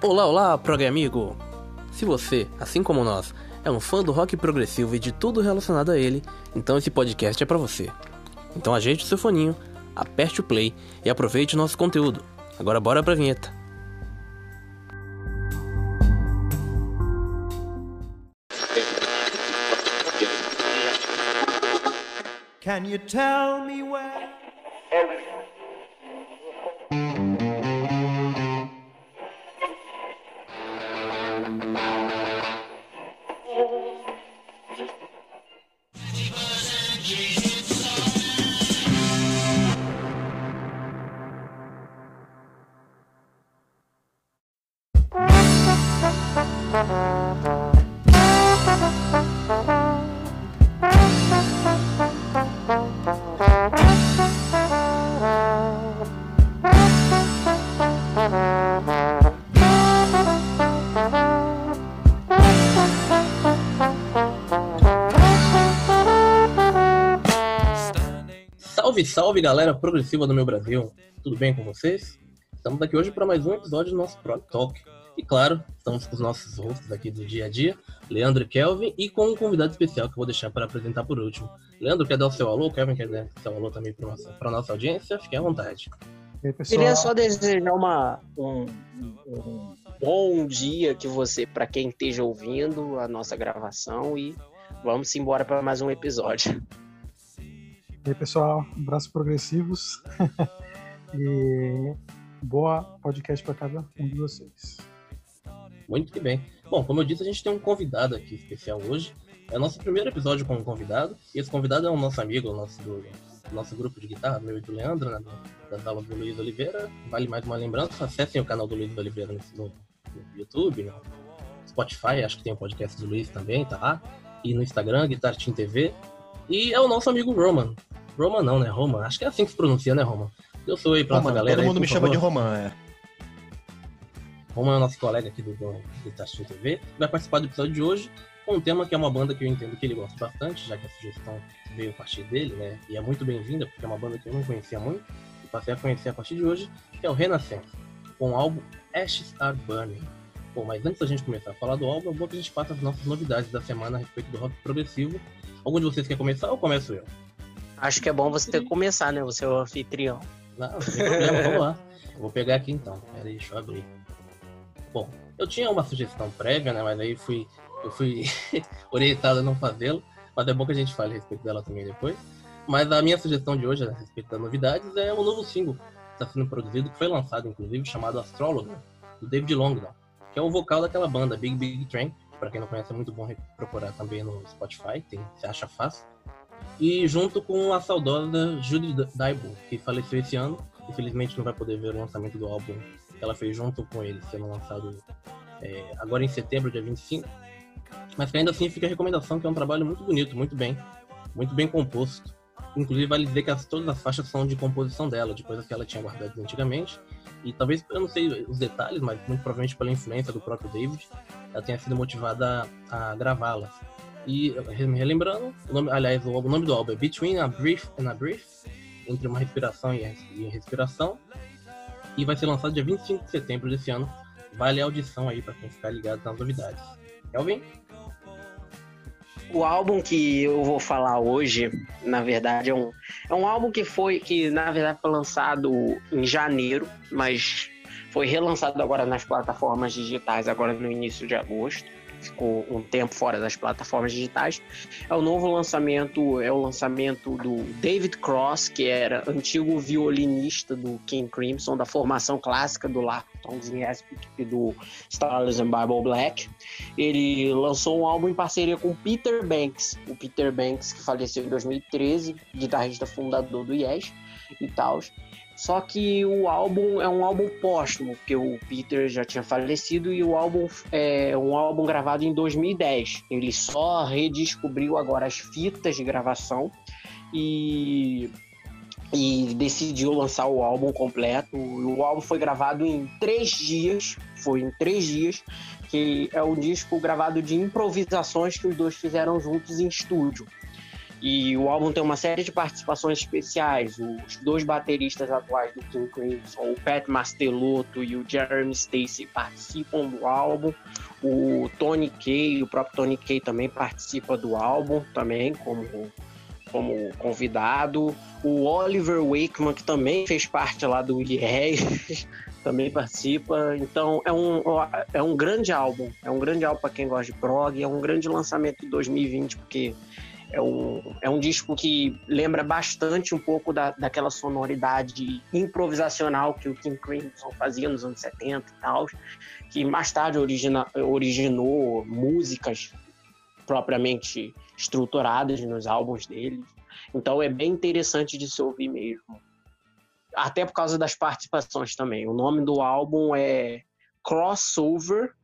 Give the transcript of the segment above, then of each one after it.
Olá, olá, prog amigo! Se você, assim como nós, é um fã do rock progressivo e de tudo relacionado a ele, então esse podcast é para você. Então ajeite o seu foninho, aperte o play e aproveite o nosso conteúdo. Agora bora pra vinheta. Can you tell me where? Salve, galera progressiva do meu Brasil! Tudo bem com vocês? Estamos aqui hoje para mais um episódio do nosso Prog Talk. E claro, estamos com os nossos hosts aqui do dia a dia, Leandro e Kelvin, e com um convidado especial que eu vou deixar para apresentar por último. Leandro, quer dar o seu alô? Kelvin, quer dar o seu alô também para nossa, a nossa audiência? Fique à vontade. Aí? Queria só desejar uma, um, um bom dia que você, para quem esteja ouvindo a nossa gravação e vamos embora para mais um episódio. E aí, pessoal, abraços progressivos e boa podcast para cada um de vocês. Muito bem. Bom, como eu disse, a gente tem um convidado aqui especial hoje. É o nosso primeiro episódio com um convidado. E esse convidado é o nosso amigo, o nosso, do, nosso grupo de guitarra, meu e do Leandro, né, das aulas do Luiz Oliveira. Vale mais uma lembrança, acessem o canal do Luiz Oliveira no, YouTube, no Spotify, acho que tem o podcast do Luiz também, tá. E no Instagram, Guitar Team TV. E é o nosso amigo Roman. Roman não, né? Roman. Acho que é assim que se pronuncia, né, Roman? Eu sou aí pra Roman, galera. todo mundo me chama favor. de Roman, é. Roman é o nosso colega aqui do, Tastin TV, vai participar do episódio de hoje com um tema que é uma banda que eu entendo que ele gosta bastante, já que a sugestão veio a partir dele, né? E é muito bem-vinda, porque é uma banda que eu não conhecia muito, e passei a conhecer a partir de hoje, que é o Renascença, com o álbum Ashes Are Burning. Bom, mas antes da gente começar a falar do álbum, é bom que a gente faça as nossas novidades da semana a respeito do rock progressivo. Algum de vocês quer começar ou começo eu? Acho que é bom você ter que começar, né? Você é o anfitrião. Não, não tem problema, vamos lá. Eu vou pegar aqui então. Pera aí, deixa eu abrir. Bom, eu tinha uma sugestão prévia, né? Mas aí fui, eu fui orientado a não fazê-lo. Mas é bom que a gente fale a respeito dela também depois. Mas a minha sugestão de hoje, a respeito das novidades, é o novo single que está sendo produzido, que foi lançado, inclusive, chamado Astrologer, do David Longdown, que é o vocal daquela banda, Big Big Train. Para quem não conhece, é muito bom procurar também no Spotify, tem, você acha fácil. E junto com a saudosa Judy Daibo, que faleceu esse ano. Infelizmente não vai poder ver o lançamento do álbum que ela fez junto com ele, sendo lançado é, agora em setembro, dia 25. Mas que ainda assim fica a recomendação, que é um trabalho muito bonito, muito bem, muito bem composto. Inclusive vale dizer que as, todas as faixas são de composição dela, de coisas que ela tinha guardado antigamente. E talvez, eu não sei os detalhes, mas muito provavelmente pela influência do próprio David, ela tenha sido motivada a, a gravá-las. E me relembrando, o nome, aliás, o, o nome do álbum é Between a Brief and a Brief, entre uma respiração e, e respiração. E vai ser lançado dia 25 de setembro desse ano. Vale a audição aí para quem ficar ligado nas novidades. Kelvin? O álbum que eu vou falar hoje, na verdade, é um, é um álbum que foi, que na verdade foi lançado em janeiro, mas foi relançado agora nas plataformas digitais, agora no início de agosto. Ficou um tempo fora das plataformas digitais. É o novo lançamento, é o lançamento do David Cross, que era antigo violinista do King Crimson, da formação clássica do Larkton Aspect e do Stars and Bible Black. Ele lançou um álbum em parceria com Peter Banks, o Peter Banks que faleceu em 2013, guitarrista fundador do Yes e tal. Só que o álbum é um álbum póstumo, porque o Peter já tinha falecido e o álbum é um álbum gravado em 2010. Ele só redescobriu agora as fitas de gravação e e decidiu lançar o álbum completo. O álbum foi gravado em três dias, foi em três dias, que é um disco gravado de improvisações que os dois fizeram juntos em estúdio. E o álbum tem uma série de participações especiais. Os dois bateristas atuais do King Crimson, o Pat Mastelotto e o Jeremy Stacy, participam do álbum. O Tony Kay, o próprio Tony Kay também participa do álbum, também como, como convidado. O Oliver Wakeman, que também fez parte lá do Hayes, também participa. Então é um, é um grande álbum. É um grande álbum para quem gosta de prog. É um grande lançamento de 2020, porque é um, é um disco que lembra bastante um pouco da, daquela sonoridade improvisacional que o King Crimson fazia nos anos 70 e tal, que mais tarde origina, originou músicas propriamente estruturadas nos álbuns dele. Então é bem interessante de se ouvir mesmo. Até por causa das participações também. O nome do álbum é Crossover.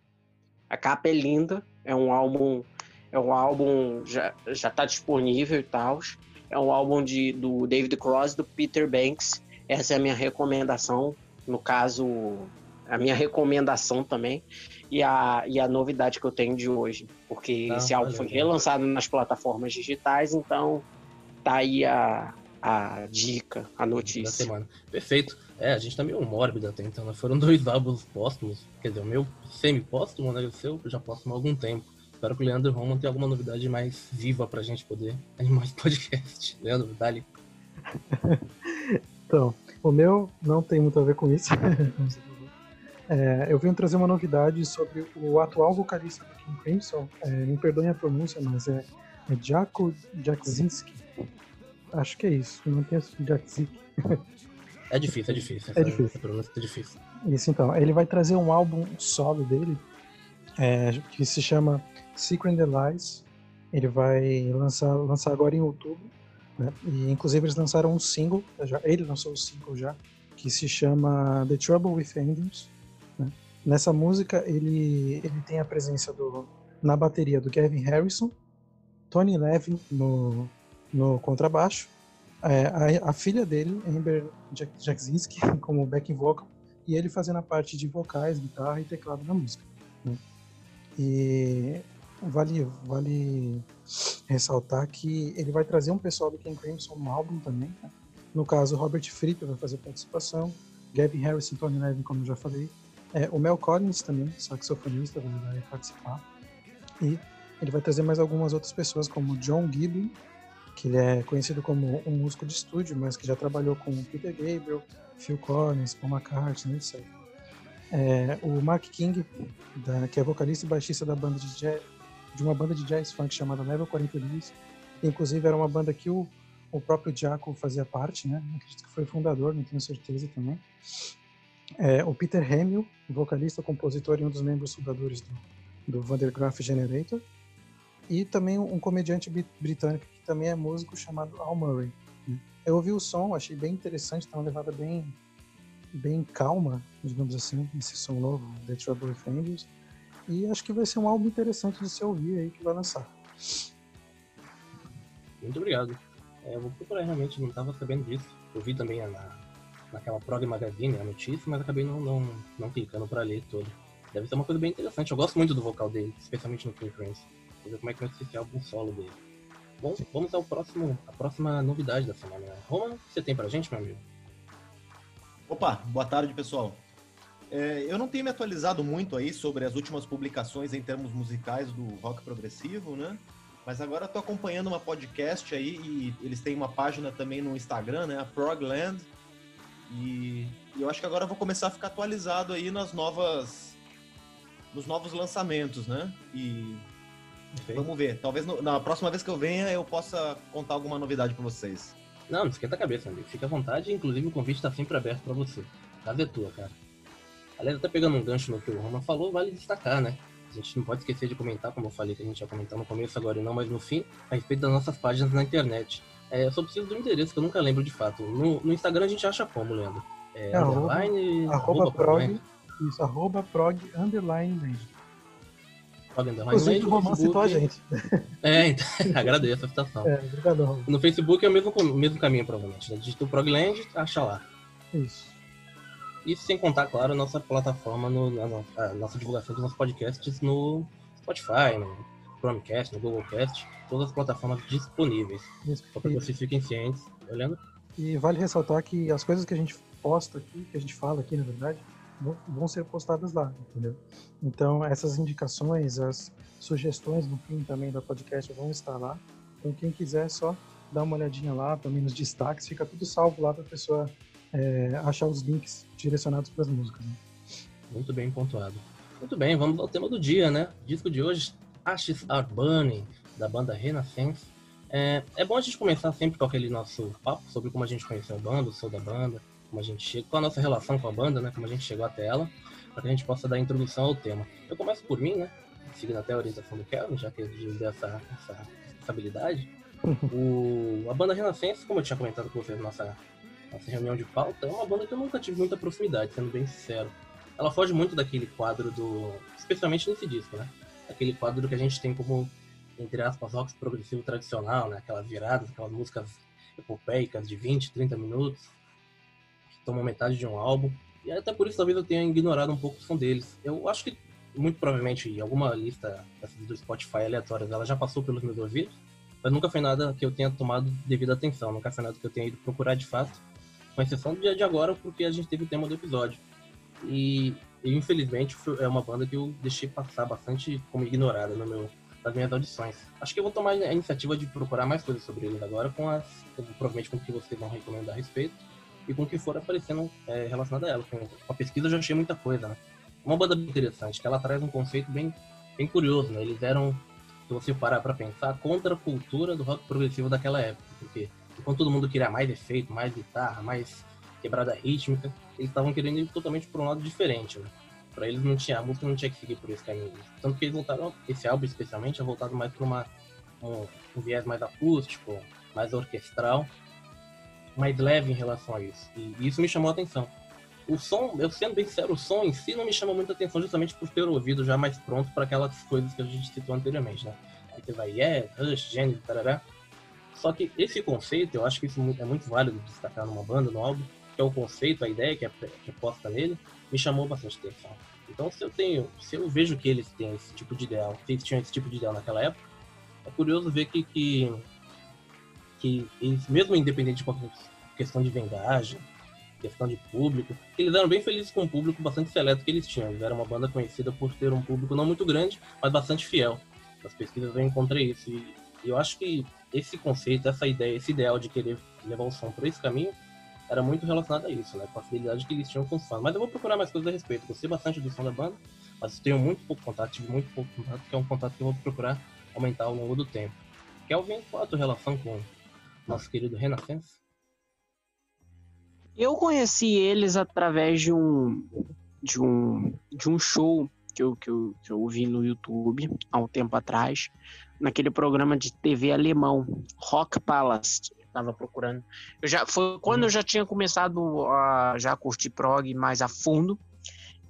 A capa é linda. É um álbum é um álbum já já está disponível e tal. É um álbum de, do David Cross e do Peter Banks. Essa é a minha recomendação. No caso, a minha recomendação também. E a, e a novidade que eu tenho de hoje. Porque ah, esse álbum foi relançado nas plataformas digitais, então tá aí a, a dica, a notícia. Da semana. Perfeito. É, a gente tá meio mórbido até então, né? Foram dois álbuns póstumos. Quer dizer, o meu semi-póstumo, né? O seu já póstumo há algum tempo. Espero que o Leandro Roman tenha alguma novidade mais viva pra gente poder animar esse podcast. Leandro, dali. então, o meu não tem muito a ver com isso. é, eu venho trazer uma novidade sobre o atual vocalista do King Crimson. É, me perdoem a pronúncia, mas é, é Jaco Jakzinski. Acho que é isso. Não tenho Jakzinski. É difícil, é difícil. É difícil. Essa pronúncia é difícil. Isso então. Ele vai trazer um álbum solo dele é, que se chama Secret Lies. Ele vai lançar, lançar agora em outubro. Né? E inclusive eles lançaram um single, já, ele lançou um single já, que se chama The Trouble with Angels. Né? Nessa música ele, ele tem a presença do, na bateria do Kevin Harrison, Tony Levin no, no contrabaixo, é, a, a, filha dele, Amber Jackzinski, como backing vocal, e ele fazendo a parte de vocais, guitarra e teclado na música. Né? E vale, vale ressaltar que ele vai trazer um pessoal do King Crimson no álbum também. Né? No caso, Robert Fripp vai fazer participação, Gavin Harrison, Tony Levin, como eu já falei. É, o Mel Collins também, saxofonista, vai, participar. E ele vai trazer mais algumas outras pessoas, como John Gibbon, que ele é conhecido como um músico de estúdio, mas que já trabalhou com Peter Gabriel, Phil Collins, Paul McCartney, etc. É, o Mark King, da, que é vocalista e baixista da banda de jazz, de uma banda de jazz funk chamada Level 42. Inclusive era uma banda que o, o próprio Jaco fazia parte, né? Acredito que foi fundador, não tenho certeza também. É, o Peter Hamill, vocalista, compositor e um dos membros fundadores do, do Vandergraaf Generator. E também um comediante britânico que também é músico chamado Al Murray. Né? Eu ouvi o som, achei bem interessante, tá uma levada bem bem calma, digamos assim, esse som novo, The Trouble with Angels. E acho que vai ser um álbum interessante de se ouvir aí que vai lançar. Muito obrigado. É, eu vou procurar realmente, não estava sabendo disso. Eu vi também na, naquela Prog Magazine a notícia, mas acabei não, não, não clicando para ler todo. Deve ser uma coisa bem interessante. Eu gosto muito do vocal dele, especialmente no King Crimson. Vou ver como é que vai ser esse álbum solo dele. Bom, vamos ao próximo, a próxima novidade da semana. Roma, o que você tem pra gente, meu amigo? Opa, boa tarde, pessoal. É, eu não tenho me atualizado muito aí sobre as últimas publicações em termos musicais do rock progressivo, né? Mas agora estou acompanhando uma podcast aí e eles têm uma página também no Instagram, né? A Progland. E, e eu acho que agora eu vou começar a ficar atualizado aí nas novas, nos novos lançamentos, né? E vamos ver. Talvez no, na próxima vez que eu venha eu possa contar alguma novidade para vocês. Não, não esquenta a cabeça, amigo. Fica à vontade, inclusive o convite está sempre aberto para você. Casa é tua, cara. Aliás, até pegando um gancho no que o Roma falou, vale destacar, né? A gente não pode esquecer de comentar, como eu falei que a gente ia comentar no começo agora e não, mas no fim, a respeito das nossas páginas na internet. É, eu só preciso do endereço, que eu nunca lembro de fato. No, no Instagram a gente acha como, Leandro? É, é underline, arroba, arroba prog, isso, arroba prog, underline land. Inclusive, o citou a gente. É, então, agradeço a citação. É, obrigado, No Facebook é o mesmo, mesmo caminho, provavelmente. Né? Digita o Progland, acha lá. Isso. Isso sem contar, claro, a nossa plataforma, no, a, nossa divulgação dos nossos podcasts no Spotify, no, Chromecast, no Google Cast, todas as plataformas disponíveis. Isso. Só para que vocês fiquem cientes, olhando. E vale ressaltar que as coisas que a gente posta aqui, que a gente fala aqui, na verdade, vão- ser postadas lá, entendeu? Então, essas indicações, as sugestões no fim também da podcast vão estar lá. Então, quem quiser, é só dar uma olhadinha lá, também nos destaques, fica tudo salvo lá para a pessoa é, achar os links direcionados para as músicas. Né? Muito bem pontuado. Muito bem, vamos ao tema do dia, né? Disco de hoje, Ashes Are Burning, da banda Renaissance. É, é bom a gente começar sempre com aquele nosso papo sobre como a gente conheceu a banda, o som da banda, como a gente chega, qual a nossa relação com a banda, né? Como a gente chegou até ela, para que a gente possa dar introdução ao tema. Eu começo por mim, né? Seguindo até a orientação do Kevin, já que ele deu essa, essa, essa habilidade. O, a banda Renaissance, como eu tinha comentado com vocês na nossa, nossa reunião de pauta, é uma banda que eu nunca tive muita proximidade, sendo bem sincero ela foge muito daquele quadro do. Especialmente nesse disco, né? Aquele quadro que a gente tem como, entre aspas, rock progressivo tradicional, né? Aquelas viradas, aquelas músicas epopeicas de 20, 30 minutos, que tomam metade de um álbum. E até por isso talvez eu tenha ignorado um pouco o som deles. Eu acho que, muito provavelmente, alguma lista do Spotify aleatórias, ela já passou pelos meus ouvidos, mas nunca foi nada que eu tenha tomado devida atenção, nunca foi nada que eu tenha ido procurar de fato, com exceção do dia de agora, porque a gente teve o tema do episódio. E, e, infelizmente é uma banda que eu deixei passar bastante como ignorada no meu, nas minhas audições. Acho que eu vou tomar a iniciativa de procurar mais coisas sobre eles agora, com as, provavelmente com o que vocês vão recomendar a respeito e com o que for aparecendo é, relacionado a ela. Com, a pesquisa eu já achei muita coisa, né? Uma banda bem interessante, que ela traz um conceito bem, bem curioso, né? Eles eram, se você parar pra pensar, contra a cultura do rock progressivo daquela época, porque enquanto todo mundo queria mais efeito, mais guitarra, mais quebrada rítmica, eles estavam querendo ir totalmente por um lado diferente, né? Pra eles não tinha, a música não tinha que seguir por esse caminho. Tanto que eles voltaram, esse álbum especialmente, é voltado mais para um, um viés mais acústico, mais orquestral, mais leve em relação a isso. E isso me chamou a atenção. O som, eu sendo bem sincero, o som em si não me chama muita atenção justamente por ter ouvido já mais pronto para aquelas coisas que a gente citou anteriormente, né? Aí você vai, yeah, Rush, Genesis, tarará. Só que esse conceito, eu acho que isso é muito válido destacar numa banda, no álbum, que é o conceito, a ideia que é, que é posta nele, me chamou bastante atenção. Então, se eu tenho, se eu vejo que eles têm esse tipo de ideal, se eles tinham esse tipo de ideal naquela época, é curioso ver que, que, que eles, mesmo independente de qualquer questão de vendagem, questão de público, eles eram bem felizes com o público bastante seleto que eles tinham. Eles eram uma banda conhecida por ter um público não muito grande, mas bastante fiel. Nas pesquisas eu encontrei isso. E eu acho que esse conceito, essa ideia, esse ideal de querer levar o som por esse caminho, era muito relacionado a isso, né? Com a fidelidade que eles tinham com. Mas eu vou procurar mais coisas a respeito. Gostei bastante do som da banda, mas tenho muito pouco contato, tive muito pouco contato, que é um contato que eu vou procurar aumentar ao longo do tempo. Kelvin, qual a tua relação com nosso querido Renaissance? Eu conheci eles através de um de um de um show que eu, que eu, que eu vi no YouTube há um tempo atrás, naquele programa de TV alemão, Rock Palace. Tava procurando. Eu já foi quando eu já tinha começado a já curtir prog mais a fundo.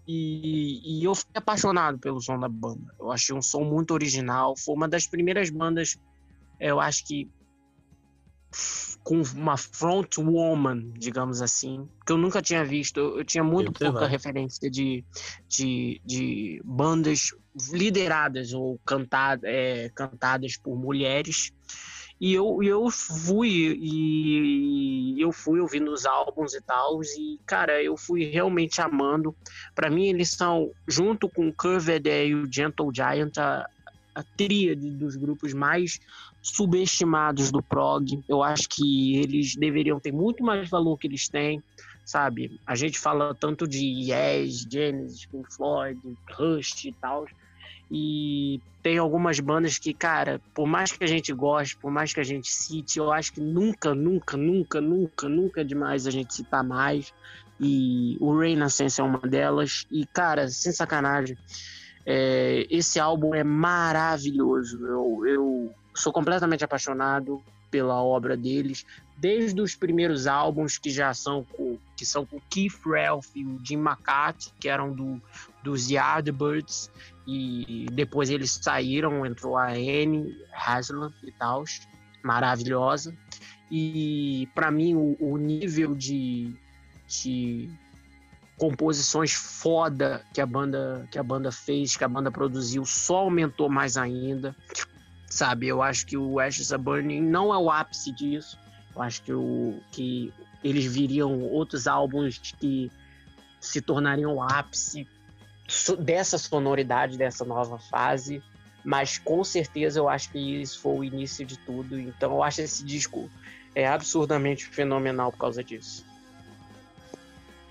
E, e eu fiquei apaixonado pelo som da banda. Eu achei um som muito original. Foi uma das primeiras bandas, eu acho que com uma front woman, digamos assim, que eu nunca tinha visto. Eu, eu tinha muito pouca referência de, de, de bandas lideradas ou cantada, é, cantadas por mulheres. E eu, eu fui e eu fui ouvindo os álbuns e tal, e cara, eu fui realmente amando. Para mim, eles são, junto com Curved e o Gentle Giant, a, a tríade dos grupos mais subestimados do prog. Eu acho que eles deveriam ter muito mais valor que eles têm, sabe? A gente fala tanto de Yes, Genesis, Pink Floyd, Rush e tal. E tem algumas bandas que, cara, por mais que a gente goste, por mais que a gente cite, eu acho que nunca, nunca, nunca, nunca, nunca é demais a gente citar mais. E o Renaissance é uma delas. E, cara, sem sacanagem, é, esse álbum é maravilhoso. Eu, eu sou completamente apaixonado pela obra deles, desde os primeiros álbuns que já são com, que são com Keith Relf e o Jim McCarthy, que eram do, dos Yardbirds, e depois eles saíram, entrou a Anne Haslam e tal, maravilhosa. E para mim o, o nível de, de composições foda que a banda que a banda fez, que a banda produziu, só aumentou mais ainda. Sabe, eu acho que o Ashes Are Burning não é o ápice disso. Eu acho que, o, que eles viriam outros álbuns que se tornariam o ápice dessa sonoridade, dessa nova fase. Mas com certeza eu acho que isso foi o início de tudo. Então eu acho esse disco é absurdamente fenomenal por causa disso.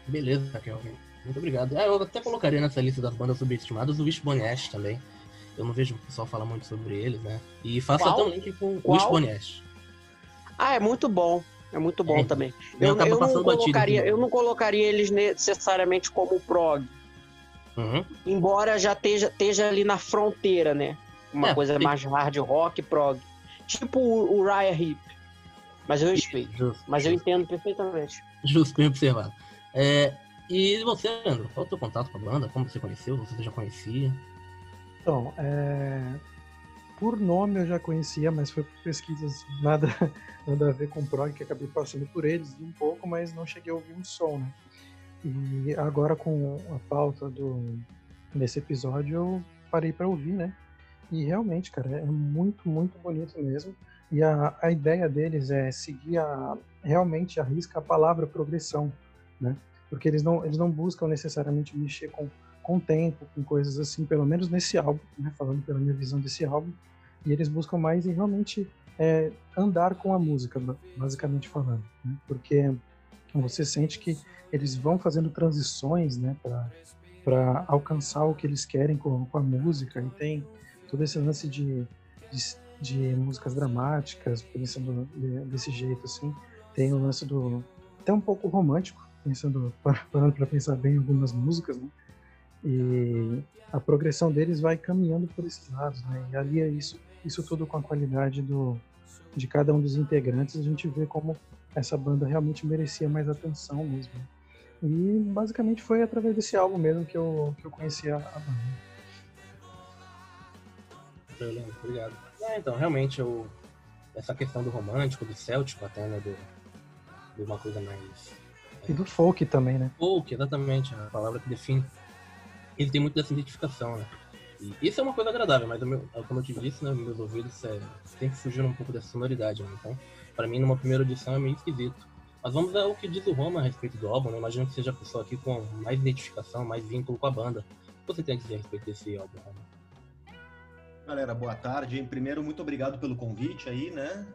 Beleza, Raquel. Muito obrigado. Ah, eu até colocaria nessa lista das bandas subestimadas o Wishbone Ash também. Eu não vejo o pessoal falar muito sobre eles, né? E faço Qual? até um link com o? Wishbone Ash. Ah, é muito bom. É muito bom É, também. eu Eu, não colocaria, aqui. eu não colocaria eles necessariamente como prog. Uhum. Embora já esteja, esteja ali na fronteira, né? Uma É, coisa mais hard rock, prog. Tipo o, o Raya Hip. Mas eu respeito. Justo, Mas eu justo, entendo perfeitamente. justo, bem observado. É, e você, Leandro, qual é o teu contato com a banda? Como você conheceu? Você já conhecia? Então, é, por nome eu já conhecia, mas foi por pesquisas nada, nada a ver com prog, que acabei passando por eles um pouco, mas não cheguei a ouvir um som, né? E agora com a pauta do, desse episódio eu parei para ouvir, né? E realmente, cara, é muito, muito bonito mesmo. E a, a ideia deles é seguir a, realmente a risca a palavra progressão, né? Porque eles não, eles não buscam necessariamente mexer com com tempo, com coisas assim, pelo menos nesse álbum, né, falando pela minha visão desse álbum, e eles buscam mais em realmente é, andar com a música, ba- basicamente falando, né, porque você sente que eles vão fazendo transições, né, para alcançar o que eles querem com, com a música, e tem todo esse lance de, de, de músicas dramáticas, pensando de- desse jeito, assim, tem o lance do, até um pouco romântico, pensando, parando para pensar bem em algumas músicas, né, e a progressão deles vai caminhando por esses lados, né? E ali é isso, isso tudo com a qualidade do, de cada um dos integrantes, a gente vê como essa banda realmente merecia mais atenção mesmo. E basicamente foi através desse álbum mesmo que eu, que eu conheci a, a banda. Obrigado. É, então, realmente, eu, essa questão do romântico, do céltico até, né, do, de uma coisa mais E do folk também, né? folk, exatamente, a palavra que define. Ele tem muito dessa identificação, né? E isso é uma coisa agradável, mas meu, como eu te disse, né, meus ouvidos é, tem que fugir um pouco dessa sonoridade, né? Então, pra mim, numa primeira audição é meio esquisito. Mas vamos ao que diz o Roma a respeito do álbum, né? Imagino que seja a pessoa aqui com mais identificação, mais vínculo com a banda. O que você tem a dizer a respeito desse álbum, Roma? Galera, boa tarde. Primeiro, muito obrigado pelo convite aí, né?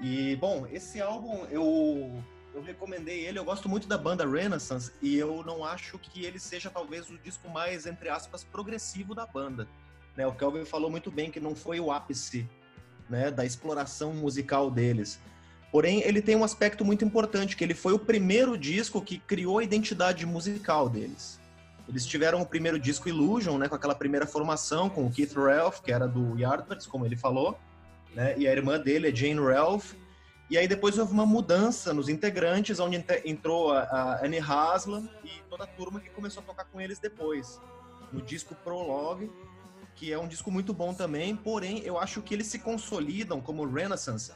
E, bom, esse álbum eu, eu recomendei ele. Eu gosto muito da banda Renaissance e eu não acho que ele seja talvez o disco mais, entre aspas, progressivo da banda. Né? O Kelvin falou muito bem que não foi o ápice né, da exploração musical deles. Porém, ele tem um aspecto muito importante, que ele foi o primeiro disco que criou a identidade musical deles. Eles tiveram o primeiro disco Illusion, né, com aquela primeira formação, com o Keith Ralph, que era do Yardbirds, como ele falou, né, e a irmã dele é Jane Ralph. E aí depois houve uma mudança nos integrantes, onde entrou a Annie Haslam e toda a turma que começou a tocar com eles depois. No disco Prologue, que é um disco muito bom também, porém eu acho que eles se consolidam como Renaissance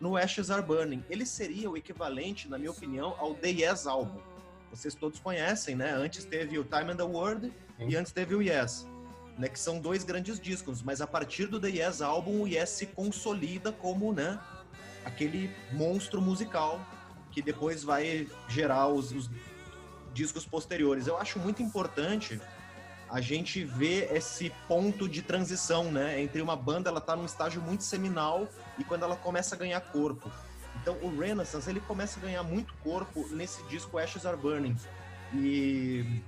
no Ashes Are Burning. Ele seria o equivalente, na minha opinião, ao The Yes Album. Vocês todos conhecem, né? Antes teve o Time and the World Sim. e antes teve o Yes. Né, que são dois grandes discos, mas a partir do The Yes Album, o Yes se consolida como, né, aquele monstro musical que depois vai gerar os, os discos posteriores. Eu acho muito importante a gente ver esse ponto de transição, né, entre uma banda ela tá num estágio muito seminal e quando ela começa a ganhar corpo. Então o Renaissance ele começa a ganhar muito corpo nesse disco Ashes Are Burning e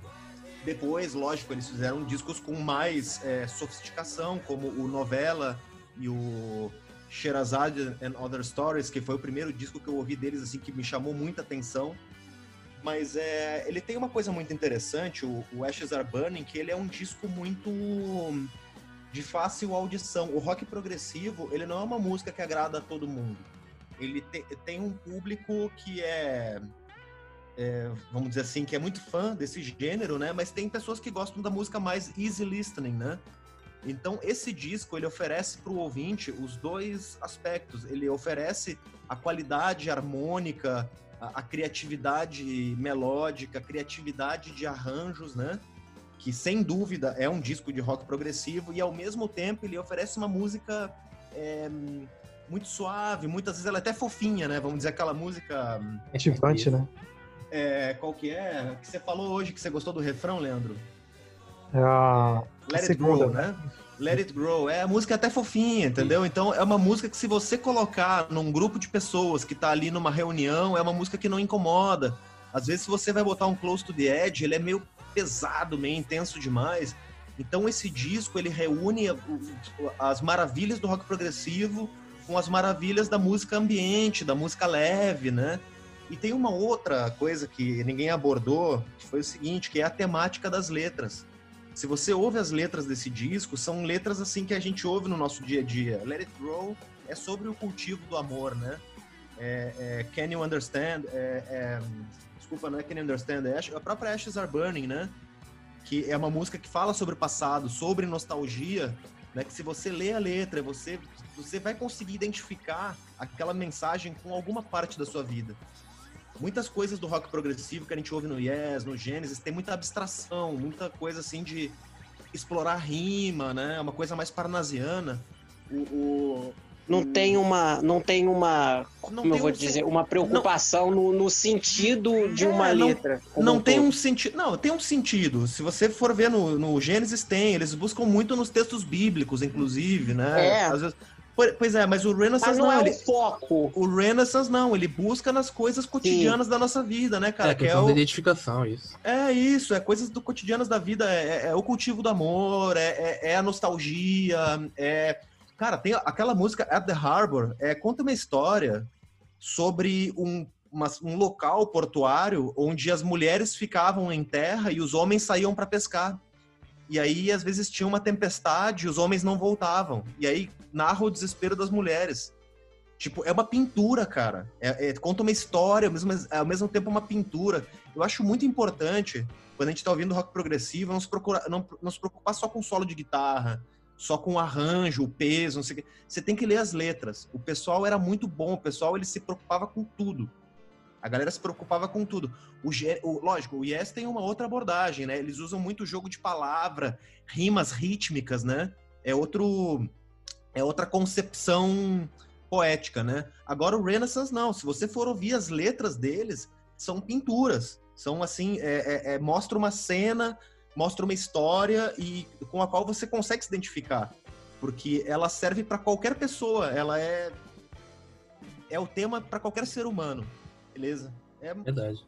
depois, lógico, eles fizeram discos com mais é, sofisticação, como o Novela e o Sherazade and Other Stories, que foi o primeiro disco que eu ouvi deles assim que me chamou muita atenção. Mas é, ele tem uma coisa muito interessante, o, o Ashes Are Burning, que ele é um disco muito de fácil audição. O rock progressivo, ele não é uma música que agrada a todo mundo. Ele te- tem um público que é, é, vamos dizer assim, que é muito fã desse gênero, né? Mas tem pessoas que gostam da música mais easy listening, né? Então, esse disco, ele oferece para o ouvinte os dois aspectos. Ele oferece a qualidade harmônica a, a criatividade melódica, a criatividade de arranjos, né? Que sem dúvida é um disco de rock progressivo e ao mesmo tempo ele oferece uma música é, muito suave, muitas vezes ela é até fofinha, né? Vamos dizer aquela música. Ativante, né? É, qual que é? Que você falou hoje que você gostou do refrão, Leandro? É a... Let a It Grow, segunda, né? Let It Grow. É a música até fofinha, entendeu? Então é uma música que se você colocar num grupo de pessoas que tá ali numa reunião, é uma música que não incomoda. Às vezes se você vai botar um Close to the Edge, ele é meio pesado, meio intenso demais. Então esse disco ele reúne as maravilhas do rock progressivo com as maravilhas da música ambiente, da música leve, né? E tem uma outra coisa que ninguém abordou, que foi o seguinte, que é a temática das letras. Se você ouve as letras desse disco, são letras assim que a gente ouve no nosso dia a dia. Let It Grow é sobre o cultivo do amor, né? É, é, Can You Understand? É, é, desculpa, não é Can You Understand? É a própria Ashes Are Burning, né? Que é uma música que fala sobre o passado, sobre nostalgia, né? Que se você lê a letra, você, você vai conseguir identificar aquela mensagem com alguma parte da sua vida. Muitas coisas do rock progressivo que a gente ouve no Yes, no Genesis, tem muita abstração, muita coisa assim de explorar rima, né? Uma coisa mais parnasiana. O, o- Não tem uma, não tem uma, não como eu tem vou um dizer, sen- uma preocupação no, no sentido de É, uma não- letra. não um tem todo. um sentido. Não, tem um sentido. Se você for ver no, no Gênesis, tem. Eles buscam muito nos textos bíblicos, inclusive, né? É. Às vezes- Pois é, mas o Renaissance Mas não, não. é ele- o foco. O Renaissance não, ele busca nas coisas cotidianas da nossa vida, né, cara? é, que é o, identificação, isso. É isso, é coisas do cotidianas da vida, é, é- é o cultivo do amor, é, é- é a nostalgia, é... Cara, tem aquela música At the Harbor, é, conta uma história sobre um, uma- um local portuário onde as mulheres ficavam em terra e os homens saíam para pescar. E aí, às vezes, tinha uma tempestade e os homens não voltavam. E aí, narra o desespero das mulheres. Tipo, é uma pintura, cara. É, é- conta uma história, ao mesmo, ao mesmo tempo uma pintura. Eu acho muito importante, quando a gente tá ouvindo rock progressivo, não se, procura, não, não se preocupar só com solo de guitarra, só com o arranjo, o peso, não sei o quê. Você tem que ler as letras. O pessoal era muito bom, o pessoal ele se preocupava com tudo. A galera se preocupava com tudo. O, o- lógico, o Yes tem uma outra abordagem, né? Eles usam muito jogo de palavra, rimas rítmicas, né? É outro é outra concepção poética, né? Agora o Renaissance não. Se você for ouvir as letras deles, são pinturas. São assim, é, é- é- mostra uma cena, mostra uma história e com a qual você consegue se identificar, porque ela serve para qualquer pessoa. Ela é é o tema para qualquer ser humano, beleza? É Verdade.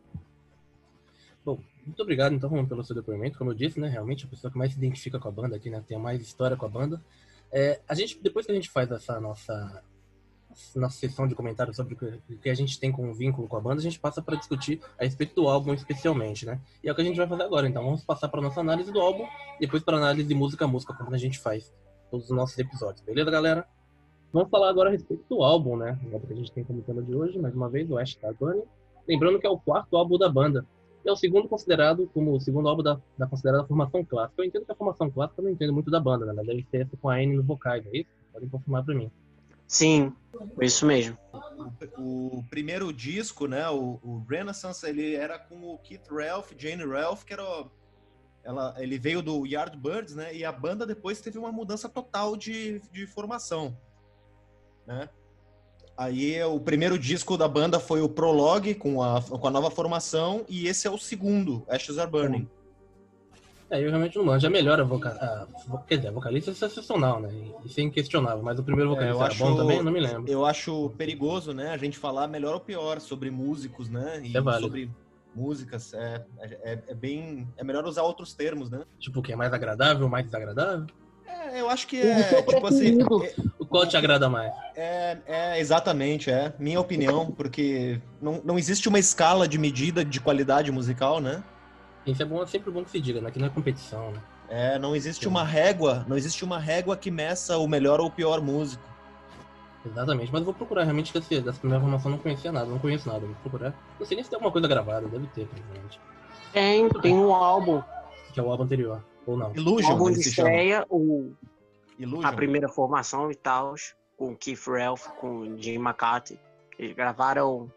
Bom, muito obrigado então pelo seu depoimento. Como eu disse, né, realmente a pessoa que mais se identifica com a banda aqui, né, tem mais história com a banda. É, a gente, depois que a gente faz essa nossa nossa sessão de comentários sobre o que, o a gente tem com vínculo com a banda, a gente passa para discutir a respeito do álbum especialmente, né? E é o que a gente vai fazer agora. Então vamos passar para nossa análise do álbum, depois para análise de música a música, como a gente faz todos os nossos episódios. Beleza, galera? Vamos falar agora a respeito do álbum, né? O álbum que a gente tem como tema de hoje, mais uma vez, o Ash da Bunny. Lembrando que é o quarto álbum da banda. E é o segundo considerado como o segundo álbum da, da considerada formação clássica. Eu entendo que a formação clássica eu não entendo muito da banda, né? Mas deve ser essa com a N nos vocais, é isso? Podem confirmar pra mim. Sim, isso mesmo. o primeiro disco, né, o, o Renaissance, ele era com o Keith Ralph, Jane Ralph, que era o- ela, ele veio do Yardbirds, né, e a banda depois teve uma mudança total de, de formação, né. Aí o primeiro disco da banda foi o Prologue com a, com a nova formação e esse é o segundo, Ashes Are Burning. É, eu realmente não manjo. A melhor a quer dizer, a vocalista é sensacional, né? Isso é inquestionável. Mas o primeiro É, vocalista eu era acho- bom também? Eu não me lembro. Eu acho perigoso, né, a gente falar melhor ou pior sobre músicos, né, e É válido. sobre músicas, é, é, é bem, é melhor usar outros termos, né. Tipo, o que é mais agradável mais desagradável? É, eu acho que é, tipo assim, preferido. O qual te agrada mais? é, é exatamente, é minha opinião, porque não, não existe uma escala de medida de qualidade musical, né, Isso é bom, é sempre bom que se diga, né? Que não é competição, né? é, não existe uma régua, não existe uma régua que meça o melhor ou o pior músico. Exatamente. Mas eu vou procurar realmente desse, dessa primeira formação, eu não conhecia nada, não conheço nada. Vou procurar. Não sei nem se tem alguma coisa gravada, deve ter, provavelmente. Tem, tem um álbum. Que é o álbum anterior. Ou não. Illusion, chama. estreia, o, Illusion. a primeira formação e tal, com Keith Ralph, com Jim McCarthy. Eles gravaram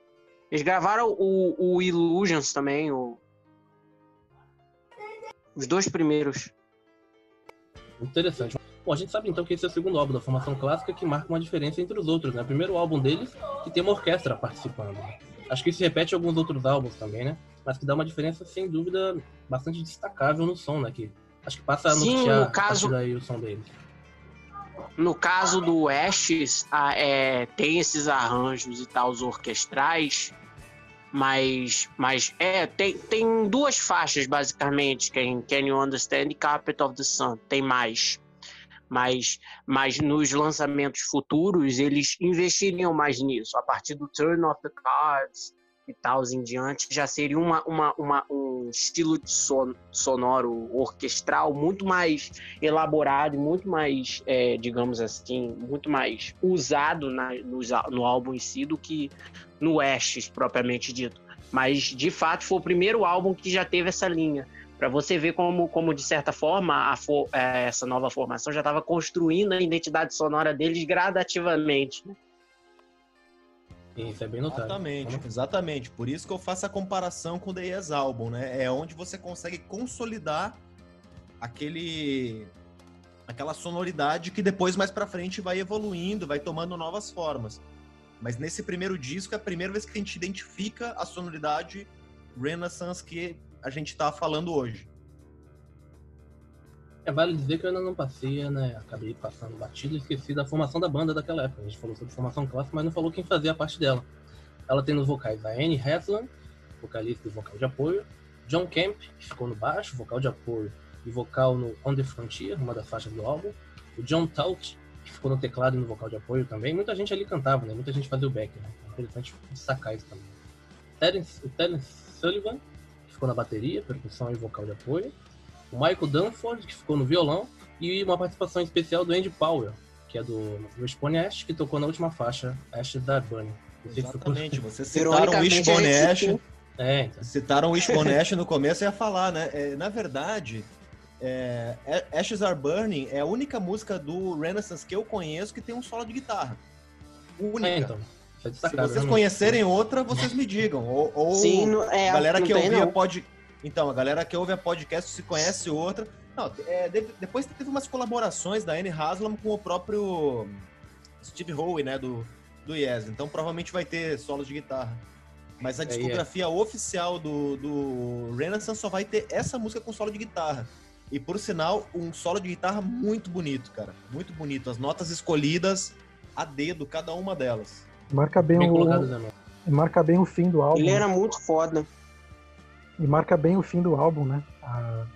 Eles gravaram o, o Illusions também, o... os dois primeiros. Interessante. Bom, a gente sabe então que esse é o segundo álbum da formação clássica que marca uma diferença entre os outros, né? O primeiro álbum deles que tem uma orquestra participando. né? Acho que isso repete em alguns outros álbuns também, né? Mas que dá uma diferença, sem dúvida, bastante destacável no som, né? Que acho que passa a Sim, no caso- daí o som deles. No caso do Ashes, é, tem esses arranjos e tal, os orquestrais, mas, mas é, tem, tem duas faixas, basicamente, que é em Can You Understand e Carpet of the Sun, tem mais. Mas, mas nos lançamentos futuros, eles investiriam mais nisso, a partir do Turn of the Cards e tal em diante, já seria uma, uma, uma- um estilo son- sonoro orquestral muito mais elaborado muito mais, é, digamos assim, muito mais usado na- nos á- no, álbum em si do que no Ashes, propriamente dito. Mas, de fato, foi o primeiro álbum que já teve essa linha. Para você ver como, como, de certa forma, é, essa nova formação já estava construindo a identidade sonora deles gradativamente. né? Isso é bem notável. Exatamente, exatamente. Por isso que eu faço a comparação com o The Yes Album, né? É onde você consegue consolidar aquele aquela sonoridade que depois mais pra frente vai evoluindo, vai tomando novas formas. Mas nesse primeiro disco é a primeira vez que a gente identifica a sonoridade Renaissance que a gente tá falando hoje. É, vale dizer que eu ainda não passei, né? Acabei passando batido e esqueci da formação da banda daquela época. A gente falou sobre formação clássica, mas não falou quem fazia parte dela. Ela tem nos vocais a Anne Haslam, vocalista e vocal de apoio, John Kemp, que ficou no baixo, vocal de apoio e vocal no On the Frontier, uma das faixas do álbum, o John Taut, que ficou no teclado e no vocal de apoio também. Muita gente ali cantava, né? Muita gente fazia o back, né? É interessante destacar isso também. Terence, o Terence Sullivan, que ficou na bateria, percussão e vocal de apoio o Michael Dunford, que ficou no violão, e uma participação especial do Andy Powell, que é do Respawn Ash, que tocou na última faixa, Ash da Bunny. Exatamente. Vocês citaram o Wishbone gente Ash. É, então. Citaram o Wishbone Ash no começo, eu ia falar, né? É, na verdade, é, Ashes Are Burning é a única música do Renaissance que eu conheço que tem um solo de guitarra. Única. É, então. É Se vocês conhecerem outra, vocês me digam. Ou, ou Sim, é, a galera que ouvia não. Então, a galera que ouve a podcast se conhece outra. Não, é, de- depois teve umas colaborações da Anne Haslam com o próprio Steve Howe, né, do, do Yes. Então provavelmente vai ter solos de guitarra. Mas a É, discografia oficial do, do Renaissance só vai ter essa música com solo de guitarra. E por sinal, um solo de guitarra muito bonito, cara. Muito bonito. As notas escolhidas a dedo, cada uma delas. Marca bem, Bem o, Mano. marca bem o fim do álbum. Ele era muito foda. E marca bem o fim do álbum, né? A-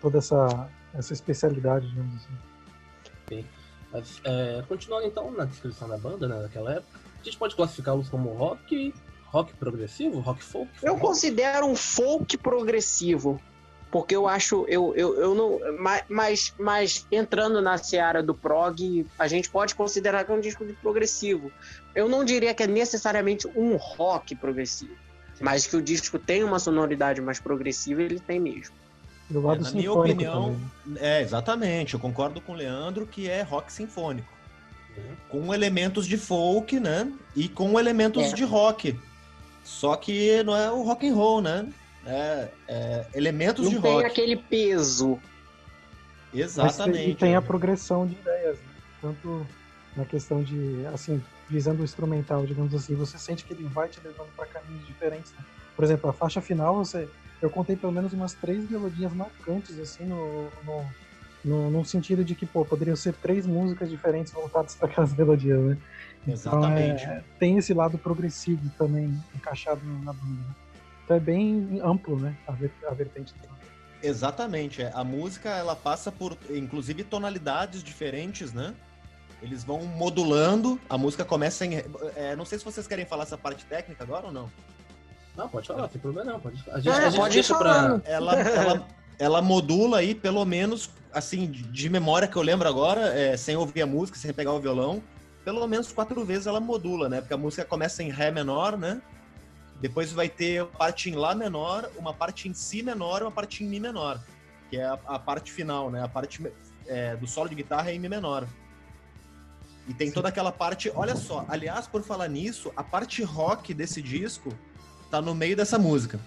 toda essa, essa especialidade, digamos assim. Mas, é, continuando então na descrição da banda, né, daquela época, a gente pode classificá-los como rock, rock progressivo, rock folk? Eu rock- considero um folk progressivo. Porque eu acho, eu, eu, eu não. ma- Mas, mas entrando na seara do prog, a gente pode considerar que é um disco de progressivo. Eu não diria que é necessariamente um rock progressivo. Mas que o disco tem uma sonoridade mais progressiva, ele tem mesmo. E o lado É, na minha opinião, também. É, exatamente. Eu concordo com o Leandro que é rock sinfônico. Uhum. Com elementos de folk, né? E com elementos É. de rock. Só que não é o rock and roll, né? É, é elementos de Não tem rock. aquele peso. Mas Exatamente. tem, e tem é. a progressão de ideias, né? tanto na questão de, assim, visando o instrumental, digamos assim, você sente que ele vai te levando para caminhos diferentes. né? Por exemplo, a faixa final, você, eu contei pelo menos umas três melodias marcantes, assim, no, no, no, no sentido de que, pô, poderiam ser três músicas diferentes voltadas para aquelas melodias, né? Exatamente. Então, é, tem esse lado progressivo também encaixado na banda. Então é bem amplo, né? A, ver- a vertente dela. Exatamente. é. A música ela passa por, inclusive, tonalidades diferentes, né? Eles vão modulando. A música começa em. é, não sei se vocês querem falar essa parte técnica agora ou não. Não, pode falar, sem problema não. Pode, a gente, É, a gente pode deixa pra. ela, ela, ela modula aí, pelo menos, assim, de, memória que eu lembro agora, é, sem ouvir a música, sem pegar o violão, pelo menos quatro vezes ela modula, né? Porque a música começa em Ré menor, né? Depois vai ter uma parte em Lá menor, uma parte em Si menor e uma parte em Mi menor, que é a, a parte final, né? A parte é, do solo de guitarra é em Mi menor. E tem toda aquela parte. Olha só, aliás, por falar nisso, a parte rock desse disco tá no meio dessa música.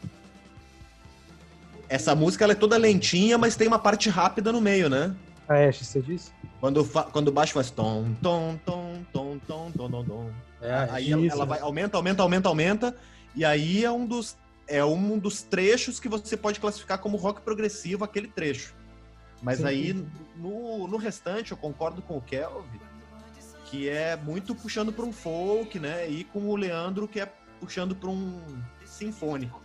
Essa música ela é toda lentinha, mas tem uma parte rápida no meio, né? A Ash, você disse? Quando, quando o baixo faz tom, tom, tom, tom, tom, tom, tom, tom. É, Aí ela, ela vai, aumenta, aumenta, aumenta, aumenta. E aí é um dos, é um dos trechos que você pode classificar como rock progressivo, aquele trecho. Mas Sim, aí, no, no restante, eu concordo com o Kelvin, que é muito puxando para um folk, né? E com o Leandro, que é puxando para um sinfônico.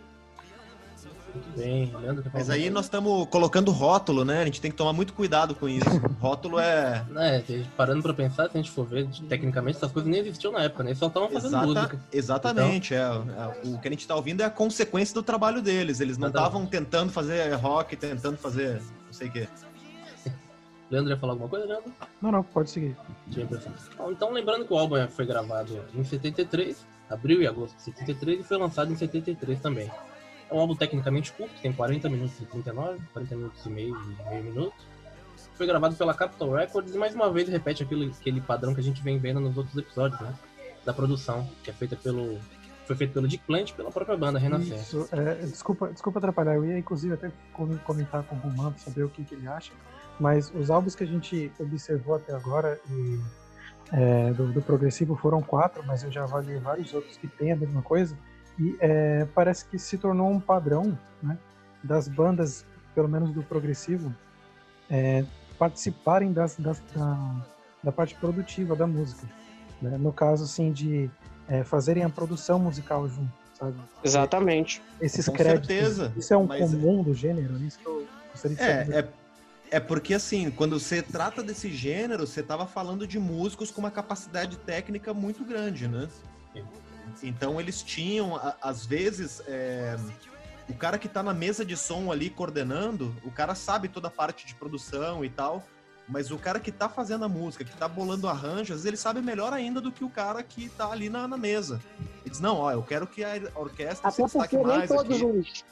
muito bem. Falar Mas aí nós estamos colocando rótulo, né? A gente tem que tomar muito cuidado com isso. Rótulo é. É, parando pra pensar, se a gente for ver, tecnicamente essas coisas nem existiam na época, né? Eles só estavam fazendo Exata- música. exatamente. é, é, o que a gente tá ouvindo é a consequência do trabalho deles. Eles não estavam tentando fazer rock, tentando fazer não sei o quê. Leandro ia falar alguma coisa, Leandro? Não, não, pode seguir. Tinha impressão. Bom, Então, lembrando que o álbum foi gravado em 73, abril e agosto de 73, e foi lançado em 73 também. É um álbum tecnicamente curto, tem 40 minutos e 39, 40 minutos e meio e meio minuto. Foi gravado pela Capitol Records e mais uma vez repete aquele, aquele padrão que a gente vem vendo nos outros episódios, né? Da produção, que é feita pelo. Foi feito pelo Dick Plant e pela própria banda Renascença. Isso, é, desculpa, desculpa atrapalhar, eu ia inclusive até com- comentar com o Romano, saber o que, que ele acha, mas os álbuns que a gente observou até agora e, é, do, do Progressivo foram quatro, mas eu já avaliei vários outros que têm a mesma coisa, e é, parece que se tornou um padrão né, das bandas, pelo menos do Progressivo, é, participarem das, das- da, da parte produtiva da música. né? No caso, assim, de é, fazerem a produção musical junto, sabe? Exatamente. esses Com créditos. certeza, Isso é um mas- comum do gênero, isso que eu gostaria de saber. É, é, porque assim, quando você trata desse gênero, você tava falando de músicos com uma capacidade técnica muito grande, né? Então eles tinham, às vezes, é, o cara que tá na mesa de som ali coordenando, o cara sabe toda a parte de produção e tal, mas o cara que tá fazendo a música, que tá bolando arranjos, ele sabe melhor ainda do que o cara que tá ali na, na mesa. Ele diz, não, ó, eu quero que a orquestra se Até destaque porque nem mais todos aqui. os.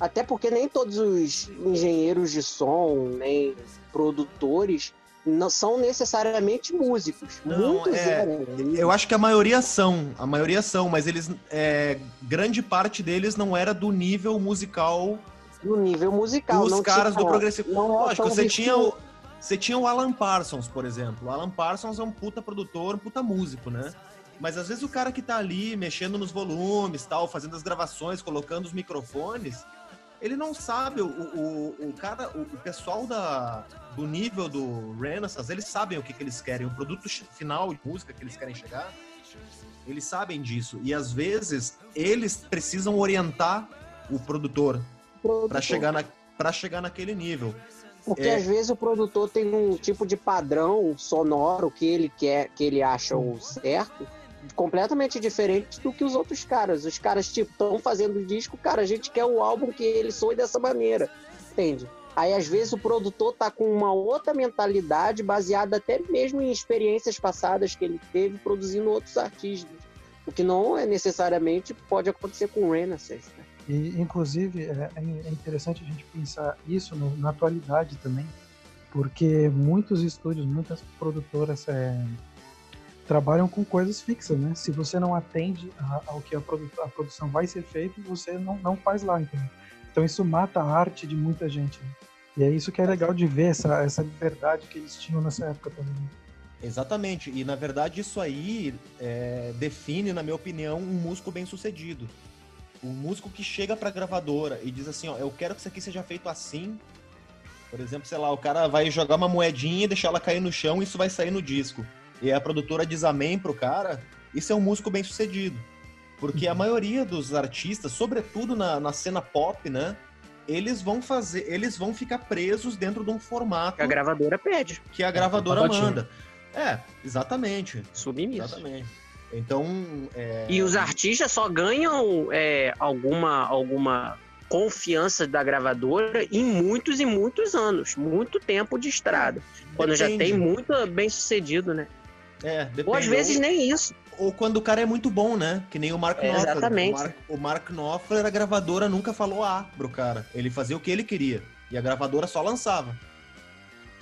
Até porque nem todos os engenheiros de som, nem produtores, não são necessariamente músicos. Não, Muitos é- eram. Eu acho que a maioria são, a maioria são, mas eles, é, grande parte deles não era do nível musical no nível musical. não caras tinha- do progressivo. Não Lógico, tão você tinha, o, você tinha o Alan Parsons, por exemplo. O Alan Parsons é um puta produtor, um puta músico, né? Mas às vezes o cara que tá ali mexendo nos volumes, tal, fazendo as gravações, colocando os microfones, ele não sabe, o, o, o cara, o, o pessoal da, do nível do Renaissance, eles sabem o que, que eles querem, o produto final de música que eles querem chegar, eles sabem disso. E às vezes eles precisam orientar o produtor para chegar, na, pra chegar naquele nível. Porque É. às vezes o produtor tem um tipo de padrão sonoro que ele quer, que ele acha o certo, completamente diferente do que os outros caras. Os caras, tipo, estão fazendo disco, cara, a gente quer o álbum que ele soe dessa maneira. Entende? Aí, às vezes, o produtor tá com uma outra mentalidade, baseada até mesmo em experiências passadas que ele teve produzindo outros artistas. O que não é necessariamente pode acontecer com o Renaissance. Né? E, inclusive, é, é interessante a gente pensar isso no- na atualidade também, porque muitos estúdios, muitas produtoras é, trabalham com coisas fixas, né? Se você não atende a- ao que a, produ- a produção vai ser feita, você não, não faz lá, entendeu? Então isso mata a arte de muita gente. né? E é isso que é legal de ver, essa, essa liberdade que eles tinham nessa época também. né? Exatamente. E na verdade isso aí é, define, na minha opinião, um músico bem sucedido. Um músico que chega pra gravadora e diz assim, ó, eu quero que isso aqui seja feito assim. Por exemplo, sei lá, o cara vai jogar uma moedinha e deixar ela cair no chão e isso vai sair no disco. E a produtora diz amém pro cara, isso é um músico bem sucedido. Porque a maioria dos artistas, sobretudo na, na cena pop, né? Eles vão fazer, eles vão ficar presos dentro de um formato A gravadora pede, que a gravadora pacotinho. manda. É, exatamente. submisso. Exatamente. Então, é, E os artistas só ganham é, alguma, alguma confiança da gravadora em muitos e muitos anos, muito tempo de estrada. Quando já depende. tem muito bem sucedido, né? É, depende. Ou às vezes nem isso. ou quando o cara é muito bom, né? Que nem o Mark É, Knopfler. exatamente. O Mark, o Mark Knopfler, a gravadora nunca falou A pro cara. Ele fazia o que ele queria. E a gravadora só lançava.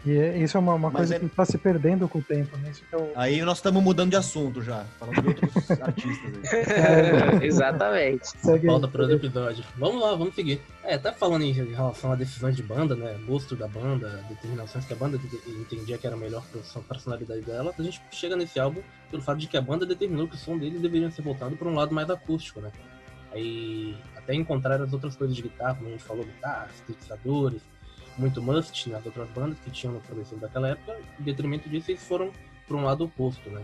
E é- isso é uma, uma Mas coisa é- que tá se perdendo com o tempo, né? Isso que é Aí nós estamos mudando de assunto já, falando de outros artistas aí. Exatamente. segue aí. Volta para outro episódio. Vamos lá, vamos seguir. É, até falando em relação a decisões de banda, né? Gosto da banda, determinações que a banda entendia que era melhor para a personalidade dela, a gente chega nesse álbum pelo fato de que a banda determinou que o som deles deveria ser voltado para um lado mais acústico, né? Aí, até encontrar as outras coisas de guitarra, como a gente falou, guitarras, sintetizadores, muito must nas outras bandas que tinham no progressivo daquela época, em detrimento disso, eles foram para um lado oposto, né?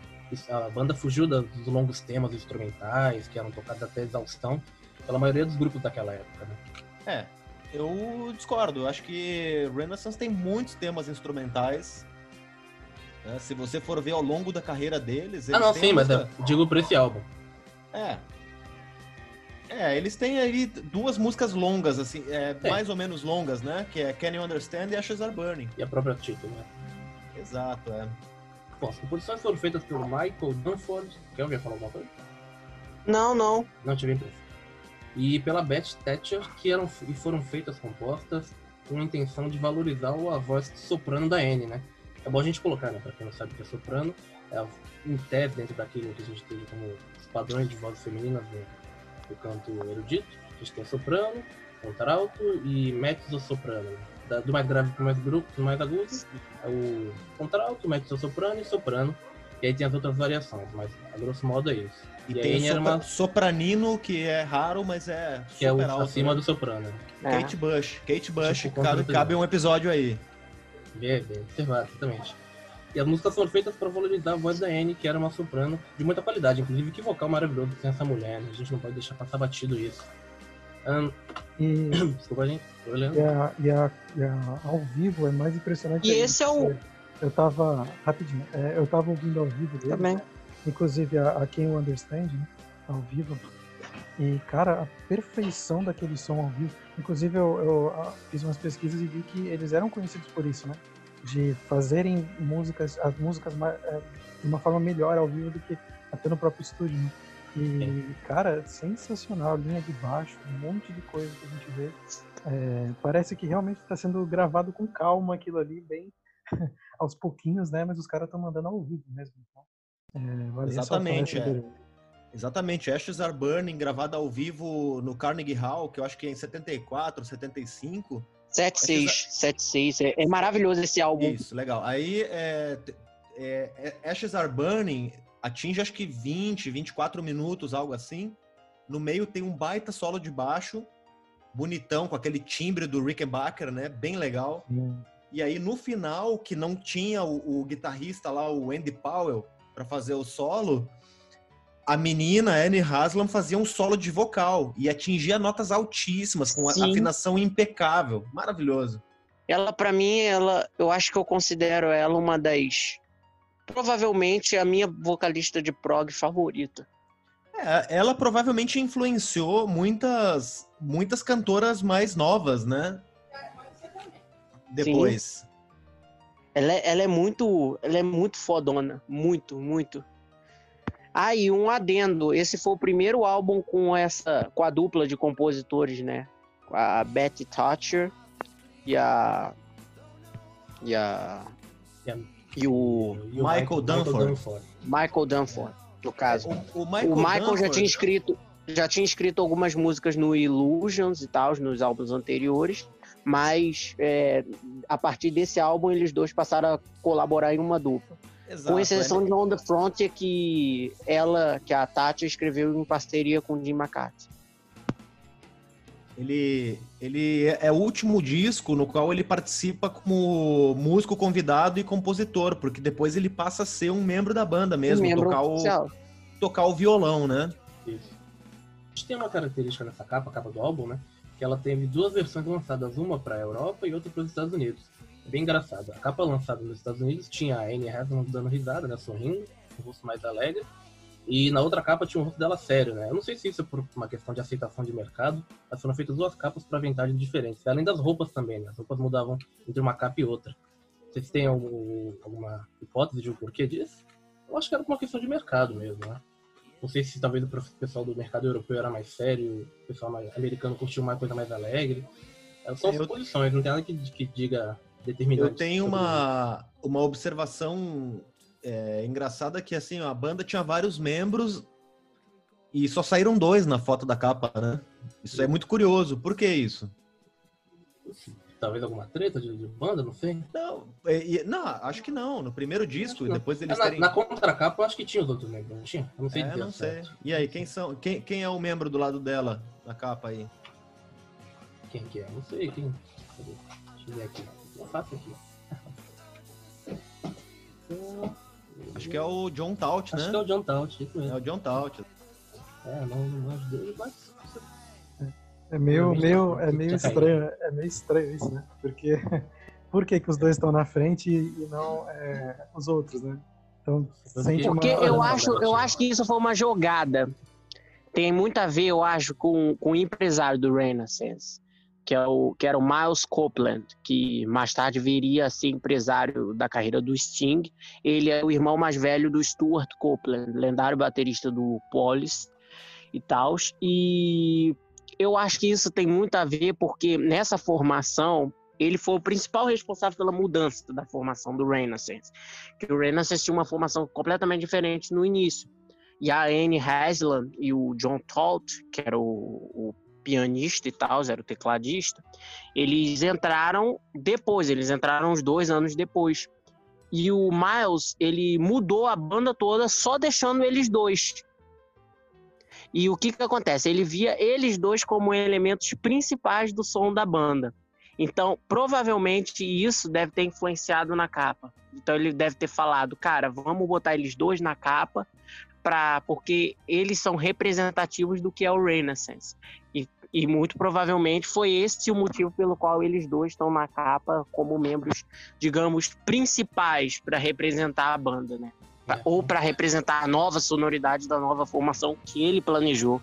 A banda fugiu dos longos temas instrumentais, que eram tocados até exaustão, pela maioria dos grupos daquela época, né? É, eu discordo. Eu acho que Renaissance tem muitos temas instrumentais. né? Se você for ver ao longo da carreira deles, Ah, não, sim, mas eu digo por esse álbum. É. É, eles têm ali duas músicas longas, assim, é, É. mais ou menos longas, né? Que é Can You Understand e Ashes Are Burning. E a própria título, né? Exato, é. Bom, as composições foram feitas pelo Michael Dunford. Quer alguém falar alguma coisa? Não, não. Não tive impressão. E pela Beth Thatcher, que eram, e foram feitas compostas com a intenção de valorizar a voz soprano da Anne, né? É bom a gente colocar, né? Pra quem não sabe o que é soprano, é em tese dentro daquilo que a gente teve como os padrões de vozes femininas no, no canto erudito. Tem soprano, contralto e mezzo-soprano. Né? Da- do mais grave pro mais, gru- pro mais agudo, é o contralto, mezzo-soprano e soprano. E aí tem as outras variações, mas a grosso modo é isso. E, E tem o sopra- uma sopranino, que é raro, mas é que é o alto, acima né? do soprano. né? É. Kate Bush. Kate Bush, Tipo, cabe, cabe um episódio aí. Bem, bem observado, exatamente. E as músicas foram feitas para valorizar a voz da Anne, que era uma soprano de muita qualidade. Inclusive, que vocal maravilhoso que tem essa mulher, né? A gente não pode deixar passar batido isso. Ahn, E, desculpa, gente. E, a, e, a, e a- ao vivo é mais impressionante. E ainda. esse é o- Eu tava. Rapidinho, é, eu tava ouvindo ao vivo dele. Também. Inclusive a, a Quem o Understand, né, ao vivo. E, cara, a perfeição daquele som ao vivo. Inclusive, eu, eu, fiz umas pesquisas e vi que eles eram conhecidos por isso, né? De fazerem músicas, as músicas é, de uma forma melhor ao vivo do que até no próprio estúdio, né? E, cara, sensacional, linha de baixo, um monte de coisa que a gente vê. É, parece que realmente está sendo gravado com calma aquilo ali, bem aos pouquinhos, né? Mas os caras estão mandando ao vivo mesmo. Então, é, vale Exatamente, é. Exatamente, Ashes Are Burning, gravada ao vivo no Carnegie Hall, que eu acho que é em 74, 75. 7-6. 7-6. É, é maravilhoso esse álbum. Isso, legal. Aí, é, é, é, Ashes Are Burning atinge acho que 20, 24 minutos, algo assim. No meio tem um baita solo de baixo, bonitão, com aquele timbre do Rickenbacker, né? Bem legal. Hum, E aí, no final, que não tinha o, o guitarrista lá, o Andy Powell, para fazer o solo, a menina, a Annie Haslam, fazia um solo de vocal e atingia notas altíssimas, com Sim. afinação impecável. Maravilhoso. Ela, pra mim, ela, eu acho que eu considero ela uma das. Provavelmente a minha vocalista de prog favorita. É, ela provavelmente influenciou muitas, muitas cantoras mais novas, né? Depois. Ela, é- ela é muito. Ela é muito fodona. Muito, muito. Ah, e um adendo. Esse foi o primeiro álbum com essa. com a dupla de compositores, né? A Betty Thatcher e a. E a. E o E o Michael Dunford. Michael Dunford, no caso. O, o Michael, o Michael já tinha escrito já tinha escrito algumas músicas no Illusions e tal, nos álbuns anteriores, mas é, a partir desse álbum eles dois passaram a colaborar em uma dupla. Exato, Com exceção ele- de On The Front, é que ela, que a Tati escreveu em parceria com o Jim McCarthy. Ele, ele é o último disco no qual ele participa como músico convidado e compositor, porque depois ele passa a ser um membro da banda mesmo, membro tocar o, tocar o violão, né? Isso. A gente tem uma característica nessa capa, a capa do álbum, né? Que ela teve duas versões lançadas, uma para a Europa e outra para os Estados Unidos. É bem engraçado. A capa lançada nos Estados Unidos tinha a Anne Hathaway dando risada, né? Sorrindo, um rosto mais alegre. E na outra capa tinha o rosto dela sério, né? Eu não sei se isso é por uma questão de aceitação de mercado, mas foram feitas duas capas para vantagens diferentes. Além das roupas também, né? As roupas mudavam entre uma capa e outra. Vocês têm algum, alguma hipótese de o porquê disso? Eu acho que era por uma questão de mercado mesmo, né? Não sei se talvez o pessoal do mercado europeu era mais sério, o pessoal mais americano curtiu uma coisa mais alegre. É, São Eu- suposições, não tem nada que, que diga determinante. Eu tenho uma, uma observação é, engraçada que assim, ó, a banda tinha vários membros e só saíram dois na foto da capa, né? Isso é muito curioso. Por que isso? Talvez alguma treta de, de banda, não sei. Não, é, e- não, acho que não. No primeiro disco, depois eles É, na, terem. na contracapa eu acho que tinha os outros membros, não tinha? Eu não sei É, não sei. certo. E aí, quem são? Quem, quem é o membro do lado dela na capa aí? Quem que é? Não sei quem. Deixa eu ver aqui. Não faço aqui. Acho que é o John Taut, Acho né? que é o John Taut, isso É mesmo. o John Taut. É, não, não manjo dele, mas. É meio, meio, tá- é meio tá estranho, é meio estranho isso, né? Porque por que, que os dois estão na frente e não é, os outros, né? Então, sente uma... Porque Olha, eu acho, eu acho que isso foi uma jogada. Tem muito a ver, eu acho, com, com o empresário do Renaissance, que, é o, que era o Miles Copeland, que mais tarde viria a ser empresário da carreira do Sting. Ele é o irmão mais velho do Stuart Copeland, lendário baterista do Police e tal. E eu acho que isso tem muito a ver porque nessa formação ele foi o principal responsável pela mudança da formação do Renaissance que o Renaissance tinha uma formação completamente diferente no início. E a Anne Haslam e o John Tolt, que era o, o pianista e tal, era o tecladista, eles entraram depois, eles entraram uns dois anos depois. E o Miles, ele mudou a banda toda só deixando eles dois. E o que que acontece? Ele via eles dois como elementos principais do som da banda. Então, provavelmente isso deve ter influenciado na capa. Então ele deve ter falado, cara, vamos botar eles dois na capa, pra, porque eles são representativos do que é o Renaissance. E, muito provavelmente foi esse o motivo pelo qual eles dois estão na capa como membros, digamos, principais para representar a banda, né? Pra- É. Ou para representar a nova sonoridade da nova formação que ele planejou.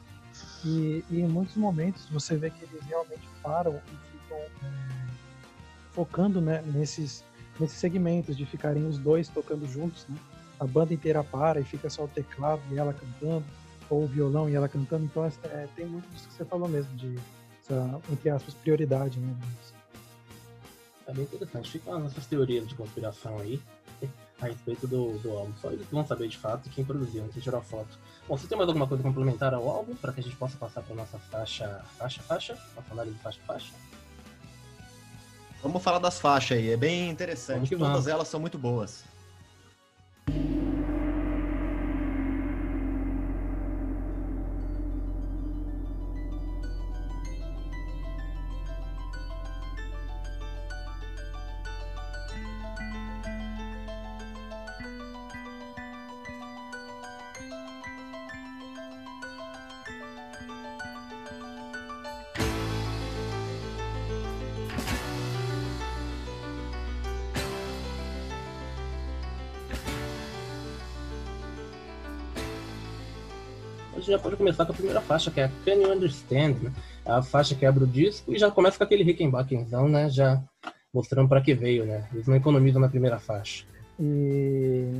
E, e em muitos momentos você vê que eles realmente param e ficam é, focando né, nesses, nesses segmentos de ficarem os dois tocando juntos, né? A banda inteira para e fica só o teclado e ela cantando, ou o violão e ela cantando. Então é, tem muito disso que você falou mesmo, de essa, entre aspas, prioridade, né? É bem interessante. Ficam as nossas teorias de conspiração aí a respeito do, do álbum. Só eles vão saber de fato quem produziu, quem tirou a foto. Bom, você tem mais alguma coisa complementar ao álbum para que a gente possa passar para nossa faixa, faixa, faixa? Nossa análise de faixa, faixa? Vamos falar das faixas aí, é bem interessante. que Todas elas são muito boas. Começar com a primeira faixa, que é a Can You Understand, né? É a faixa que abre o disco e já começa com aquele Rickenbackenzão, né? Já mostrando para que veio, né? Eles não economizam na primeira faixa. E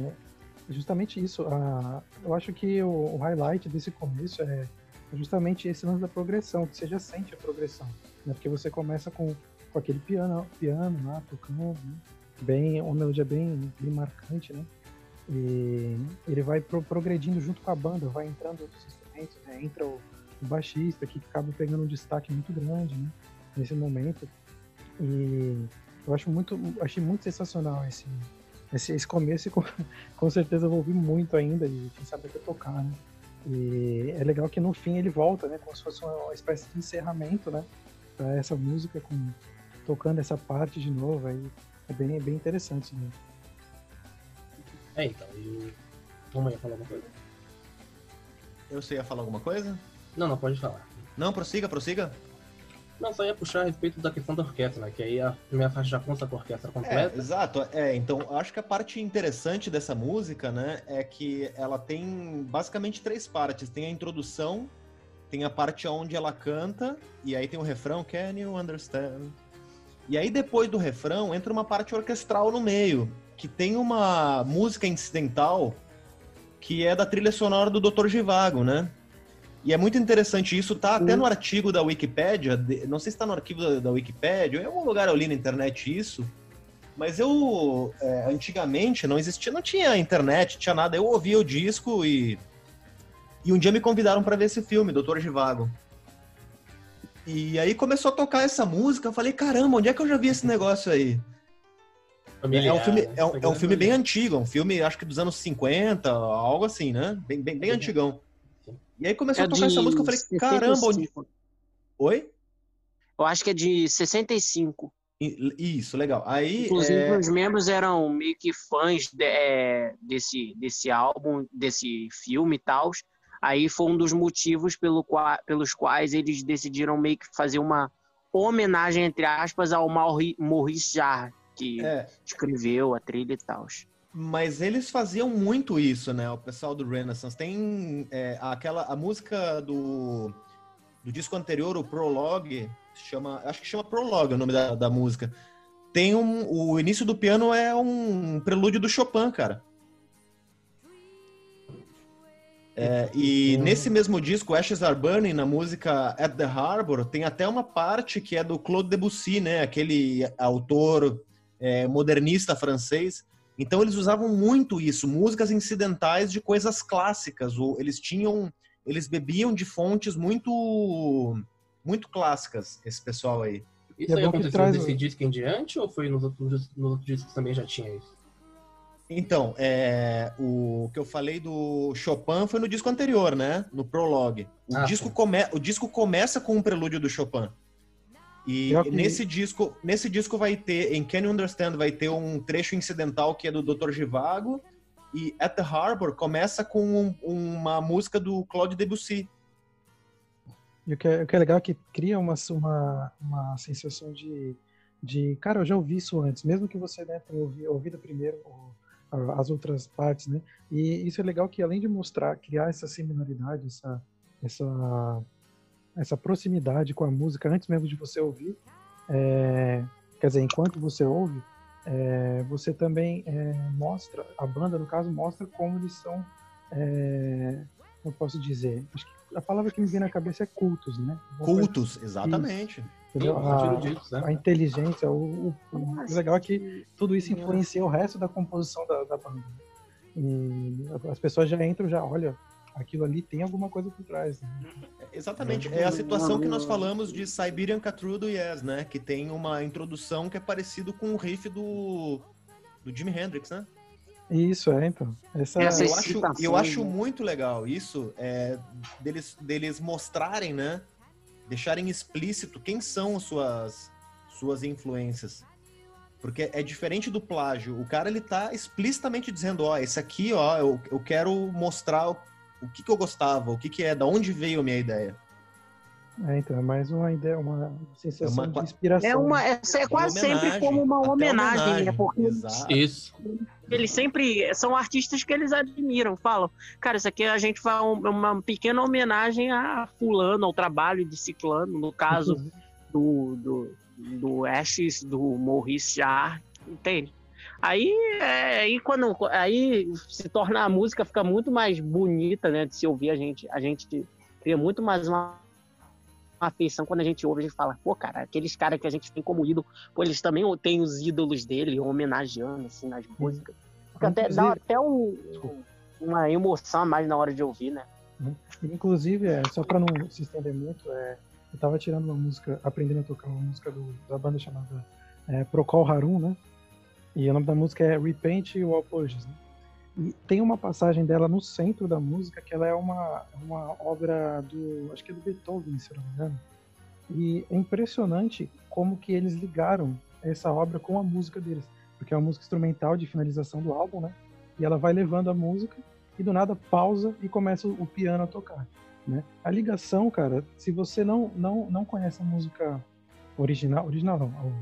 justamente isso, a, eu acho que o, o highlight desse começo é justamente esse lance da progressão, que você já sente a progressão, né? Porque você começa com, com aquele piano, piano lá tocando, né? bem, uma melodia bem, bem marcante, né? E ele vai pro- progredindo junto com a banda, vai entrando instrumentos, né? Entra o, o baixista que acaba pegando um destaque muito grande, né? Nesse momento. E eu acho muito, achei muito sensacional esse, esse, esse começo e com, com certeza eu vou ouvir muito ainda e quem sabe até tocar, né? E é legal que no fim ele volta, né? Como se fosse uma, uma espécie de encerramento, né? Pra essa música, com, tocando essa parte de novo. Aí é bem, bem interessante isso mesmo. É, então. E o... Vamos aí falar alguma coisa? Eu sei ia falar alguma coisa? Não, não, pode falar. Não, prossiga, prossiga. Não, só ia puxar a respeito da questão da orquestra, né? Que aí a primeira faixa já consta com a orquestra É, completa. exato. É, então acho que a parte interessante dessa música, né, é que ela tem basicamente três partes. Tem a introdução, tem a parte onde ela canta, e aí tem o refrão, Can you understand? E aí depois do refrão entra uma parte orquestral no meio, que tem uma música incidental que é da trilha sonora do Dr. Givago, né? E é muito interessante isso, tá até no artigo da Wikipédia, não sei se tá no arquivo da, da Wikipédia, em algum lugar eu li na internet isso, Mas eu, é, antigamente, não existia, não tinha internet, tinha nada. Eu ouvia o disco e. E um dia me convidaram para ver esse filme, Doutor Givago. E aí começou a tocar essa música, eu falei, caramba, onde é que eu já vi esse negócio aí? Familiar, é um filme, né? é um, é um filme bem antigo, é um filme, acho que dos anos 50, algo assim, né? Bem, bem, bem antigão. E aí começou É a tocar essa música, eu falei, caramba, onde... 65. Oi? Eu acho que é de 65. I- Isso, legal. Aí, Inclusive, é, os membros eram meio que fãs de- é, desse, desse álbum, desse filme e tal. Aí foi um dos motivos pelo pelos quais eles decidiram meio que fazer uma homenagem, entre aspas, ao Mauri- Maurice Jarre, que é, escreveu a trilha e tal. mas eles faziam muito isso, né? O pessoal do Renaissance. Tem é, aquela, a música do, do disco anterior, o Prologue, chama, acho que chama Prologue o nome da, da música. Tem um, o início do piano é um prelúdio do Chopin, cara. É, e Uhum. nesse mesmo disco, Ashes Are Burning, na música At the Harbor, tem até uma parte que é do Claude Debussy, né? Aquele autor é, modernista francês. Então eles usavam muito isso, músicas incidentais de coisas clássicas. Ou eles tinham, eles bebiam de fontes muito, muito clássicas. Esse pessoal aí. Isso E é aí aconteceu traz desse disco em diante ou foi nos outros, nos outros discos também já tinha isso? Então, é, o que eu falei do Chopin foi no disco anterior, né? No Prologue. O, Ah, disco, sim. come, o disco começa com um prelúdio do Chopin. E nesse disco, nesse disco vai ter, em Can You Understand, vai ter um trecho incidental que é do Dr. Givago. E At the Harbor começa com um- uma música do Claude Debussy. E o que é, o que é legal é que cria uma, uma, uma sensação de, de, cara, eu já ouvi isso antes, mesmo que você né, tenha ouvi- ouvido primeiro as outras partes, né? E isso é legal que além de mostrar, criar essa similaridade, essa, essa, essa proximidade com a música antes mesmo de você ouvir, é, quer dizer, enquanto você ouve, é, você também é, mostra, a banda no caso mostra como eles são, é, como eu posso dizer, acho que a palavra que me vem na cabeça é cultos, né? Uma coisa- Cultos, exatamente. entendeu? Sim, eu A, disso, né? a inteligência, o, o, o legal é que tudo isso influencia o resto da composição da, da banda. E as pessoas já entram, já olha, aquilo ali tem alguma coisa por trás. Né? Exatamente. É a situação que nós falamos de Siberian Catru do Yes, né? Que tem uma introdução que é parecido com o riff do, do Jimi Hendrix, né? Isso, é, então. Essa, Essa eu acho, eu acho né? muito legal isso, é, deles, deles mostrarem, né? Deixarem explícito quem são suas, suas influências. Porque é diferente do plágio. O cara, ele tá explicitamente dizendo, ó, esse aqui, ó, eu, eu quero mostrar o, que que eu gostava, o que que é, da onde veio a minha ideia. é, então, é mais uma ideia, uma sensação É uma- de inspiração. É uma, essa é quase sempre homenagem, como uma até homenagem, né? homenagem, Porque exato. Isso. eles sempre são artistas que eles admiram. Falam, cara, isso aqui a gente faz um- uma pequena homenagem a fulano, ao trabalho de ciclano, no caso do, do, do Ashes, do Maurice Jarre, entende? Aí, é, aí quando aí se torna a música fica muito mais bonita, né, de se ouvir a gente, a gente cria muito mais uma uma afeição quando a gente ouve, a gente fala, pô, cara, aqueles caras que a gente tem como ídolo, pô, eles também têm os ídolos dele, homenageando, assim, nas músicas. Fica até, dá até um, uma emoção a mais na hora de ouvir, né? Inclusive, é, só para não se estender muito, é, eu tava tirando uma música, aprendendo a tocar uma música do- da banda chamada é, Procol Harum, né? E o nome da música é Repaint Wall Pages, né? E tem uma passagem dela no centro da música que ela é uma, uma obra do, acho que é do Beethoven, se não me engano. E é impressionante como que eles ligaram essa obra com a música deles, porque é uma música instrumental de finalização do álbum, né? E ela vai levando a música e do nada pausa e começa o piano a tocar, né? A ligação, cara, se você não não não conhece a música original, original não,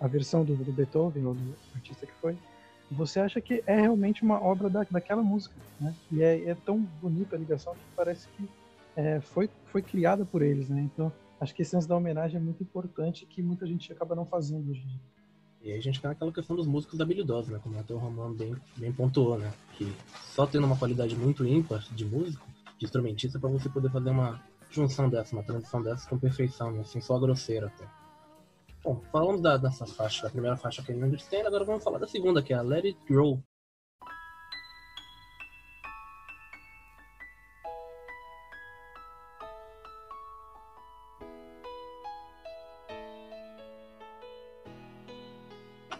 a, versão do, do Beethoven ou do artista que foi, você acha que é realmente uma obra da, daquela música, né? E é, é tão bonita a ligação que parece que é, foi foi criada por eles, né? Então acho que esse lance da homenagem é muito importante que muita gente acaba não fazendo hoje em dia. E aí a gente cai naquela questão dos músicos habilidosos, né? Como até o Romano bem, bem pontuou, né? Que só tendo uma qualidade muito ímpar de músico, de instrumentista, para você poder fazer uma junção dessa, uma transição dessa com perfeição, né? Assim, só grosseira até. Bom, falamos da, dessa faixa, da primeira faixa que é Understand, agora vamos falar da segunda, que é a Let It Grow.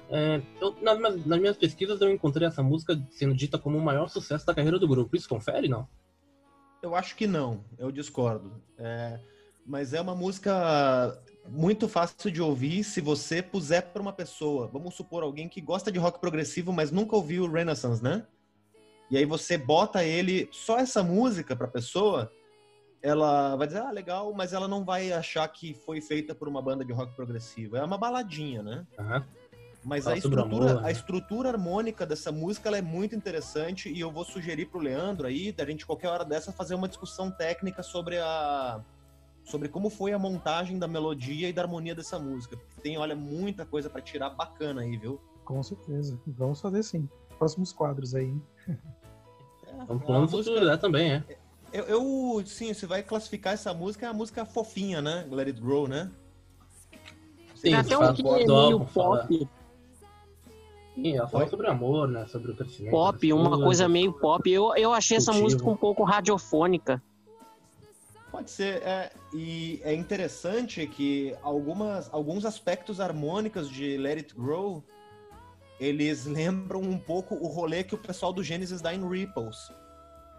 É, eu, nas, minhas- nas minhas pesquisas eu encontrei essa música sendo dita como o maior sucesso da carreira do grupo. Isso confere, não? Eu acho que não, eu discordo. É, mas é uma música muito fácil de ouvir se você puser para uma pessoa. Vamos supor alguém que gosta de rock progressivo, mas nunca ouviu o Renaissance, né? E aí você bota ele só essa música para pessoa, ela vai dizer ah legal, mas ela não vai achar que foi feita por uma banda de rock progressivo. É uma baladinha, né? Aham. Mas a estrutura, amor, né? a estrutura harmônica dessa música ela é muito interessante e eu vou sugerir pro Leandro aí, da gente qualquer hora dessa fazer uma discussão técnica sobre a sobre como foi a montagem da melodia e da harmonia dessa música. Tem, olha, muita coisa pra tirar bacana aí, viu? Com certeza. Vamos fazer sim. Próximos quadros aí. É falando música- futuridade também, é. eu, eu, sim, você vai classificar essa música, é uma música fofinha, né? Let It Grow, né? Sim, Tem até um que é meio pop, Sim, ela fala Oi? sobre amor, né? Sobre o crescimento. pop, uma coisa meio pop. Eu, eu achei essa Cultivo. música um pouco radiofônica. Pode ser, é, e é interessante que algumas, alguns aspectos harmônicos de Let It Grow, eles lembram um pouco o rolê que o pessoal do Genesis dá em Ripples.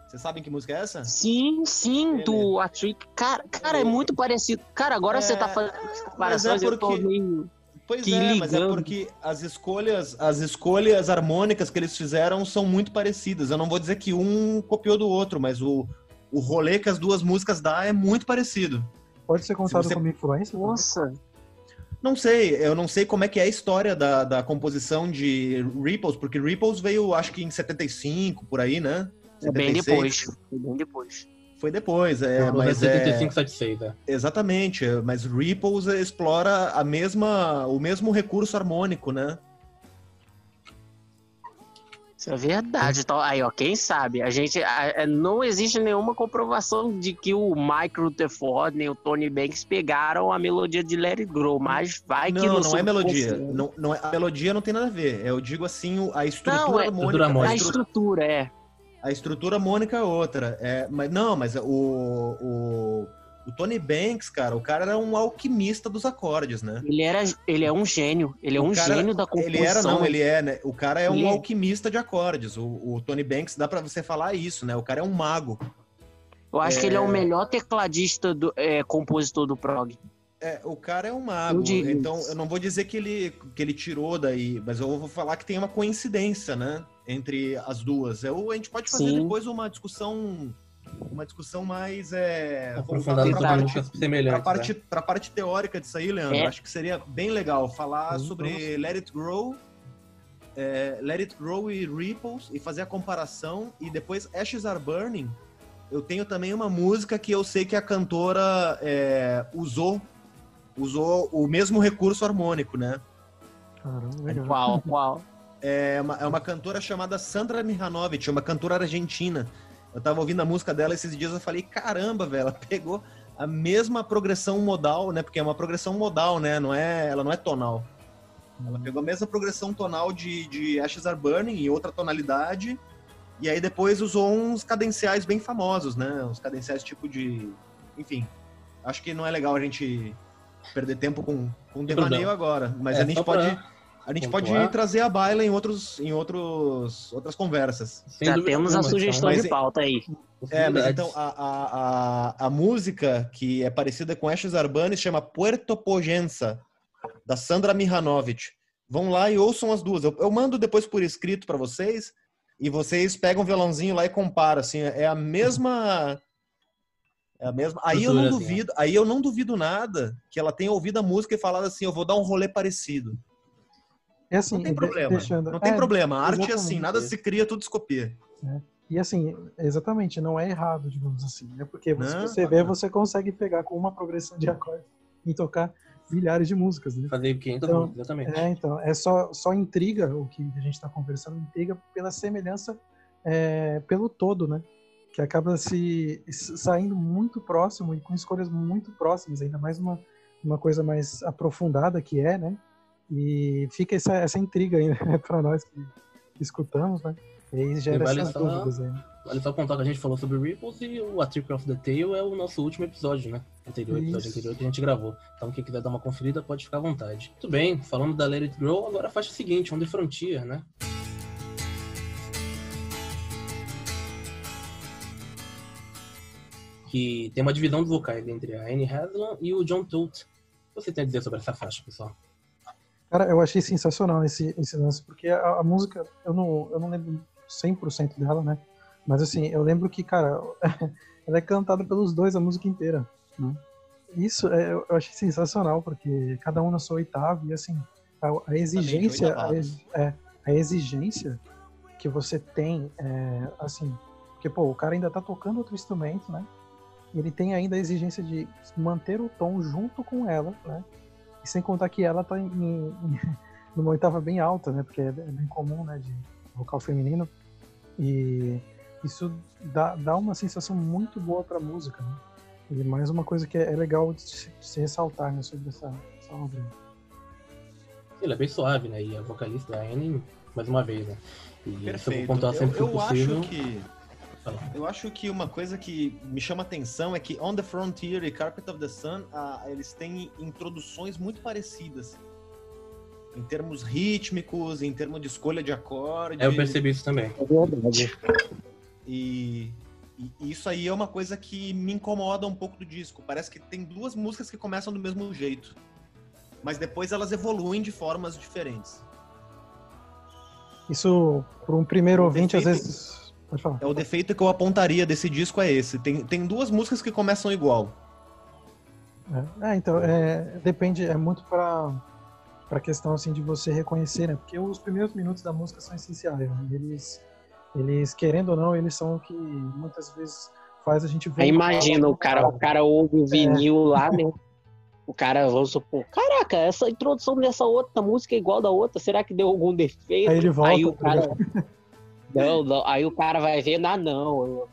Vocês sabem que música é essa? Sim, sim, do Atrick. Cara, cara, é muito parecido. Cara, agora É, você tá fazendo essas comparações, eu tô porque- meio. Pois Que é, mas é ligando. porque as escolhas, as escolhas harmônicas que eles fizeram são muito parecidas. Eu não vou dizer que um copiou do outro, mas o, o rolê que as duas músicas dá é muito parecido. Pode ser contado você- como influência? Nossa, Não sei, eu não sei como é que é a história da, da composição de Ripples, porque Ripples veio, acho que em 75, por aí, né? é bem 76. depois. É bem depois. Foi depois, é, Não, mas é, 75, 76, é. exatamente, é, mas Ripples explora a mesma, o mesmo recurso harmônico, né? Isso é verdade. Então, aí, ó, quem sabe? A gente. a- a- não existe nenhuma comprovação de que o Mike Rutherford nem o Tony Banks pegaram a melodia de Let It Grow, mas vai que Não, não é melodia. Não, não é, a melodia não tem nada a ver. Eu digo assim, a estrutura Não, é- harmônica. Estrutura a, estrutura, é. a estrutura harmônica é outra. É, mas não, mas o, o, o Tony Banks, cara, o cara era um alquimista dos acordes, né? Ele, era, ele é um gênio. Ele é O um cara- gênio da composição. Ele era, não, ele é, né? O cara é um Ele é. alquimista de acordes. O, o Tony Banks, dá pra você falar isso, né? O cara é um mago. Eu acho que ele é o É. melhor tecladista, do, é, compositor do prog. É, o cara é um mago. Eu Então, eu não vou dizer que ele, que ele tirou daí, mas eu vou falar que tem uma coincidência, né? Entre as duas. Eu, a gente pode fazer Sim. depois uma discussão. Uma discussão mais é, Aprofundada para a parte, parte, né? parte teórica disso aí, Leandro. É. Acho que seria bem legal falar Sim, sobre vamos. Let It Grow, é, Let It Grow e Ripples e fazer a comparação. E depois Ashes Are Burning. Eu tenho também uma música que eu sei que a cantora é, usou usou o mesmo recurso harmônico, né? Caramba. Qual, qual? É uma, é uma cantora chamada Sandra Mihanovic, uma cantora argentina. Eu tava ouvindo a música dela esses dias, eu falei, caramba, velho, ela pegou a mesma progressão modal, né? Porque é uma progressão modal, né? Não é, ela não é tonal. Ela pegou a mesma progressão tonal de, de Ashes Are Burning em outra tonalidade. E aí depois usou uns cadenciais bem famosos, né? Uns cadenciais tipo de. Enfim. Acho que não é legal a gente perder tempo com, com devaneio agora. Mas É, a gente só pra pode. A gente pode trazer a baila em, outros, em outros, outras conversas. Sem Já dúvida temos a sugestão mas de pauta aí. É, mas então a, a, a, a música que é parecida com Ashes Arbanes chama Puerto Pogenza, da Sandra Mihanovic. Vão lá e ouçam as duas. Eu, eu mando depois por escrito para vocês e vocês pegam o violãozinho lá e comparam. Assim, é a mesma. É a mesma. Aí eu não duvido, aí eu não duvido nada que ela tenha ouvido a música e falado assim, eu vou dar um rolê parecido. É assim, Não tem problema. deixando- Não tem é, problema. A arte é assim, nada se cria, tudo se copia. E assim, exatamente, não é errado, digamos assim. É porque se Não, você vê, você consegue pegar com uma progressão de acorde e tocar milhares de músicas, né? Fazer 500 Então, músicas, exatamente. É, então, é só, só intriga o que a gente está conversando, intriga pela semelhança é, pelo todo, né? Que acaba se saindo muito próximo e com escolhas muito próximas, ainda mais uma, uma coisa mais aprofundada que é, né? E fica essa, essa intriga aí, né? para nós que, escutamos, né? E aí gera vale essas só- dúvidas aí. né? Vale só contar que a gente falou sobre Ripples e o A Trick of the Tail é o nosso último episódio, né? Anterior, episódio Isso. anterior que a gente gravou. Então quem quiser dar uma conferida pode ficar à vontade. Muito bem, falando da Let It Grow, agora a faixa seguinte, On The Frontier, né? Que tem uma divisão de vocais entre a Annie Haslam e o John Tolt. O que você tem a dizer sobre essa faixa, pessoal? Cara, eu achei sensacional esse, esse lance, porque a, a música, eu não, eu não lembro 100% dela, né? Mas assim, eu lembro que, cara, ela é cantada pelos dois a música inteira. né? Isso é, eu achei sensacional, porque cada um na sua oitava, e assim, a, a exigência, a, é, a exigência que você tem, é, assim, porque, pô, o cara ainda tá tocando outro instrumento, né? E ele tem ainda a exigência de manter o tom junto com ela, né? E sem contar que ela tá em, em- numa oitava bem alta, né? Porque é, é bem comum, né? De vocal feminino. E isso dá, dá uma sensação muito boa pra música, né? E mais uma coisa que é, é legal de se, de se ressaltar, né? Sobre essa, essa obra. Ele é bem suave, né? E a vocalista, a Annie, mais uma vez, né? E isso eu vou Perfeito. pontuar Eu, sempre que eu possível. acho que. Eu acho que uma coisa que me chama atenção é que On the Frontier e Carpet of the Sun, ah, eles têm introduções muito parecidas. Em termos rítmicos, em termos de escolha de acorde. É, eu percebi isso também. É verdade. E, e isso aí é uma coisa que me incomoda um pouco do disco. Parece que tem duas músicas que começam do mesmo jeito. Mas depois elas evoluem de formas diferentes. Isso, por um primeiro ouvinte, às vezes. Pode falar. É o defeito que eu apontaria desse disco é esse. Tem, tem duas músicas que começam igual. É, é, então, é, depende, é muito para para questão assim de você reconhecer, né? Porque os primeiros minutos da música são essenciais, né? Eles eles querendo ou não, eles são o que muitas vezes faz a gente Aí voltar imagina, o cara, o cara ouve o vinil lá, né? O cara, vamos supor, caraca, essa introdução dessa outra música é igual da outra, será que deu algum defeito? Aí ele volta, Aí o tá cara. Não, não, aí o cara vai ver, ah, não,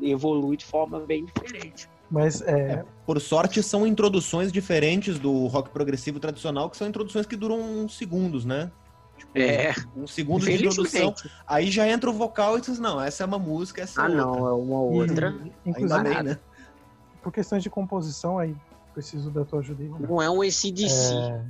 evolui de forma bem diferente. Mas é, Por sorte, são introduções diferentes do rock progressivo tradicional, que são introduções que duram uns segundos, né? Tipo, É, um segundo de introdução. Aí já entra o vocal e diz, não, essa é uma música, essa é Ah, outra. não, é uma e, outra. inclusive Ainda bem, né? por questões de composição aí preciso da tua ajuda aí. Roberto. Não é um ACDC. É,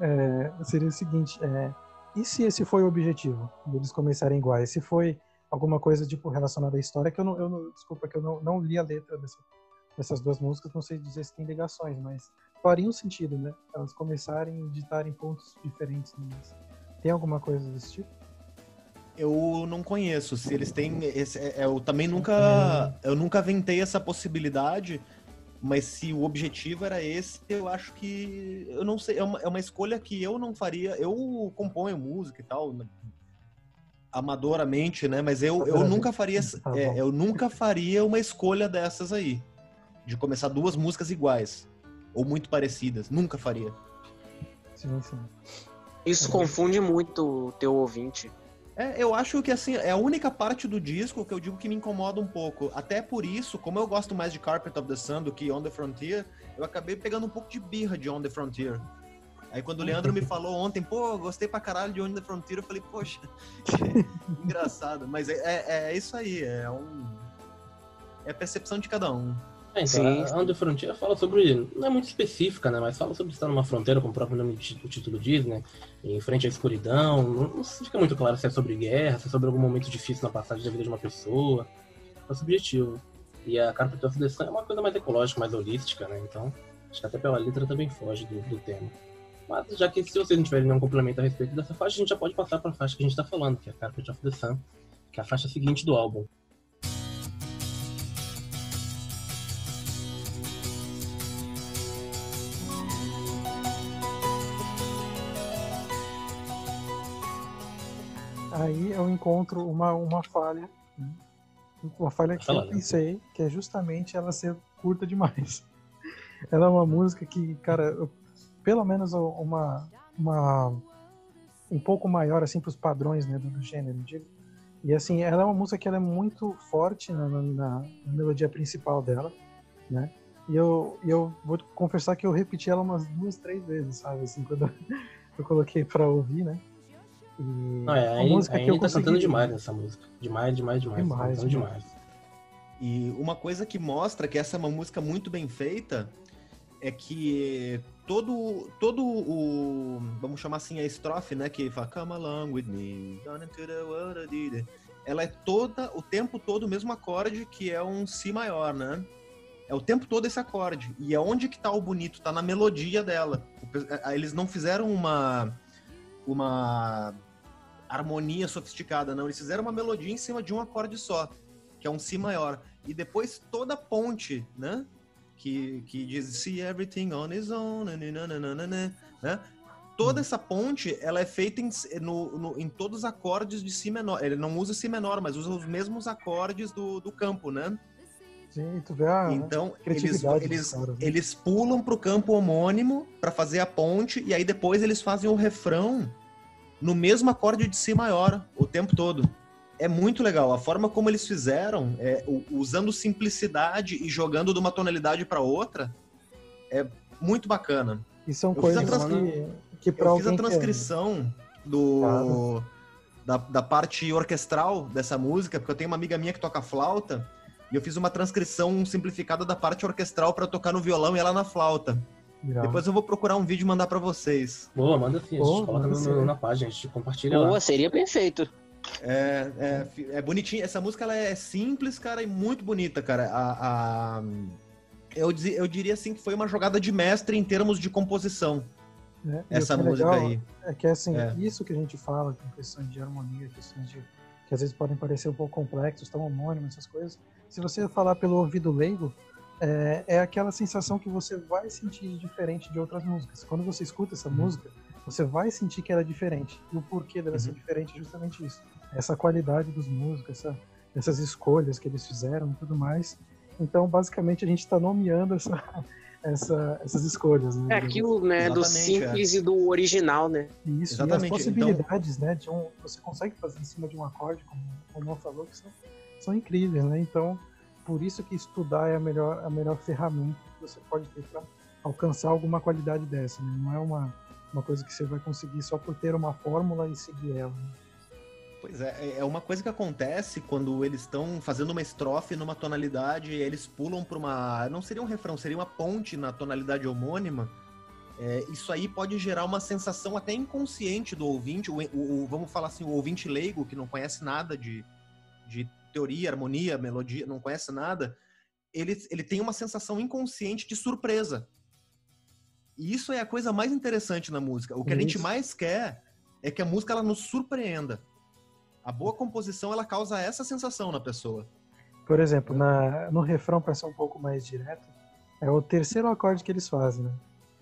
é, seria o seguinte, é, e se esse foi o objetivo deles começarem iguais? Se foi alguma coisa tipo relacionada à história que eu não, eu não desculpa que eu não, não li a letra dessa- dessas duas músicas, não sei dizer se tem ligações, mas faria um sentido, né? Elas começarem a ditar em pontos diferentes. Mas tem alguma coisa desse tipo? Eu não conheço. Se eles têm. esse- é, eu também nunca. Eu nunca aventei essa possibilidade. Mas se o objetivo era esse, eu acho que. Eu não sei. É uma, é uma escolha que eu não faria. Eu componho música e tal. né, Amadoramente, né? Mas eu, eu nunca faria. Tá é, eu nunca faria uma escolha dessas aí. De começar duas músicas iguais. Ou muito parecidas. Nunca faria. Sim, sim. Isso confunde muito o teu ouvinte. É, eu acho que assim, é a única parte do disco que eu digo que me incomoda um pouco. Até por isso, como eu gosto mais de Carpet of the Sun do que On the Frontier, eu acabei pegando um pouco de birra de On the Frontier. Aí quando o Leandro me falou ontem, pô, gostei pra caralho de On the Frontier, eu falei, poxa, engraçado. Mas é, é, é isso aí, é um. É a percepção de cada um. É, então, Sim, a sim. The Frontier fala sobre. Não é muito específica, né? Mas fala sobre estar numa fronteira, como o próprio nome do título diz, né? Em frente à escuridão. Não, não fica muito claro se é sobre guerra, se é sobre algum momento difícil na passagem da vida de uma pessoa. É subjetivo. E a Carpet of the Sun é uma coisa mais ecológica, mais holística, né? Então, acho que até pela letra também foge do, do tema. Mas já que se vocês não tiverem nenhum complemento a respeito dessa faixa, a gente já pode passar para a faixa que a gente está falando, que é a Carpet of the Sun, que é a faixa seguinte do álbum. Aí eu encontro uma, uma falha, né? uma falha que Fala, eu né? pensei, que é justamente ela ser curta demais. Ela é uma música que, cara, eu- pelo menos uma, uma um pouco maior assim para os padrões né, do, do gênero, eu digo. E assim, ela é uma música que ela é muito forte na, na- na- melodia principal dela, né? E eu, eu vou confessar que eu repeti ela umas duas, três vezes, sabe? Assim, quando eu coloquei pra ouvir, né? E Não, é, a a música Anne que eu tá cantando demais nessa música. Demais, demais, demais. Demais, cantando demais. E uma coisa que mostra que essa é uma música muito bem feita é que todo todo o vamos chamar assim a estrofe, né, que fala come along with me, down into the world I did it", ela é toda o tempo todo o mesmo acorde que é um si maior, né? É o tempo todo esse acorde. E é onde que tá o bonito, tá na melodia dela. A- Eles não fizeram uma uma harmonia sofisticada, não, eles fizeram uma melodia em cima de um acorde só que é um Si maior. E depois toda a ponte, né? Que, que diz See everything on his own, nananana, né? Toda essa ponte, ela é feita em, no, no- em todos os acordes de Si menor. Ele não usa Si menor, mas usa os mesmos acordes do, do campo, né? Sim, tu vê a então, eles, eles, caras, né? eles pulam pro campo homônimo para fazer a ponte, e aí depois eles fazem o refrão no mesmo acorde de Si maior o tempo todo. É muito legal. A forma como eles fizeram, é, usando simplicidade e jogando de uma tonalidade para outra, é muito bacana. E são Eu coisas trans- que, que pra Eu fiz a alguém é- transcrição do, da, da parte orquestral dessa música, porque eu tenho uma amiga minha que toca flauta, e eu fiz uma transcrição simplificada da parte orquestral para tocar no violão e ela na flauta. Legal. Depois eu vou procurar um vídeo e mandar para vocês. Boa, manda sim. A gente coloca no- na página, a gente compartilha lá. Boa, seria perfeito. É, é, é bonitinho. Essa música ela é simples, cara, e muito bonita, cara. A, a- eu, dizi- eu diria assim que foi uma jogada de mestre em termos de composição? E o essa é música legal aí. É que assim, É. isso que a gente fala, com questões de harmonia, questões de que às vezes podem parecer um pouco complexos, tão homônimos, essas coisas. Se você falar pelo ouvido leigo, é, é aquela sensação que você vai sentir diferente de outras músicas. Quando você escuta essa Uhum. música, você vai sentir que ela é diferente. E o porquê dela ser Uhum. diferente é justamente isso. Essa qualidade dos músicos, essa, essas escolhas que eles fizeram e tudo mais. Então, basicamente, a gente está nomeando essa, essa- essas escolhas. Né? É aquilo, né, do Exatamente, simples e do original, né? Isso, Exatamente, e as possibilidades, né, de um, você consegue fazer em cima de um acorde, como o Mon falou, que são, são incríveis, né? Então, por isso que estudar é a melhor, a melhor ferramenta que você pode ter para alcançar alguma qualidade dessa, né? Não é uma, uma coisa que você vai conseguir só por ter uma fórmula e seguir ela. né? Pois é, é- é uma coisa que acontece quando eles estão fazendo uma estrofe numa tonalidade e eles pulam para uma. Não seria um refrão, seria uma ponte na tonalidade homônima. É, isso aí pode gerar uma sensação até inconsciente do ouvinte, o, o- vamos falar assim, o ouvinte leigo que não conhece nada de, de teoria, harmonia, melodia, não conhece nada, ele, ele tem uma sensação inconsciente de surpresa. E isso é a coisa mais interessante na música. O que a gente Isso. mais quer é que a música ela nos surpreenda. A boa composição ela causa essa sensação na pessoa. Por exemplo, na, no refrão, para ser um pouco mais direto, é o terceiro acorde que eles fazem, né?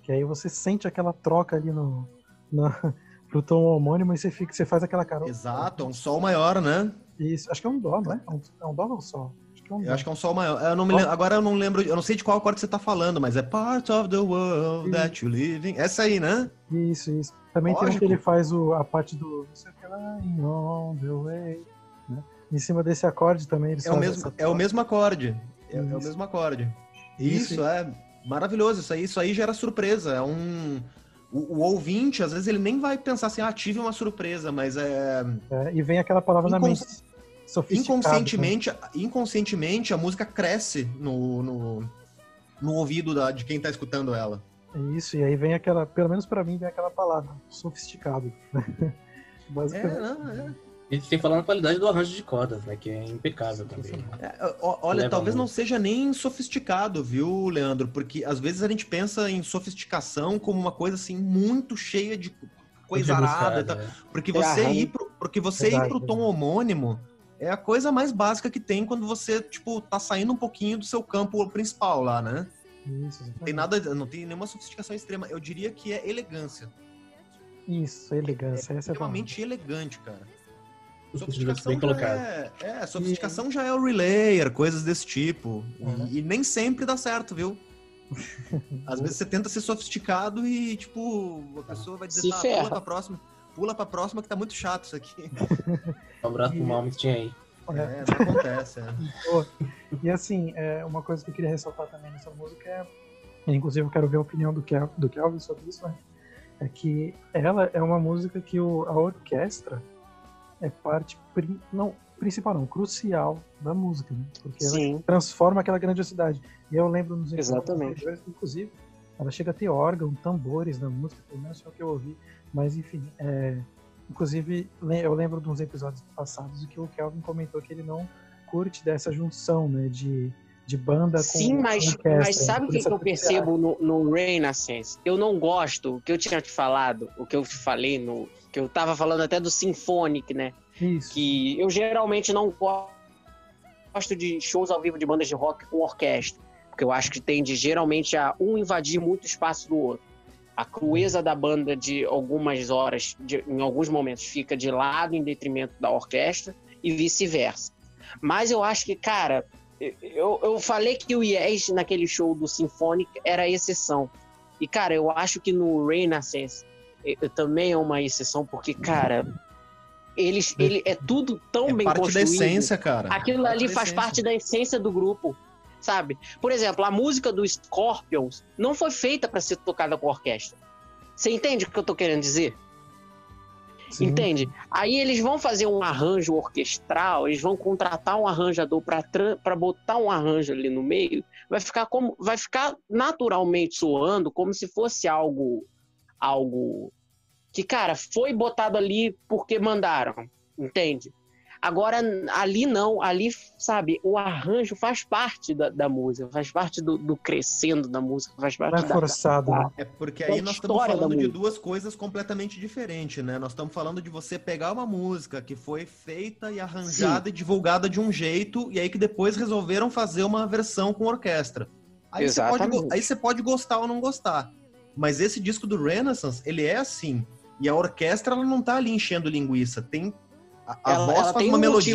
Que aí você sente aquela troca ali no, no pro tom homônimo e você, fica, você faz aquela cara. Exato, é um sol maior, né? Isso, acho que é um dó, não é? É um, é um dó ou um sol? Acho que é um Eu acho que é um sol maior. Eu não me lem- Agora eu não lembro, eu não sei de qual acorde você tá falando, mas é Part of the World that you live in. Essa aí, né? Isso, isso. Também tem um Lógico. que ele faz o, a parte do. Não sei o que lá, on the way. Né? Em cima desse acorde também eles É o mesmo, é o mesmo acorde. É, é o mesmo acorde. Isso, Isso, é maravilhoso. Isso aí, isso aí gera surpresa. É um. O, o ouvinte, às vezes, ele nem vai pensar assim, ah, tive uma surpresa, mas é. É, e vem aquela palavra na mente. Né? inconscientemente, inconscientemente a música cresce no, no, no ouvido da- de quem tá escutando ela. né? Isso, e aí vem aquela, pelo menos pra mim, vem aquela palavra, sofisticado. É, Basicamente. não, é. E sem falar na qualidade do arranjo de cordas, né? Que é impecável também. né? É, olha, Leva talvez não muito. seja nem sofisticado, viu, Leandro? Porque às vezes a gente pensa em sofisticação como uma coisa assim muito cheia de coisa arada. Rebuscada, é. Porque É você ir pro, porque você ir Verdade, pro tom homônimo é a coisa mais básica que tem quando você, tipo, tá saindo um pouquinho do seu campo principal lá, né? Isso, Não tem nada, não tem nenhuma sofisticação extrema. Eu diria que é elegância. Isso, elegância, é palavra. Extremamente elegante, cara. Bem já colocado. é, é, sofisticação já é o relayer, coisas desse tipo. E- Uhum. E, nem sempre dá certo, viu? Às vezes você tenta ser sofisticado e, tipo, a pessoa vai dizer, Se tá, ferra. pula pra próxima. Pula pra próxima que tá muito chato isso aqui. Um abraço pro E- Malme que tinha aí. É, não acontece. É. E assim, é, uma coisa que eu queria ressaltar também nessa música é. Inclusive, eu quero ver a opinião do, Kel, do Kelvin sobre isso, né? É que ela é uma música que o, a orquestra é parte. Prim, não, principal não, crucial da música, né? Porque Sim. ela transforma aquela grandiosidade. E eu lembro nos Exatamente. inclusive, ela chega a ter órgão, tambores na música, pelo menos foi o que eu ouvi. Mas enfim, é, inclusive eu lembro de uns episódios passados que o Kelvin comentou que ele não curte dessa junção, né, de, de banda com Sim, mas, com mas sabe o que, que eu percebo no, no Renaissance? Eu não gosto, o que eu tinha te falado, o que eu te falei no. Que eu tava falando até do Symphonic, né? Isso. Que eu geralmente não go- gosto de shows ao vivo de bandas de rock com orquestra. Porque eu acho que tende geralmente a um invadir muito espaço do outro. A crueza da banda de algumas horas, de- em alguns momentos, fica de lado em detrimento da orquestra e vice-versa. Mas eu acho que, cara, eu, eu falei que o Yes naquele show do Symphonic era exceção. E, cara, eu acho que no Renaissance eh, eh, também é uma exceção, porque, cara, eles, ele é tudo tão É bem parte da construído. essência, cara. Aquilo Parte ali da faz essência. parte da essência do grupo, sabe? Por exemplo, a música do Scorpions não foi feita para ser tocada com orquestra. Você entende o que eu tô querendo dizer? Sim. Entende? Aí eles vão fazer um arranjo orquestral, eles vão contratar um arranjador para botar um arranjo ali no meio, vai ficar como vai ficar naturalmente soando como se fosse algo algo que, cara, foi botado ali porque mandaram, entende? Agora, ali não, ali, sabe, o arranjo faz parte da, da música, faz parte do, do crescendo da música, faz parte Não é da, forçado, né? É porque da aí nós estamos da falando de duas coisas completamente diferentes, né? Nós estamos falando de você pegar uma música que foi feita e arranjada e divulgada de um jeito, e aí que depois resolveram fazer uma versão com orquestra. Aí você, pode, aí você pode gostar ou não gostar. Mas esse disco do Renaissance, ele é assim. E a orquestra, ela não tá ali enchendo linguiça. Tem. A, a ela, voz ela faz tem uma um melodia.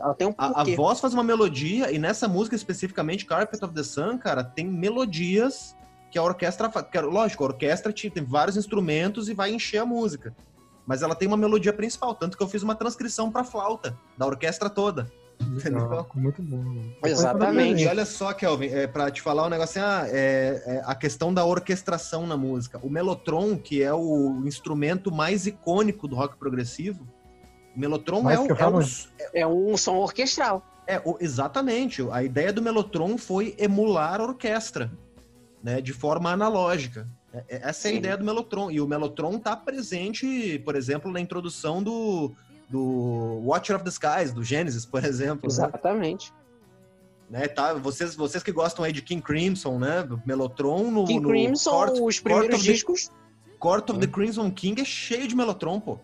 ela tem um A, a voz faz uma melodia, e nessa música especificamente, Carpet of the Sun, cara, tem melodias que a orquestra faz. Lógico, a orquestra te- tem vários instrumentos e vai encher a música. Mas ela tem uma melodia principal, tanto que eu fiz uma transcrição pra flauta, da orquestra toda. Entendeu? Legal, muito bom. Exatamente. E olha só, Kelvin, é, para te falar um negócio assim, ah, é, é a questão da orquestração na música. O Mellotron, que é o instrumento mais icônico do rock progressivo, Mais é, eu é, falo, o- É um som orquestral. é, exatamente. A ideia do Mellotron foi emular a orquestra, né, de forma analógica. É- é- Essa é a Sim. ideia do Mellotron. E o Mellotron tá presente, por exemplo, na introdução do, do Watcher of the Skies, do Genesis, por exemplo. né? Exatamente. Né, tá? vocês, vocês que gostam aí de King Crimson, né? do Mellotron no, King no Crimson, Court, os Court primeiros the- discos, Court of the Crimson King é cheio de Mellotron, pô.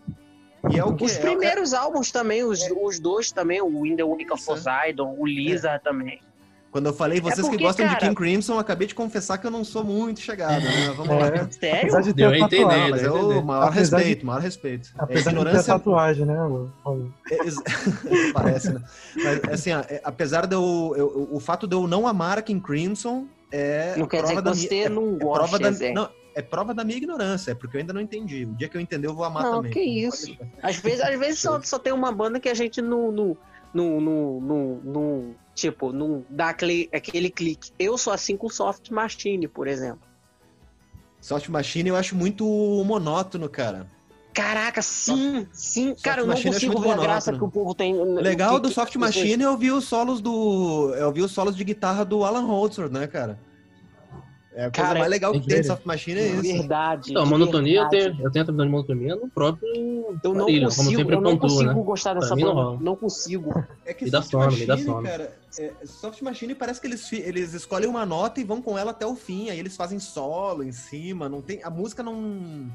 E é o que os é- primeiros álbuns também, os, os dois também, o In the Wake of é. Poseidon, o Lisa também. Quando eu falei vocês porque, que gostam cara- de King Crimson, eu acabei de confessar que eu não sou muito chegado, né? Vamos lá. É, Sério? apesar de ter tatuagem, entender, Mas é o maior Apesar de- respeito, maior respeito. É Apesar de ter ignorância tatuagem, né? o- o- É, ex- Parece, né? Mas, assim, ó, é, apesar de eu, eu- O fato de eu não amar King Crimson é. Não quer prova dizer que da você minha, é, não é prova gosta, da, não, é prova da minha ignorância, é porque eu ainda não entendi. O dia que eu entender, eu vou amar Não, também. que isso. Às vezes, às vezes só, só tem uma banda que a gente não, não, não, não, não, não- tipo, não dá aquele, aquele clique. Eu sou assim com Soft Machine, por exemplo. Soft Machine eu acho muito monótono, cara. Caraca, sim, sim. Soft Cara, eu não consigo ver a graça que o povo tem. Legal que- do Soft que- Machine eu vi os solos do. Eu vi os solos de guitarra do Alan Holdsworth, né, cara? É a coisa Cara, mais legal que tem de Soft Machine é isso. Verdade. Então, monotonia, eu verdade. tenho, eu tenho a de monotonia no próprio Eu não Marília, como consigo, sempre eu não pontua, consigo né? gostar dessa não banda. rola. Não consigo. É que Me dá Soft sono, me dá Machine, sono. cara, é, Soft Machine parece que eles, eles escolhem uma nota e vão com ela até o fim, aí eles fazem solo em cima, não tem, a música não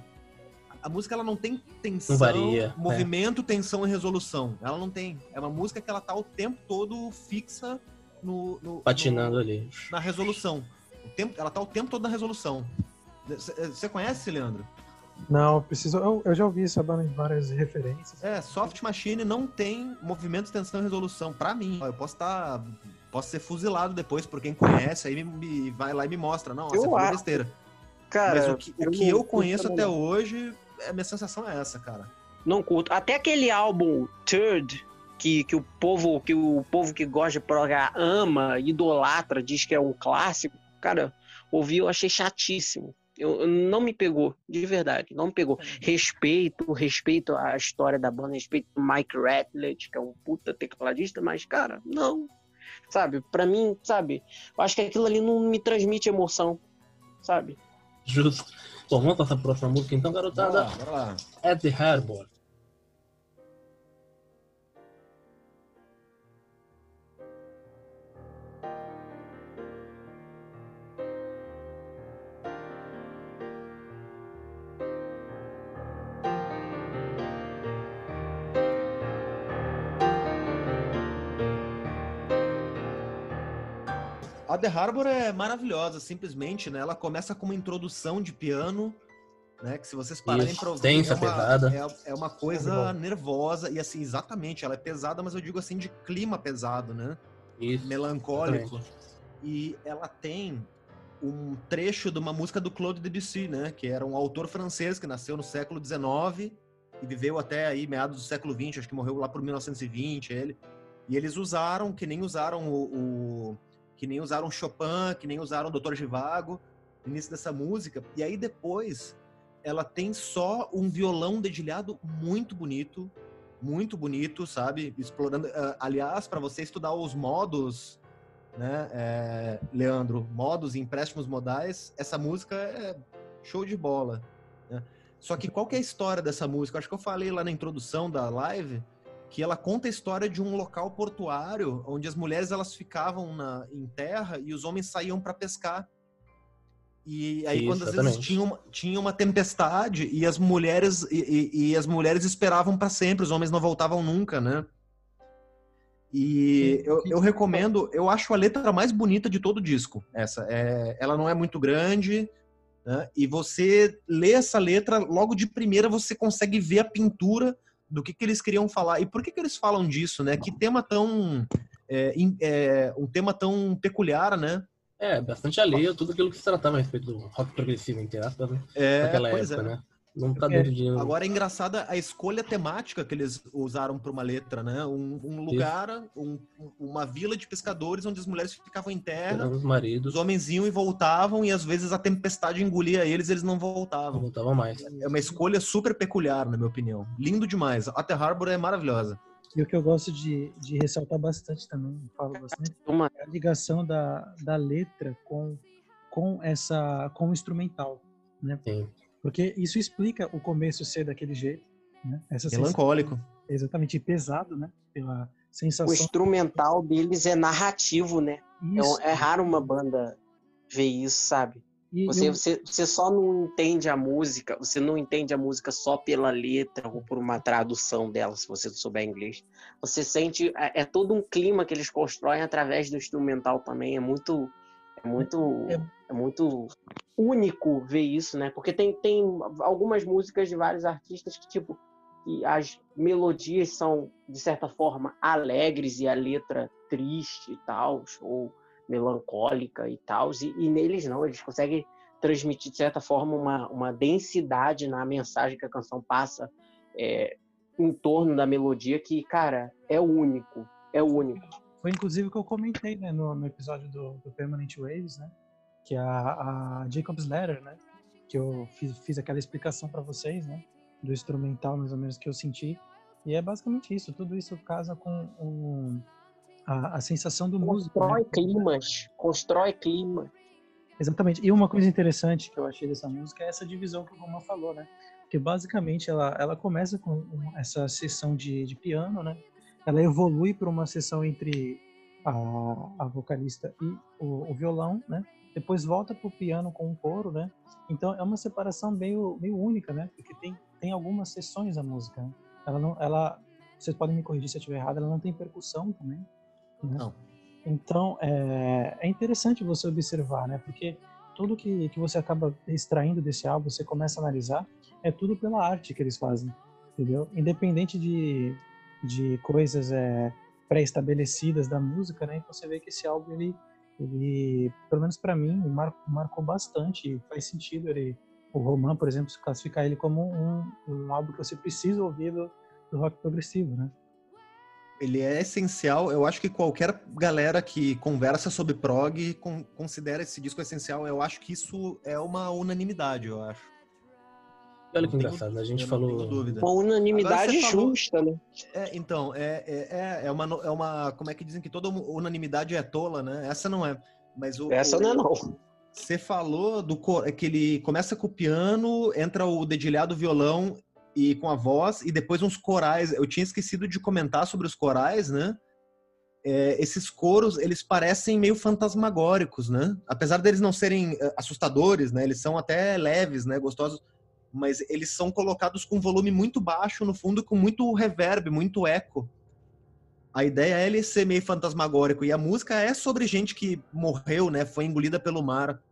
a música ela não tem tensão, Não varia, é. movimento, tensão e resolução. Ela não tem. É uma música que ela tá o tempo todo fixa no, no- patinando no- ali. na resolução. O tempo, ela tá o tempo todo na resolução. Você conhece, Leandro? Não, eu preciso. Eu, eu já ouvi essa banda em várias referências. É, Soft Machine não tem movimento, tensão e resolução. Pra mim, eu posso estar. posso ser fuzilado depois por quem conhece, aí me, me- vai lá e me mostra. Não, Eu essa foi acho. besteira. Cara, Mas o que, o eu que não eu conheço até não. hoje, a minha sensação é essa, cara. Não curto. Até aquele álbum Third, que, que o povo que o povo que gosta de progar ama, idolatra, diz que é um clássico, cara, ouvi eu achei chatíssimo. Eu, eu, não me pegou, de verdade, não me pegou. Respeito, respeito a história da banda, respeito o Mike Ratledge, que é um puta tecladista, mas, cara, não. Sabe, para mim, sabe, eu acho que aquilo ali não me transmite emoção, sabe? Justo. Bom, vamos passar a próxima música então, garotada. Bora lá, bora lá. At the Harbor. A The Harbor é maravilhosa, simplesmente, né? Ela começa com uma introdução de piano, né? Que se vocês pararem pra ouvir, tensa, é, uma, pesada. é, é uma coisa nervosa. E assim, exatamente, ela é pesada, mas eu digo assim, de clima pesado, né? Isso. Melancólico. E ela tem um trecho de uma música do Claude Debussy, né? Que era um autor francês que nasceu no século XIX e viveu até aí meados do século XX, acho que morreu lá por 1920, ele. E eles usaram, que nem usaram o, o que nem usaram Chopin, que nem usaram Dr. Givago no início dessa música. E aí depois ela tem só um violão dedilhado muito bonito, muito bonito, sabe? Explorando. ah, aliás, para você estudar os modos, né, é, Leandro, modos e empréstimos modais, essa música é show de bola. né? Só que qual que é a história dessa música? Acho que eu falei lá na introdução da live que ela conta a história de um local portuário onde as mulheres elas ficavam na, em terra e os homens saíam para pescar. E aí Isso, quando às vezes exatamente. tinha uma, tinha uma tempestade e as mulheres e, e- e as mulheres esperavam para sempre, os homens não voltavam nunca, né? E eu, eu recomendo, eu acho a letra mais bonita de todo o disco. Essa, é, ela não é muito grande, né? E você lê essa letra, logo de primeira você consegue ver a pintura do que, que eles queriam falar. E por que, que eles falam disso, né? Que tema tão. é, é, um tema tão peculiar, né? É, bastante alheio tudo aquilo que se tratava a respeito do rock progressivo, entre aspas, né? É, Naquela pois época, é. né? Não tá dentro de. Agora é engraçada a escolha temática que eles usaram para uma letra, né? Um, um lugar, um- uma vila de pescadores onde as mulheres ficavam em terra, os maridos, os homens iam e voltavam, e às vezes a tempestade engolia eles, eles não não voltavam. voltavam mais. É uma escolha super peculiar, na minha opinião. Lindo demais. A The Harbor é maravilhosa. E o que eu gosto de, de ressaltar bastante também, falo bastante, Uma, é a ligação da, da letra com, com essa com o instrumental, né? Sim. Porque isso explica o começo ser daquele jeito, né? Essa sensação- Melancólico. exatamente pesado, né? Pela o sensação. instrumental deles é narrativo, né? É, Isso. um- é raro uma banda ver isso, sabe? E Você, eu- você, você só não entende a música, você não entende a música só pela letra ou por uma tradução dela, se você não souber inglês. Você sente, é, é todo um clima que eles constroem através do instrumental também. É muito, é muito, É- é muito único ver isso, né? Porque tem, tem algumas músicas de vários artistas que, tipo, que as melodias são, de certa forma, alegres e a letra triste e tal, ou melancólica e tal, e, e neles não, eles conseguem transmitir, de certa forma, uma, uma densidade na mensagem que a canção passa é, em torno da melodia que, cara, é único, é único. Foi inclusive o que eu comentei né, no, no episódio do, do Permanent Waves, né? Que é a, a Jacob's Letter, né? Que eu fiz, fiz aquela explicação para vocês, né? Do instrumental, mais ou menos, que eu senti. E é basicamente isso. Tudo isso casa com o, a, a sensação do músico. Constrói Né? climas, constrói clima. Exatamente. E uma coisa interessante que eu achei dessa música é essa divisão que o Goma falou, né? Porque basicamente ela, ela começa com essa sessão de, de piano, né? Ela evolui para uma sessão entre a, a vocalista e o, o violão, né? Depois volta para o piano com o coro, né? Então é uma separação meio, meio única, né? Porque tem, tem algumas sessões da música. Né? Ela não, ela, vocês podem me corrigir se eu estiver errado, ela não tem percussão também. Né? Não. Então é, é interessante você observar, né? Porque tudo que, que você acaba extraindo desse álbum, você começa a analisar, é tudo pela arte que eles fazem, entendeu? Independente de, de coisas é, pré-estabelecidas da música, né? Então você vê que esse álbum, ele, ele pelo menos para mim, mar, marcou bastante. Faz sentido ele, o Roman, por exemplo, classificar ele como um, um álbum que você precisa ouvir do, do rock progressivo, né? ele é essencial. Eu acho que qualquer galera que conversa sobre prog con- considera esse disco essencial. Eu acho que isso é uma unanimidade, eu acho. Olha que engraçado, né? a gente falou. Uma unanimidade falou- justa, né? É, então, é, é, é, é uma, é uma. Como é que dizem que toda unanimidade é tola, né? Essa não é. Mas o, Essa o- não é não. Você falou do cor, é que ele começa com o piano, entra o dedilhado violão e com a voz, e depois uns corais. Eu tinha esquecido de comentar sobre os corais, né? É, esses coros, eles parecem meio fantasmagóricos, né? Apesar deles não serem eh, assustadores, né? Eles são até leves, né? Gostosos. Mas eles são colocados com volume muito baixo no fundo, com muito reverb, muito eco. A ideia é ele ser meio fantasmagórico. E a música é sobre gente que morreu, né? Foi engolida pelo mar.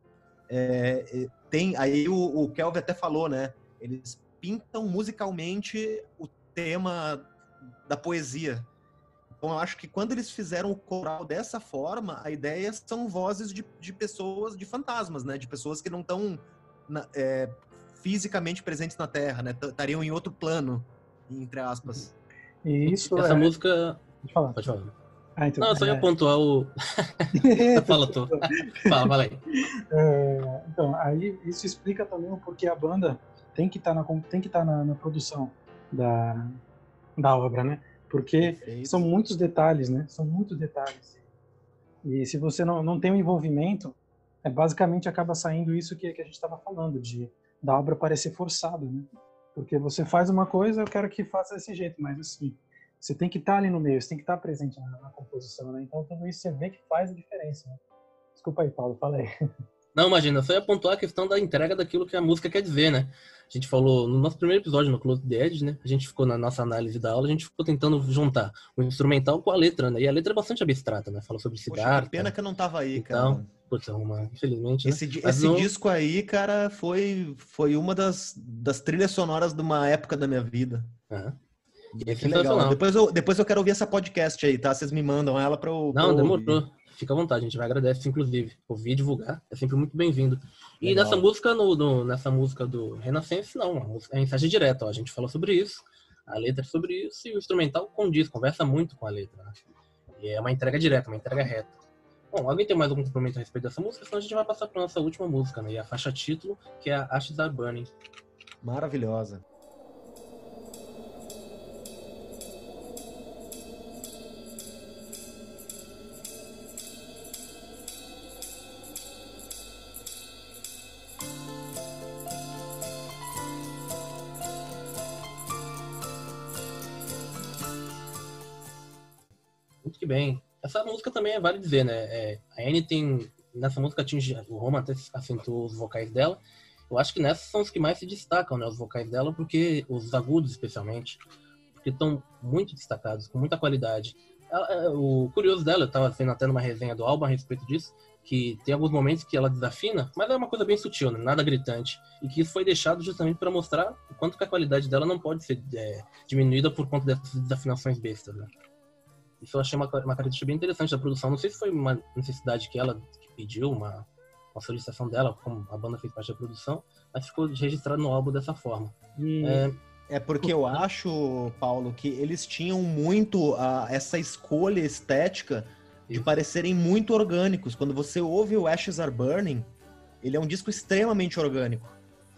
É, é, tem aí o, o Kelvin até falou, né? Eles pintam musicalmente o tema da poesia. Então eu acho que quando eles fizeram o coral dessa forma, a ideia são vozes de, de pessoas, de fantasmas, né? De pessoas que não estão fisicamente presentes na Terra, né? Estariam em outro plano, entre aspas. E isso Essa é... música. Pode falar. Pode falar. Ah, então, Não, eu só ia é... pontuar o. Fala tu. Fala, fala aí. É, então, aí isso explica também o porquê a banda tem que estar na, tem que estar na, na produção da, da obra, né? Porque Perfeito. são muitos detalhes, né? São muitos detalhes. E se você não, não tem um envolvimento, é basicamente acaba saindo isso que, que a gente estava falando, de da obra parecer forçada, né? Porque você faz uma coisa, eu quero que faça desse jeito, mas assim, você tem que estar ali no meio, você tem que estar presente na, na composição, né? Então tudo isso você vê que faz a diferença, né? Desculpa aí, Paulo, fala aí. Não, imagina, só ia pontuar a questão da entrega daquilo que a música quer dizer, né? A gente falou no nosso primeiro episódio, no Close the Edge, né? A gente ficou na nossa análise da aula, a gente ficou tentando juntar o instrumental com a letra, né? E a letra é bastante abstrata, né? Fala sobre Poxa, Siddhartha. que pena que eu não tava aí, Então, cara. Putz, uma, infelizmente, né? Esse, Mas esse não- disco aí, cara, foi, foi uma das, das trilhas sonoras de uma época da minha vida. E é legal. Depois eu, depois eu quero ouvir essa podcast aí, tá? Vocês me mandam ela pra eu. Não, demorou. ouvir. Fica à vontade, a gente vai agradecer, inclusive. Ouvir e divulgar é sempre muito bem-vindo. E Legal. nessa música, no, no- nessa música do Renascença, não, a música é mensagem direta, ó. A gente falou sobre isso, a letra é sobre isso, e o instrumental condiz, conversa muito com a letra. né? E é uma entrega direta, uma entrega reta. Bom, alguém tem mais algum complemento a respeito dessa música? Senão a gente vai passar para nossa última música, né? E a faixa título, que é a Ashes Are Burning. Maravilhosa. Muito bem. Essa música também é vale dizer, né? É, a Anne tem. Nessa música atinge. O Roma até acentuou os vocais dela. Eu acho que nessas são os que mais se destacam, né? Os vocais dela, porque. Os agudos, especialmente. Porque estão muito destacados, com muita qualidade. Ela- é, o curioso dela, eu tava vendo até numa resenha do álbum a respeito disso, que tem alguns momentos que ela desafina, mas é uma coisa bem sutil, né? nada gritante. E que isso foi deixado justamente para mostrar o quanto que a qualidade dela não pode ser é, diminuída por conta dessas desafinações bestas, né? Isso eu achei uma, uma característica bem interessante da produção. Não sei se foi uma necessidade que ela que pediu, uma, uma solicitação dela, como a banda fez parte da produção, mas ficou registrado no álbum dessa forma. E É, É porque eu acho, Paulo, que eles tinham muito a, essa escolha estética de Isso. parecerem muito orgânicos. Quando você ouve o Ashes Are Burning, ele é um disco extremamente orgânico.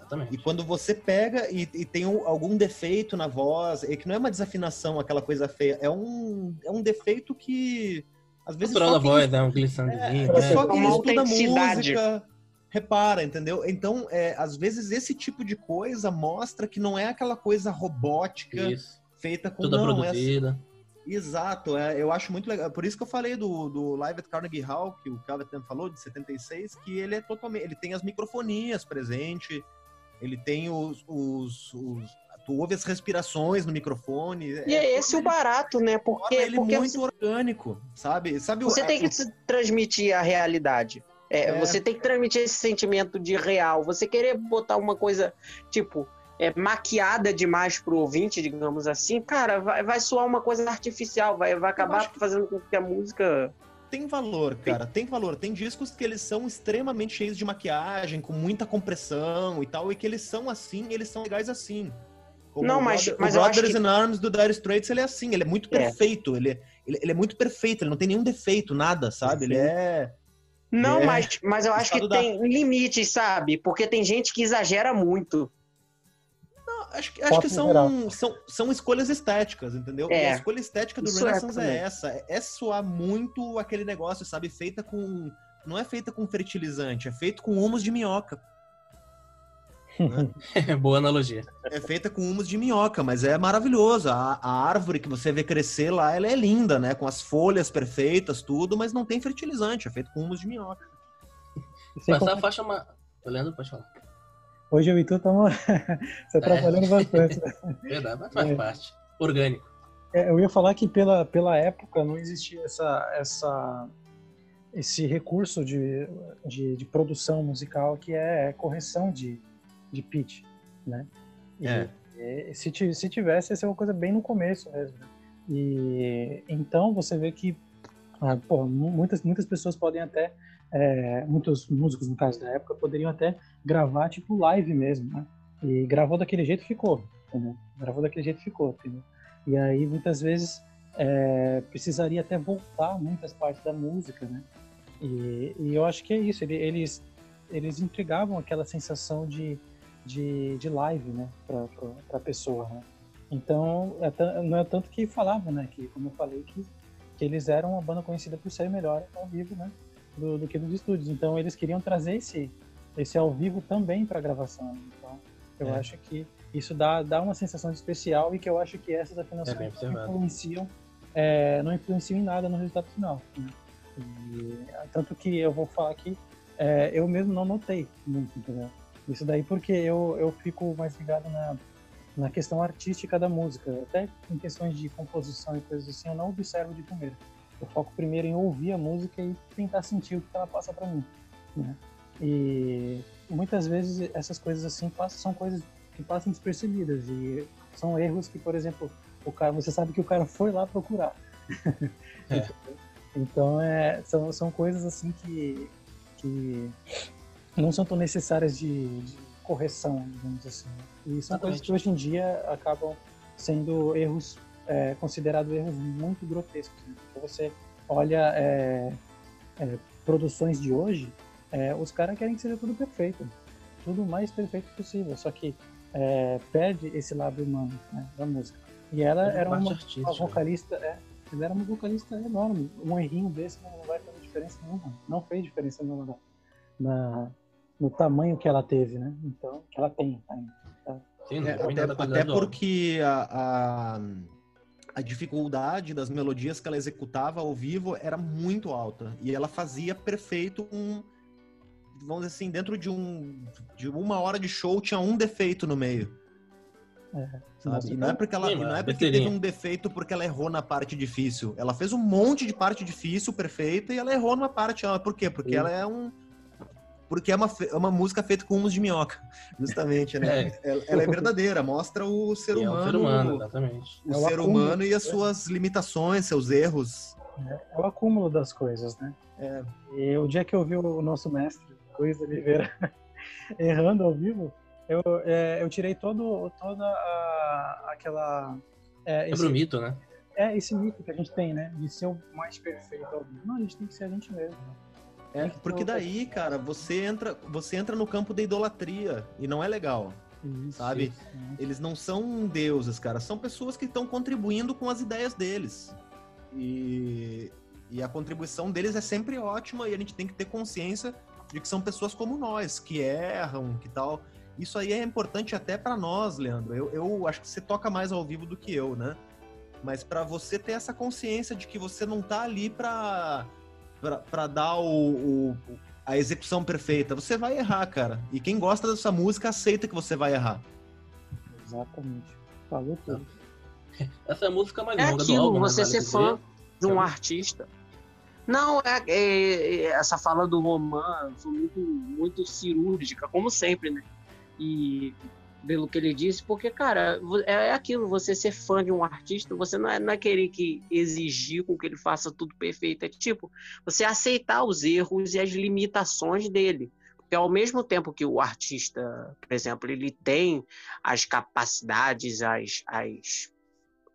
Exatamente. E quando você pega e, e tem um- algum defeito na voz, é que não é uma desafinação, aquela coisa feia, é um, é um defeito que às vezes Natural da voz, né? Um glissandzinho. é, né? só quem Uma estuda música repara, entendeu? Então, é, às vezes esse tipo de coisa mostra que não é aquela coisa robótica Isso. feita com Toda não, é produzida. Exato, é, eu acho muito legal. Por isso que eu falei do, do Live at Carnegie Hall, que o Calvin falou, de 76, que ele é totalmente. Ele tem as microfonias presente, ele tem os. os, os tu ouve as respirações no microfone. E é esse o barato, né? Porque, ele porque muito orgânico, sabe? Sabe o- você tem o- que t- transmitir a realidade. É, É. Você tem que transmitir esse sentimento de real. Você querer botar uma coisa, tipo, é, maquiada demais pro ouvinte, digamos assim, cara, vai, vai soar uma coisa artificial, vai, vai acabar que- fazendo com que a música. Tem valor, cara, tem valor. Tem discos que eles são extremamente cheios de maquiagem, com muita compressão e tal, e que eles são assim, eles são legais assim. Como Não, o mas- Brother- mas o eu acho Brothers que- in Arms do Dire Straits, ele é assim, ele é muito É. perfeito, ele, é- ele, ele é muito perfeito, ele não tem nenhum defeito, nada, sabe? Ele é... Não, É. mas, mas eu acho que da- tem limites, sabe? Porque tem gente que exagera muito. Acho, que- acho que são, são, são escolhas estéticas, entendeu? É. E a escolha estética do Isso é Renaissance é, também. essa. É, é soar muito aquele negócio, sabe? Feita com. Não é feita com fertilizante, é feito com humus de minhoca. Boa analogia. É feita com humus de minhoca, mas é maravilhoso. A, a árvore que você vê crescer lá, ela é linda, né? Com as folhas perfeitas, tudo, mas não tem fertilizante, é feito com humus de minhoca. Passar a faixa. Ma... Leandro, pode falar. Hoje eu e tu estamos se atrapalhando bastante. Verdade, mas faz É. parte. Orgânico. É, eu ia falar que pela, pela época não existia essa, essa, esse recurso de, de, de produção musical que é correção de, de pitch, né? E, É. e se, se tivesse, ia ser uma coisa bem no começo mesmo. né? E então você vê que ah, pô, mu- muitas, muitas pessoas podem até, é, muitos músicos no caso da época, poderiam até gravar tipo live mesmo, né? E gravou daquele jeito ficou, entendeu? Gravou daquele jeito ficou, entendeu? E aí muitas vezes é, precisaria até voltar muitas partes da música, né? E, e eu acho que é isso, ele- eles, eles entregavam aquela sensação de, de, de live, né, para a pessoa, né? Então, é não é tanto que falavam, né, que, como eu falei, que, que eles eram uma banda conhecida por ser melhor ao vivo, né, do, do que nos estúdios. Então, eles queriam trazer esse, esse ao vivo também para gravação. né? Então, eu É. acho que isso dá, dá uma sensação especial e que eu acho que essas afinações É não influenciam, é, não influenciam em nada no resultado final. né? E, tanto que eu vou falar que é, eu mesmo não notei muito, entendeu? Isso daí porque eu, eu fico mais ligado na, na questão artística da música. Até em questões de composição e coisas assim, eu não observo de primeiro. Eu foco primeiro em ouvir a música e tentar sentir o que ela passa para mim. Né? E muitas vezes essas coisas assim passam, são coisas que passam despercebidas e são erros que, por exemplo, o cara, você sabe que o cara foi lá procurar. É. Então, é, são, são coisas assim que, que não são tão necessárias de, de correção, digamos assim. E são coisas Exatamente. que hoje em dia acabam sendo erros, é, considerados erros muito grotescos. Né? Porque você olha é, é, produções de hoje, é, os caras querem que seja tudo perfeito, tudo o mais perfeito possível, só que é, perde esse lado humano né, da música. E ela a era uma, uma né? vocalista, é, ela era uma vocalista enorme. Um errinho desse não vai fazer diferença nenhuma. Não fez diferença nenhuma na, na- no tamanho que ela teve, né? Então, que ela tem ainda. Sim, não É, até, até porque a, a, a dificuldade das melodias que ela executava ao vivo era muito alta. E ela fazia perfeito um. Vamos dizer assim, dentro de um de uma hora de show tinha um defeito no meio. É, Sabe? E não é porque ela Sim, não é porque teve um defeito porque ela errou na parte difícil. Ela fez um monte de parte difícil, perfeita, e ela errou numa parte. Por quê? Porque Sim. ela é um. Porque é uma, fe- é uma música feita com humus de minhoca, justamente, né? Ela, ela é verdadeira, mostra o ser E é um humano, ser humano, exatamente. o É ser acúmulo. humano e as suas limitações, seus erros. é o acúmulo das coisas, né? É. E o dia que eu vi o nosso mestre, Luiz Oliveira, errando ao vivo, eu, é, eu tirei todo, toda a, aquela. É, Quebra o esse, mito, né? é esse mito que a gente tem, né? De ser o mais perfeito ao vivo. Não, a gente tem que ser a gente mesmo. É, porque daí, cara, você entra, você entra no campo da idolatria e não é legal. Isso, Sabe? isso, né? Eles não são deuses, cara. São pessoas que estão contribuindo com as ideias deles. E, e a contribuição deles é sempre ótima e a gente tem que ter consciência de que são pessoas como nós, que erram, que tal. Isso aí é importante até pra nós, Leandro. Eu, eu acho que você toca mais ao vivo do que eu, né? Mas pra você ter essa consciência de que você não tá ali pra, pra, pra dar o, o- a execução perfeita. Você vai errar, cara. E quem gosta dessa música aceita que você vai errar. Exatamente. Falou tudo. Essa é música mais É longa do aquilo, álbum, você né? ser fã de um artista. Não, é, é- é- essa fala do Roman foi muito, muito cirúrgica, como sempre, né? E pelo que ele disse, porque, cara, vo- é aquilo, você ser fã de um artista, você não é, não é querer que exigir com que ele faça tudo perfeito. É tipo, você aceitar os erros e as limitações dele. Porque ao mesmo tempo que o artista, por exemplo, ele tem as capacidades, as, as,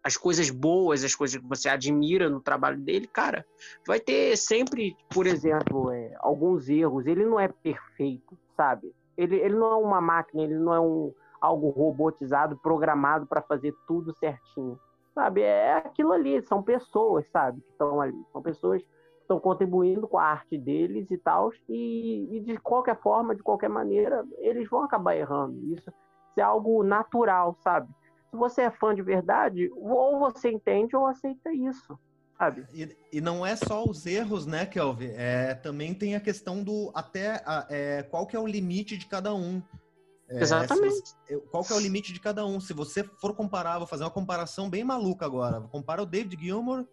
as coisas boas, as coisas que você admira no trabalho dele, cara, vai ter sempre, por exemplo, é, alguns erros. Ele não é perfeito, sabe? Ele, ele não é uma máquina, ele não é um, algo robotizado, programado para fazer tudo certinho. Sabe? É aquilo ali, são pessoas, sabe, que estão ali. São pessoas que estão contribuindo com a arte deles e tal. E, e, de qualquer forma, de qualquer maneira, eles vão acabar errando. Isso, isso é algo natural, sabe? Se você é fã de verdade, ou você entende ou aceita isso. Sabe? E, e não é só os erros, né, Kelvin? É, também tem a questão do até a, é, qual que é o limite de cada um. É, Exatamente. Você, qual que é o limite de cada um? Se você for comparar, vou fazer uma comparação bem maluca agora. Compara o David Gilmour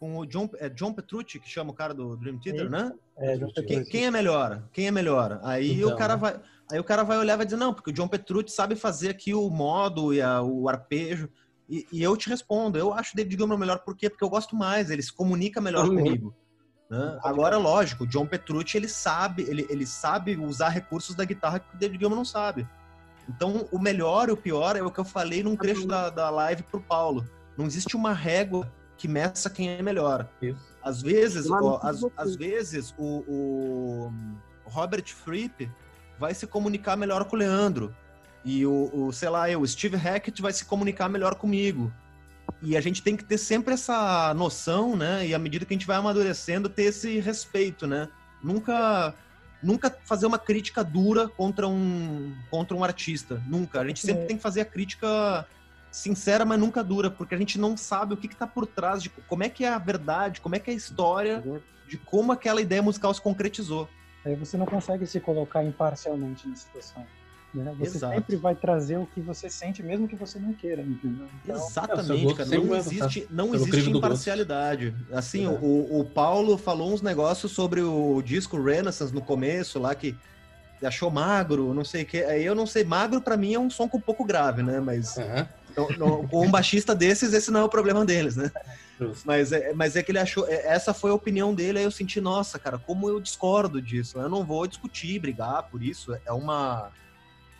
com o John, é John Petrucci, que chama o cara do Dream Theater, né? É, John quem, quem, é melhor? Quem é melhor? Aí então, o cara vai, aí o cara vai olhar e vai dizer não, porque o John Petrucci sabe fazer aqui o modo e a, o arpejo. E, e, eu te respondo, eu acho o David Gilmour melhor por quê? Porque eu gosto mais, ele se comunica melhor uhum. comigo. Né? Agora, lógico, o John Petrucci ele sabe, ele, ele sabe usar recursos da guitarra que o David Gilmour não sabe. Então, o melhor e o pior é o que eu falei num trecho da, da live pro Paulo. Não existe uma régua que meça quem é melhor. Isso. Às vezes, ó, às, às, vezes o, o, Robert Fripp vai se comunicar melhor com o Leandro. E o, o, sei lá, eu, o Steve Hackett vai se comunicar melhor comigo. E a gente tem que ter sempre essa noção, né? E à medida que a gente vai amadurecendo, ter esse respeito, né? Nunca nunca fazer uma crítica dura contra um, contra um artista. Nunca. A gente sempre é. tem que fazer a crítica sincera, mas nunca dura, porque a gente não sabe o que está por trás, de como é que é a verdade, como é que é a história uhum. de como aquela ideia musical se concretizou. Aí você não consegue se colocar imparcialmente na situação. Né? Você Exato. sempre vai trazer o que você sente, mesmo que você não queira, entendeu? Então, Exatamente, cara. Não existe, não existe imparcialidade. Assim, o, o Paulo falou uns negócios sobre o disco Renaissance no começo, lá que achou magro, não sei o que. Aí eu não sei, magro para mim é um som um pouco grave, né? Mas uhum. Com um baixista desses, esse não é o problema deles, né? Mas é, mas é que ele achou, é, essa foi a opinião dele, aí eu senti, nossa, cara, como eu discordo disso. Eu não vou discutir, brigar por isso. É uma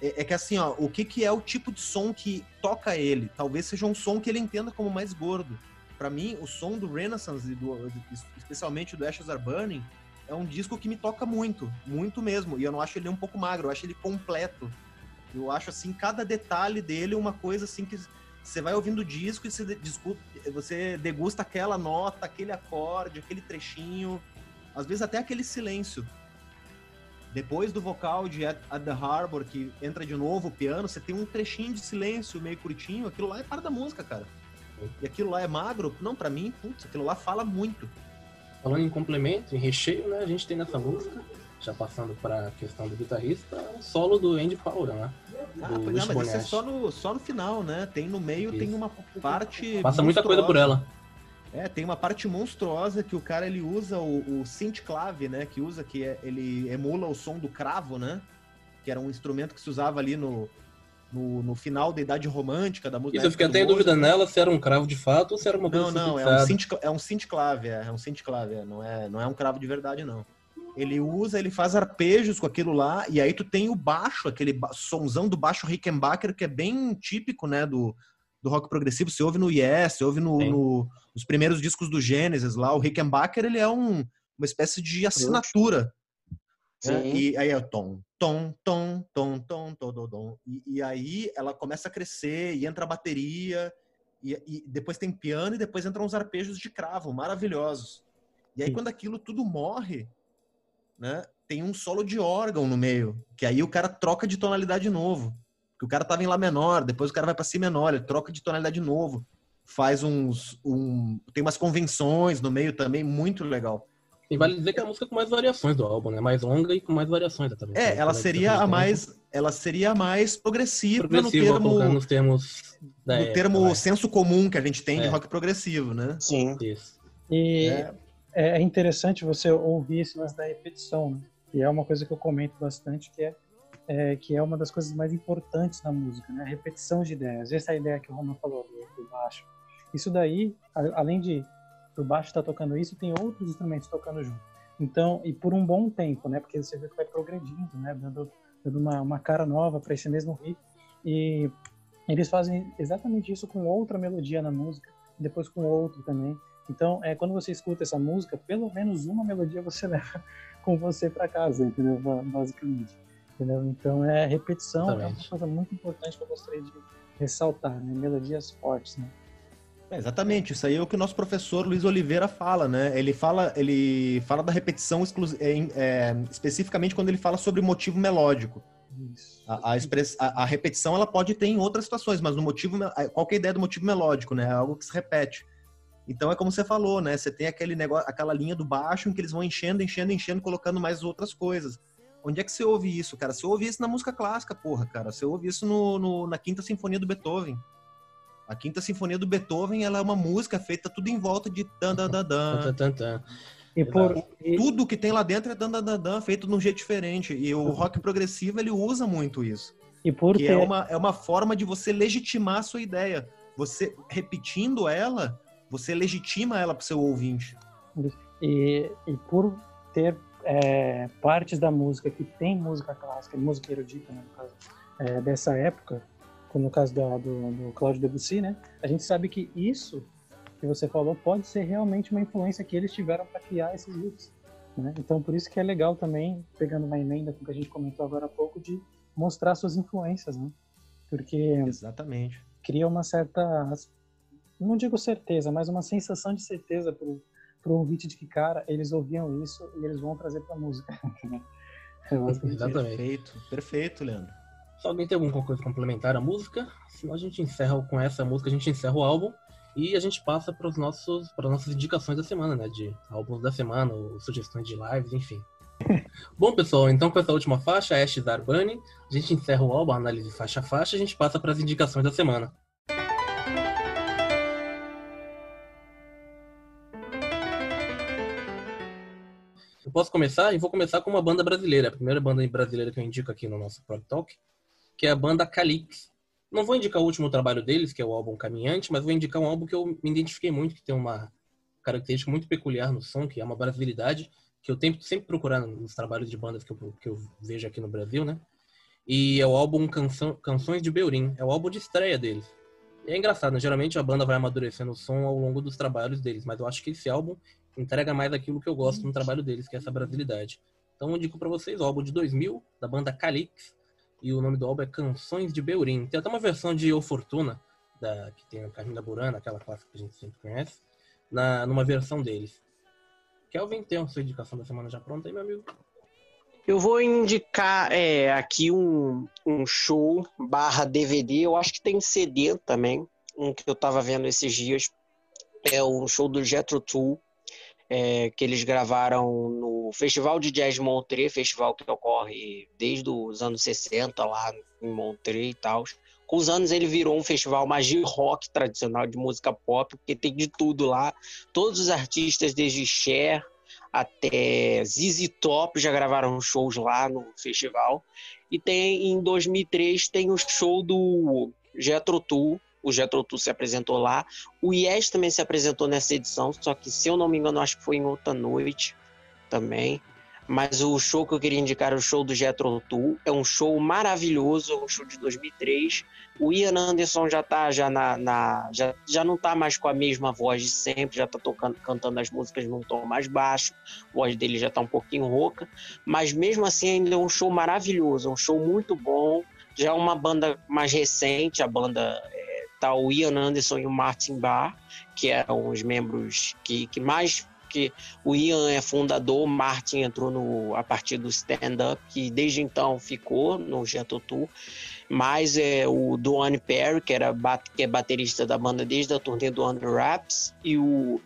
é, é, que assim, ó, o que, que é o tipo de som que toca ele? Talvez seja um som que ele entenda como mais gordo. Para mim, o som do Renaissance, do, especialmente do Ashes Are Burning, é um disco que me toca muito, muito mesmo. E eu não acho ele um pouco magro, eu acho ele completo. Eu acho assim, cada detalhe dele uma coisa assim que você vai ouvindo o disco e você, discuta, você degusta aquela nota, aquele acorde, aquele trechinho, às vezes até aquele silêncio. Depois do vocal de At, At, the Harbor, que entra de novo o piano, você tem um trechinho de silêncio meio curtinho, aquilo lá é parte da música, cara. E aquilo lá é magro? Não, para mim, putz, aquilo lá fala muito. Falando em complemento, em recheio, né, a gente tem nessa música, já passando para a questão do guitarrista, o solo do Andy Powell, né? Ah, do não, mas esse é só no, só no final, né? Tem no meio, Isso. tem uma parte. Passa muita coisa por ela. É, tem uma parte monstruosa que o cara ele usa o, o synth-clave, né? Que usa, que é, ele emula o som do cravo, né? Que era um instrumento que se usava ali no, no, no final da Idade Romântica da música. Isso, eu fiquei até em dúvida nela se era um cravo de fato ou se era uma coisa Não, não, é um, synth, é um é, é um synth-clave, é, não, é, não é um cravo de verdade, não. Ele usa, ele faz arpejos com aquilo lá, e aí tu tem o baixo, aquele somzão do baixo Rickenbacker, que é bem típico, né, do, do rock progressivo. Você ouve no Yes, você ouve no, no, nos primeiros discos do Genesis lá. O Rickenbacker, ele é um, uma espécie de assinatura. Né? E aí é o tom, tom, tom, tom, tom, tom, tom, tom. E, e aí ela começa a crescer e entra a bateria. E, e, depois tem piano e depois entram os arpejos de cravo, maravilhosos. E aí, Sim. quando aquilo tudo morre, né, tem um solo de órgão no meio, que aí o cara troca de tonalidade de novo que o cara tava em Lá menor, depois o cara vai para Si menor, ele troca de tonalidade de novo. Faz uns. Um, tem umas convenções no meio também, muito legal. E vale dizer que é a música com mais variações do álbum, né? Mais longa e com mais variações também. É, ela seria a mais, ela seria a mais progressiva, progressiva no termo, nos termos, no época, termo né? senso comum que a gente tem é. de rock progressivo, né? Sim. Isso. E é. É interessante você ouvir esse lance da repetição, né? E é uma coisa que eu comento bastante, que é é, que é uma das coisas mais importantes na música, né? A repetição de ideias. Essa é ideia que o Roman falou do, baixo. Isso daí, a, além de o baixo estar tá tocando isso, tem outros instrumentos tocando junto. Então, e por um bom tempo, né? Porque você vê que vai progredindo, né? Dando, dando uma, uma cara nova para esse mesmo riff. E eles fazem exatamente isso com outra melodia na música, depois com outro também. Então, é, quando você escuta essa música, pelo menos uma melodia você leva com você para casa, entendeu? Basicamente. Entendeu? Então, é repetição, Exatamente. é uma coisa muito importante que eu gostaria de ressaltar, né? Melodias fortes, né? É, exatamente, isso aí é o que o nosso professor Luiz Oliveira fala, né? Ele fala, ele fala da repetição é, é, especificamente quando ele fala sobre motivo melódico. A, a, express, a, a, repetição ela pode ter em outras situações, mas no motivo, qual é a ideia do motivo melódico, né? É algo que se repete. Então é como você falou, né? Você tem aquele negócio, aquela linha do baixo em que eles vão enchendo, enchendo, enchendo, colocando mais outras coisas. Onde é que você ouve isso, cara? Você ouve isso na música clássica, porra, cara. Você ouve isso no, no na Quinta Sinfonia do Beethoven. A Quinta Sinfonia do Beethoven, ela é uma música feita tudo em volta de dan dan dan dan. E por tudo que tem lá dentro é dan dan dan, dan feito de um jeito diferente. E o rock progressivo ele usa muito isso. E por que é ter... é uma é uma forma de você legitimar a sua ideia. Você repetindo ela, você legitima ela para o seu ouvinte. E, e por ter é, partes da música que tem música clássica, música erudita, né, no caso, é, dessa época, como no caso do, do, do Claude Debussy, né? A gente sabe que isso que você falou pode ser realmente uma influência que eles tiveram para criar esses riffs. Né? Então, por isso que é legal também, pegando uma emenda com o que a gente comentou agora há pouco, de mostrar suas influências, né? Porque exatamente cria uma certa, não digo certeza, mas uma sensação de certeza pro pro ouvinte de que cara eles ouviam isso e eles vão trazer para música. É exatamente. Perfeito, perfeito, Leandro. Se alguém tem alguma coisa complementar à música, senão a gente encerra com essa música, a gente encerra o álbum e a gente passa para os nossos para nossas indicações da semana, né, de álbuns da semana, ou sugestões de lives, enfim. Bom, pessoal, então com essa última faixa, Ash Zarbani, a gente encerra o álbum, a análise faixa a faixa, a gente passa para as indicações da semana. Posso começar? E vou começar com uma banda brasileira, a primeira banda brasileira que eu indico aqui no nosso Prog Talk, que é a banda Calix. Não vou indicar o último trabalho deles, que é o álbum Caminhante, mas vou indicar um álbum que eu me identifiquei muito, que tem uma característica muito peculiar no som, que é uma brasilidade, que eu tento sempre procurar nos trabalhos de bandas que eu, que eu vejo aqui no Brasil, né? E é o álbum Canção, Canções de Beurim, é o álbum de estreia deles. E é engraçado, né? geralmente a banda vai amadurecendo o som ao longo dos trabalhos deles, mas eu acho que esse álbum entrega mais aquilo que eu gosto no trabalho deles, que é essa brasilidade. Então eu indico para vocês o álbum de 2000, da banda Calix, e o nome do álbum é Canções de Beurim. Tem até uma versão de O Fortuna, da, que tem a Carmina Burana, aquela clássica que a gente sempre conhece, na, numa versão deles. Kelvin, tem a sua indicação da semana já pronta aí, meu amigo? Eu vou indicar é, aqui um, um show barra DVD, eu acho que tem CD também, um que eu tava vendo esses dias. É o show do Jetro Tool, é, que eles gravaram no Festival de Jazz Montreux, festival que ocorre desde os anos 60 lá em Montreux e tal. Com os anos ele virou um festival mais de rock tradicional, de música pop, porque tem de tudo lá. Todos os artistas, desde Cher até ZZ Top, já gravaram shows lá no festival. E tem em 2003 tem o show do Jethro Tull, o Jethro se apresentou lá. O Yes também se apresentou nessa edição, só que se eu não me engano, acho que foi em outra noite também. Mas o show que eu queria indicar é o show do Jethro. É um show maravilhoso, é um show de 2003. O Ian Anderson já tá já na, na já, já não tá mais com a mesma voz de sempre, já tá tocando, cantando as músicas num tom mais baixo. A voz dele já tá um pouquinho rouca, mas mesmo assim ainda é um show maravilhoso, é um show muito bom. Já é uma banda mais recente, a banda tá o Ian Anderson e o Martin Barr, que eram os membros que, que mais que o Ian é fundador, Martin entrou no, a partir do stand-up, que desde então ficou no Jetotu, mas é o Duane Perry, que, era, que é baterista da banda desde a turnê do Under Raps, e o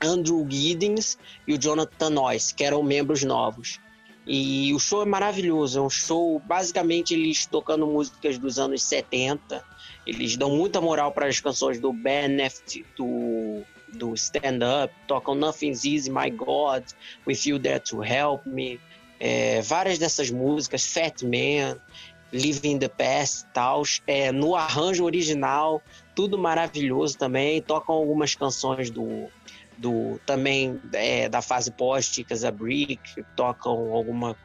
Andrew Giddens e o Jonathan Noyce, que eram membros novos. E o show é maravilhoso, é um show, basicamente eles tocando músicas dos anos 70, eles dão muita moral para as canções do Benefit, do, do Stand Up, tocam Nothing's Easy, My God, With You There to Help Me, é, várias dessas músicas, Fat Man, Living the Past, tal, é, no arranjo original, tudo maravilhoso também. Tocam algumas canções do, do também é, da fase pós-Ticas a Brick, tocam algumas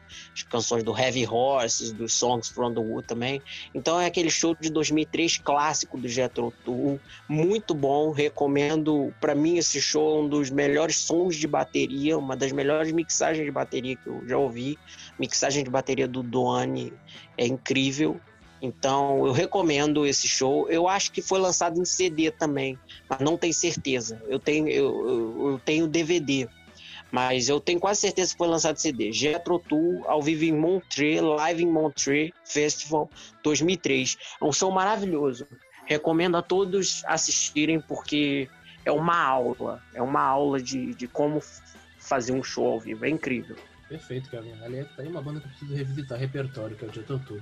canções do Heavy Horses, dos Songs from the Wood também. Então é aquele show de 2003 clássico do Jethro Tull, muito bom, recomendo. Para mim esse show é um dos melhores sons de bateria, uma das melhores mixagens de bateria que eu já ouvi. Mixagem de bateria do Doane é incrível. Então eu recomendo esse show. Eu acho que foi lançado em CD também, mas não tenho certeza. Eu tenho eu, eu, tenho DVD, mas eu tenho quase certeza que foi lançado em CD. Jetro Tour ao vivo em Montreux, Live em Montreux Festival 2003. É um show maravilhoso. Recomendo a todos assistirem porque é uma aula, é uma aula de, de como fazer um show ao vivo. É incrível. Perfeito, Kevin. Aliás, tá aí uma banda que eu preciso revisitar repertório, que é o Jetro Tour.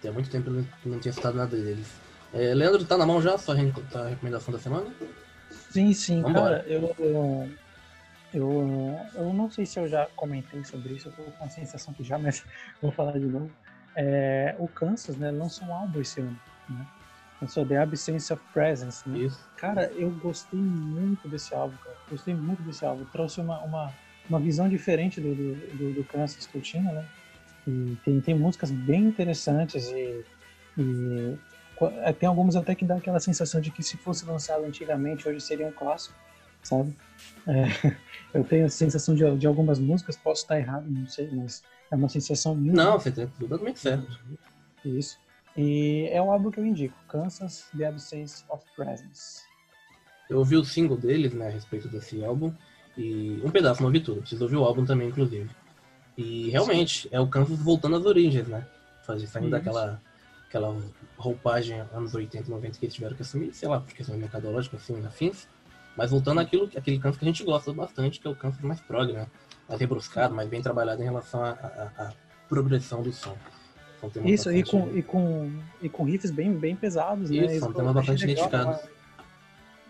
Tem muito tempo que não tinha citado nada deles. É, Leandro, tá na mão já a sua tá recomendação da semana? Sim, sim, Vambora. cara, eu, eu, eu, eu não sei se eu já comentei sobre isso, eu tô com a sensação que já, mas vou falar de novo. É, o Kansas, né, lançou um álbum esse ano, né? Lançou The Absence of Presence, né? Isso. Cara, eu gostei muito desse álbum, cara. Gostei muito desse álbum. Trouxe uma, uma, uma visão diferente do, do, do, do Kansas que eu tinha, né? E tem, tem músicas bem interessantes e, e é, tem algumas até que dá aquela sensação de que se fosse lançado antigamente, hoje seria um clássico, sabe? É, eu tenho a sensação de, de algumas músicas, posso estar errado, não sei, mas é uma sensação minha. Não, você tem totalmente certo. Isso. E é um álbum que eu indico, Kansas, The Absence of Presence. Eu ouvi o single deles, né, a respeito desse álbum, e um pedaço, não ouvi tudo. Preciso ouvir o álbum também, inclusive. E realmente, é o Kansas voltando às origens, né? Saindo Isso. daquela aquela roupagem anos 80, 90 que eles tiveram que assumir, sei lá, por questão mercadológica, assim, afins. Mas voltando àquilo, aquele Kansas que a gente gosta bastante, que é o Kansas mais prog, né? Mais rebruscado, mais bem trabalhado em relação à progressão do som. Então, Isso, bastante... e, com, e, com, e com riffs bem, bem pesados, Isso, né? Isso, são temas bastante identificados.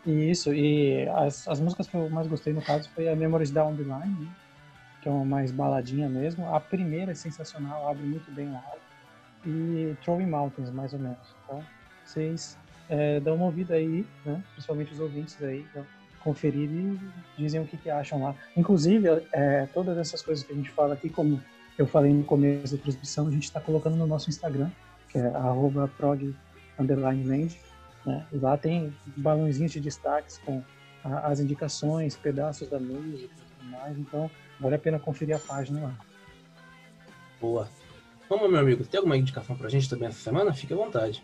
Isso, e as, as músicas que eu mais gostei no caso foi a Memories Down the Line, né? Que é uma mais baladinha mesmo. A primeira é sensacional, abre muito bem o álbum. E Throwing Mountains, mais ou menos. Então, vocês é, dão uma ouvida aí, né? principalmente os ouvintes aí, então, conferir e dizem o que, que acham lá. Inclusive, é, todas essas coisas que a gente fala aqui, como eu falei no começo da transmissão, a gente está colocando no nosso Instagram, que é prog né? Lá tem balãozinhos de destaques com a, as indicações, pedaços da música e tudo mais. Então, Vale a pena conferir a página lá. Boa. Vamos, meu amigo, tem alguma indicação pra gente também essa semana? Fique à vontade.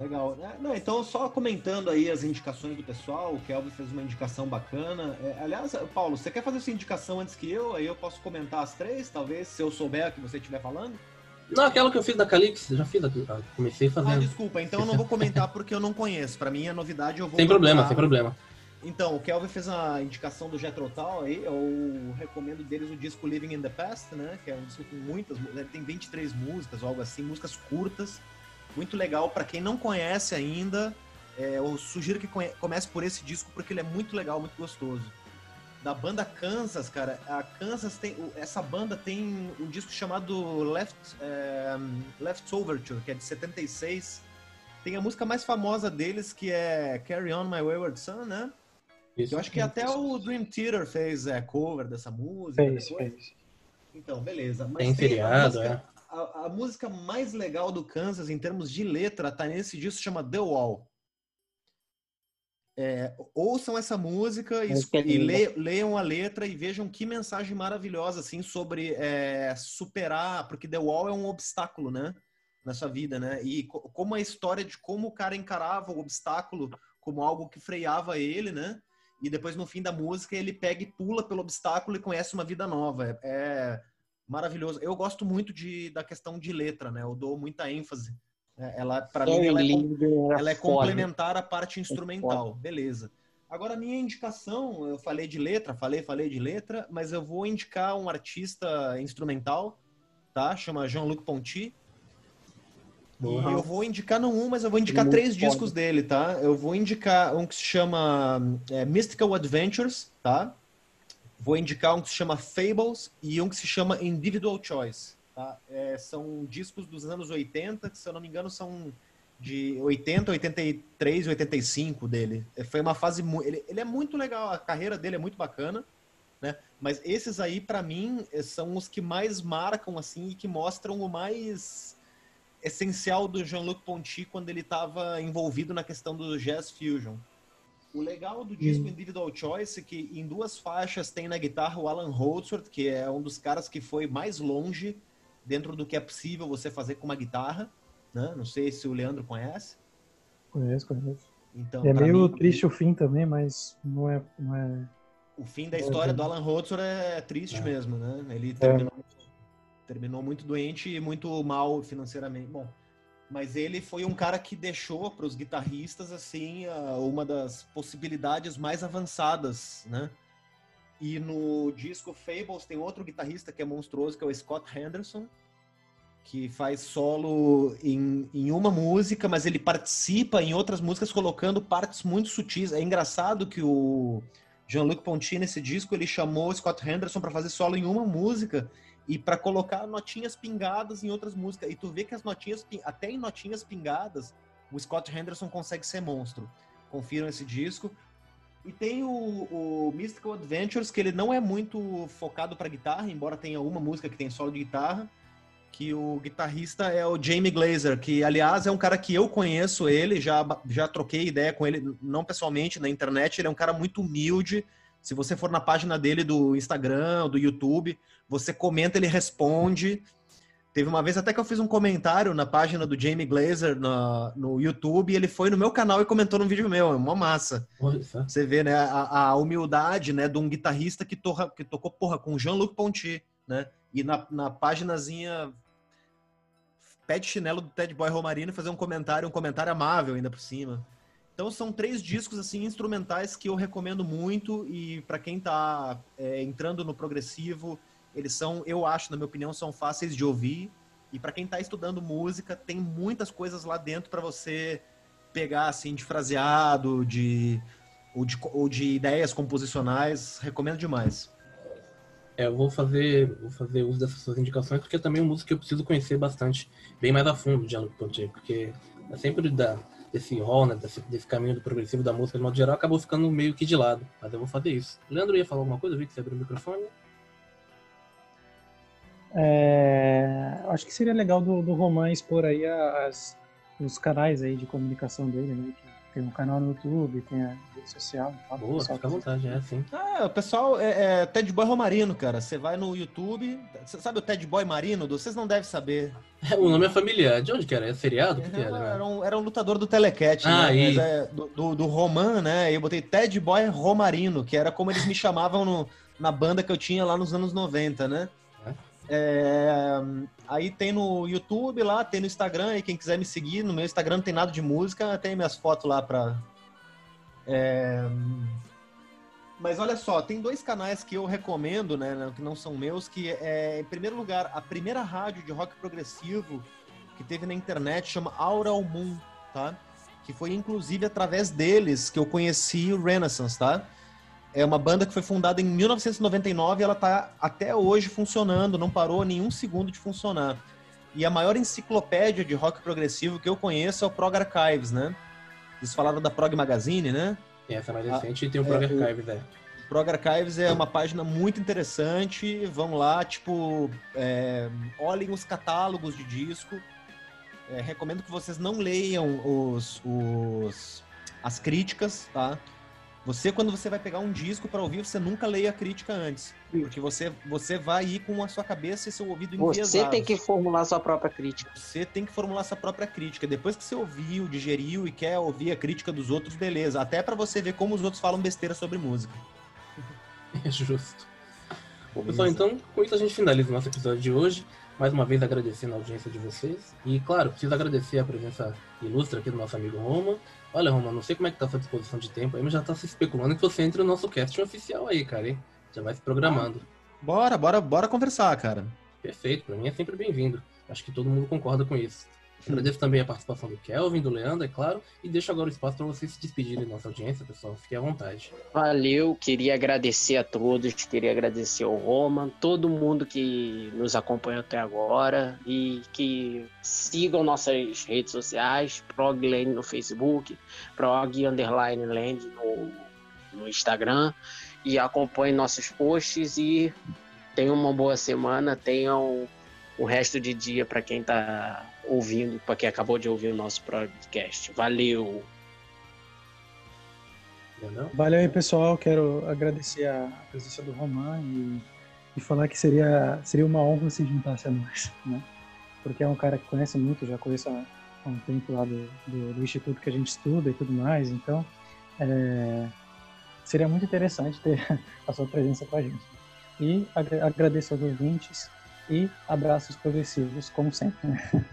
Legal. É, não, então, só comentando aí as indicações do pessoal, o Kelvin fez uma indicação bacana. É, aliás, Paulo, você quer fazer sua indicação antes que eu? Aí eu posso comentar as três, talvez, se eu souber o que você estiver falando? Não, aquela que eu fiz da Calix, já fiz, comecei fazendo. Ah, desculpa, então eu não vou comentar porque eu não conheço. Para mim é novidade, eu vou. Sem problema, sem problema. Então, o Kelvin fez a indicação do Jethro Tull aí, eu recomendo deles o disco Living in the Past, né, que é um disco com muitas, ele tem 23 músicas algo assim, músicas curtas, muito legal para quem não conhece ainda, é, eu sugiro que comece por esse disco porque ele é muito legal, muito gostoso. Da banda Kansas, cara, a Kansas tem, essa banda tem um disco chamado Left, é, Left Overture, que é de 76, tem a música mais famosa deles, que é Carry On My Wayward Son, né? Isso, eu acho que até o Dream Theater fez é, cover dessa música. Fez, fez. Então, beleza. Mas tem feriado, é. A, a, música mais legal do Kansas, em termos de letra, tá nesse disco, chama The Wall. É, ouçam essa música e, e le, leiam a letra e vejam que mensagem maravilhosa, assim, sobre é, superar, porque The Wall é um obstáculo, né? Na sua vida, né? E como a história de como o cara encarava o obstáculo como algo que freava ele, né? E depois no fim da música ele pega e pula pelo obstáculo e conhece uma vida nova. É, é maravilhoso. Eu gosto muito de, da questão de letra, né? Eu dou muita ênfase. É, ela, para mim, ela é, ela é complementar à parte instrumental. Beleza. Agora, a minha indicação, eu falei de letra, falei, falei de letra, mas eu vou indicar um artista instrumental, tá? Chama Jean-Luc Ponty. Uhum. eu vou indicar não um, mas eu vou indicar três discos dele, tá? Eu vou indicar um que se chama é, Mystical Adventures, tá? Vou indicar um que se chama Fables e um que se chama Individual Choice, tá? É, são discos dos anos 80, que se eu não me engano são de 80, 83 e 85 dele. Foi uma fase ele, ele é muito legal, a carreira dele é muito bacana, né? Mas esses aí pra mim eh, são os que mais marcam assim e que mostram o mais essencial do Jean-Luc Ponty quando ele estava envolvido na questão do jazz fusion. O legal do disco Hum. Individual Choice é que em duas faixas tem na guitarra o Alan Holdsworth, que é um dos caras que foi mais longe dentro do que é possível você fazer com uma guitarra, né? Não sei se o Leandro conhece. Conheço, conheço. Então, é meio mim, triste o fim também, mas não é. Não é... o fim da É, história tem- do Alan Holdsworth é triste É. mesmo, né? Ele terminou, terminou muito doente e muito mal financeiramente. Bom, mas ele foi um cara que deixou para os guitarristas assim uma das possibilidades mais avançadas, né? E no disco Fables tem outro guitarrista que é monstruoso, que é o Scott Henderson, que faz solo em, em uma música, mas ele participa em outras músicas colocando partes muito sutis. É engraçado que o Jean-Luc Ponty nesse disco ele chamou o Scott Henderson para fazer solo em uma música e para colocar notinhas pingadas em outras músicas. E tu vê que as notinhas, até em notinhas pingadas, o Scott Henderson consegue ser monstro. Confiram esse disco. E tem o, o Mystical Adventures, que ele não é muito focado para guitarra, embora tenha uma música que tem solo de guitarra, que o guitarrista é o Jamie Glazer, que aliás é um cara que eu conheço ele, já, já troquei ideia com ele, não pessoalmente, na internet, ele é um cara muito humilde. Se você for na página dele do Instagram, do YouTube, você comenta, ele responde. Teve uma vez até que eu fiz um comentário na página do Jamie Glazer na, no YouTube, e ele foi no meu canal e comentou num vídeo meu, é uma massa. Só. Você vê, né, a, a humildade, né, de um guitarrista que, torra, que tocou, porra, com Jean-Luc Ponty, né? E na, na páginazinha pé de chinelo do Ted Boy Romarino e fazer um comentário, um comentário amável ainda por cima. Então são três discos assim instrumentais que eu recomendo muito e para quem tá é, entrando no progressivo, eles são, eu acho, na minha opinião, são fáceis de ouvir. E para quem tá estudando música, tem muitas coisas lá dentro para você pegar assim de fraseado, de ou de, ou de ideias composicionais, recomendo demais. É, eu vou fazer, vou fazer uso dessas suas indicações, porque também é uma música que eu preciso conhecer bastante, bem mais a fundo Jean-Luc Ponty, porque é sempre da, desse rol, né, desse, desse caminho do progressivo da música, de modo geral, acabou ficando meio que de lado. Mas eu vou fazer isso. Leandro ia falar alguma coisa, eu vi que você abriu o microfone. É, acho que seria legal do, do Roman expor aí as, os canais aí de comunicação dele, né? Tem um canal no YouTube, tem a rede social. tal, Boa, fica à vontade, é assim. Ah, o pessoal é, é Ted Boy Romarino, cara. Você vai no YouTube, você sabe o Ted Boy Marino? Vocês não devem saber. O nome é familiar. De onde que era? É seriado? Que que Era, era? era um, era um lutador do Telecat, Ah, né? Mas é do, do, do Roman, né? Eu botei Ted Boy Romarino, que era como eles me chamavam no- na banda que eu tinha lá nos anos 90, né? É, aí tem no YouTube lá, tem no Instagram, e quem quiser me seguir, no meu Instagram não tem nada de música, tem minhas fotos lá pra. É, Mas olha só, tem dois canais que eu recomendo, né, que não são meus, que é, em primeiro lugar, a primeira rádio de rock progressivo que teve na internet chama Aural Moon, tá? Que foi inclusive através deles que eu conheci o Renaissance, tá? É uma banda que foi fundada em 1999 e ela tá até hoje funcionando, não parou nenhum segundo de funcionar. E a maior enciclopédia de rock progressivo que eu conheço é o Prog Archives, né? Eles falaram da Prog Magazine, né? Tem essa mais Ah, recente e tem o é, Prog o- Archives, é. Prog Archives é uma página muito interessante. Vão lá, tipo, é, olhem os catálogos de disco. É, recomendo que vocês não leiam os, os- as críticas, tá? Você, quando você vai pegar um disco para ouvir, você nunca leia a crítica antes. Porque você, você vai ir com a sua cabeça e seu ouvido Você enviesados. tem que formular sua própria crítica. Você tem que formular sua própria crítica. Depois que você ouviu, digeriu e quer ouvir a crítica dos outros, beleza. Até para você ver como os outros falam besteira sobre música. É justo. Bom, pessoal, então, com isso a gente finaliza o nosso episódio de hoje. Mais uma vez agradecendo a audiência de vocês. E, claro, preciso agradecer a presença ilustre aqui do nosso amigo Roma. Olha, Roma, não sei como é que tá a sua disposição de tempo aí, mas já tá se especulando que você entre no nosso casting oficial aí, cara, hein? Já vai se programando. Bora, bora, bora conversar, cara. Perfeito, pra mim é sempre bem-vindo. Acho que todo mundo concorda com isso. Agradeço também a participação do Kelvin, do Leandro, é claro, e deixo agora o espaço para vocês se despedirem da nossa audiência, pessoal. Fiquem à vontade. Valeu, queria agradecer a todos, queria agradecer ao Roman, todo mundo que nos acompanhou até agora e que sigam nossas redes sociais, ProgLand no Facebook, Prog Underline Land no, no Instagram e acompanhem nossos posts e tenham uma boa semana, tenham o resto de dia para quem está ouvindo, para quem acabou de ouvir o nosso podcast. Valeu! Valeu aí, pessoal. Quero agradecer a presença do Roman e, e falar que seria, seria uma honra se juntasse a nós, né? Porque é um cara que conhece muito, já conheço há, um tempo lá do, do, do, instituto que a gente estuda e tudo mais, então é, seria muito interessante ter a sua presença com a gente. E agradeço aos ouvintes e abraços progressivos, como sempre. Né?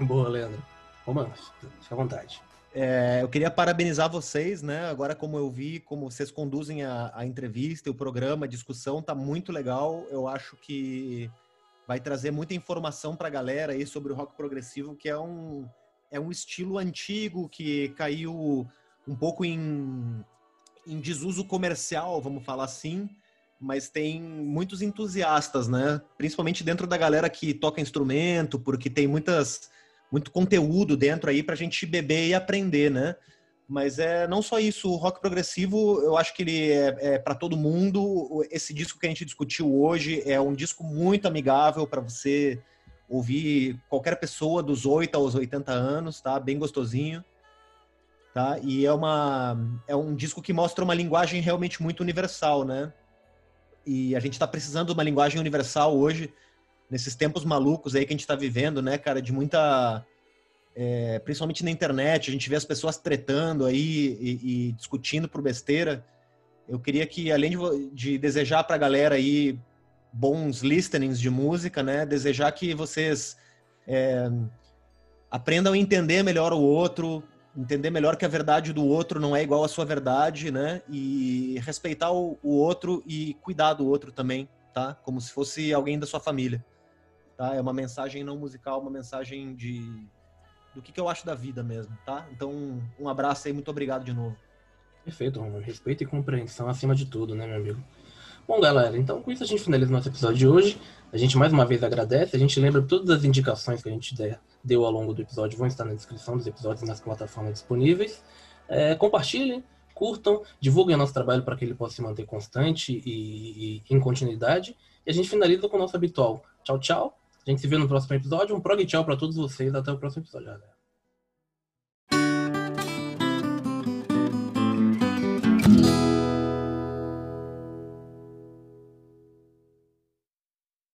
Boa, Leandro. Romano, fica à vontade. É, eu queria parabenizar vocês, né? Agora, como eu vi, como vocês conduzem a, a entrevista, o programa, a discussão, tá muito legal. Eu acho que vai trazer muita informação para a galera aí sobre o rock progressivo, que é um, é um estilo antigo que caiu um pouco em, em desuso comercial, vamos falar assim, mas tem muitos entusiastas, né? Principalmente dentro da galera que toca instrumento, porque tem muitas, muito conteúdo dentro aí para a gente beber e aprender, né? Mas é não só isso, o rock progressivo, eu acho que ele é, é para todo mundo. Esse disco que a gente discutiu hoje é um disco muito amigável para você ouvir qualquer pessoa dos 8 aos 80 anos, tá? Bem gostosinho. Tá? E é uma é um disco que mostra uma linguagem realmente muito universal, né? E a gente está precisando de uma linguagem universal hoje, nesses tempos malucos aí que a gente está vivendo, né, cara, de muita. É, principalmente na internet, a gente vê as pessoas tretando aí e, e discutindo por besteira. Eu queria que, além de, de desejar para a galera aí bons listenings de música, né, desejar que vocês é, aprendam a entender melhor o outro, entender melhor que a verdade do outro não é igual à sua verdade, né? E respeitar o, o, outro e cuidar do outro também, tá? Como se fosse alguém da sua família, tá? É uma mensagem não musical, uma mensagem de do que, que eu acho da vida mesmo, tá? Então, um abraço aí, muito obrigado de novo. Perfeito, Romulo. Respeito e compreensão acima de tudo, né, meu amigo? Bom, galera, então com isso a gente finaliza o nosso episódio de hoje. A gente mais uma vez agradece. A gente lembra todas as indicações que a gente deu ao longo do episódio vão estar na descrição dos episódios e nas plataformas disponíveis. É, compartilhem, curtam, divulguem o nosso trabalho para que ele possa se manter constante e, e, em continuidade. E a gente finaliza com o nosso habitual. Tchau, tchau. A gente se vê no próximo episódio. Um prog tchau para todos vocês. Até o próximo episódio, galera.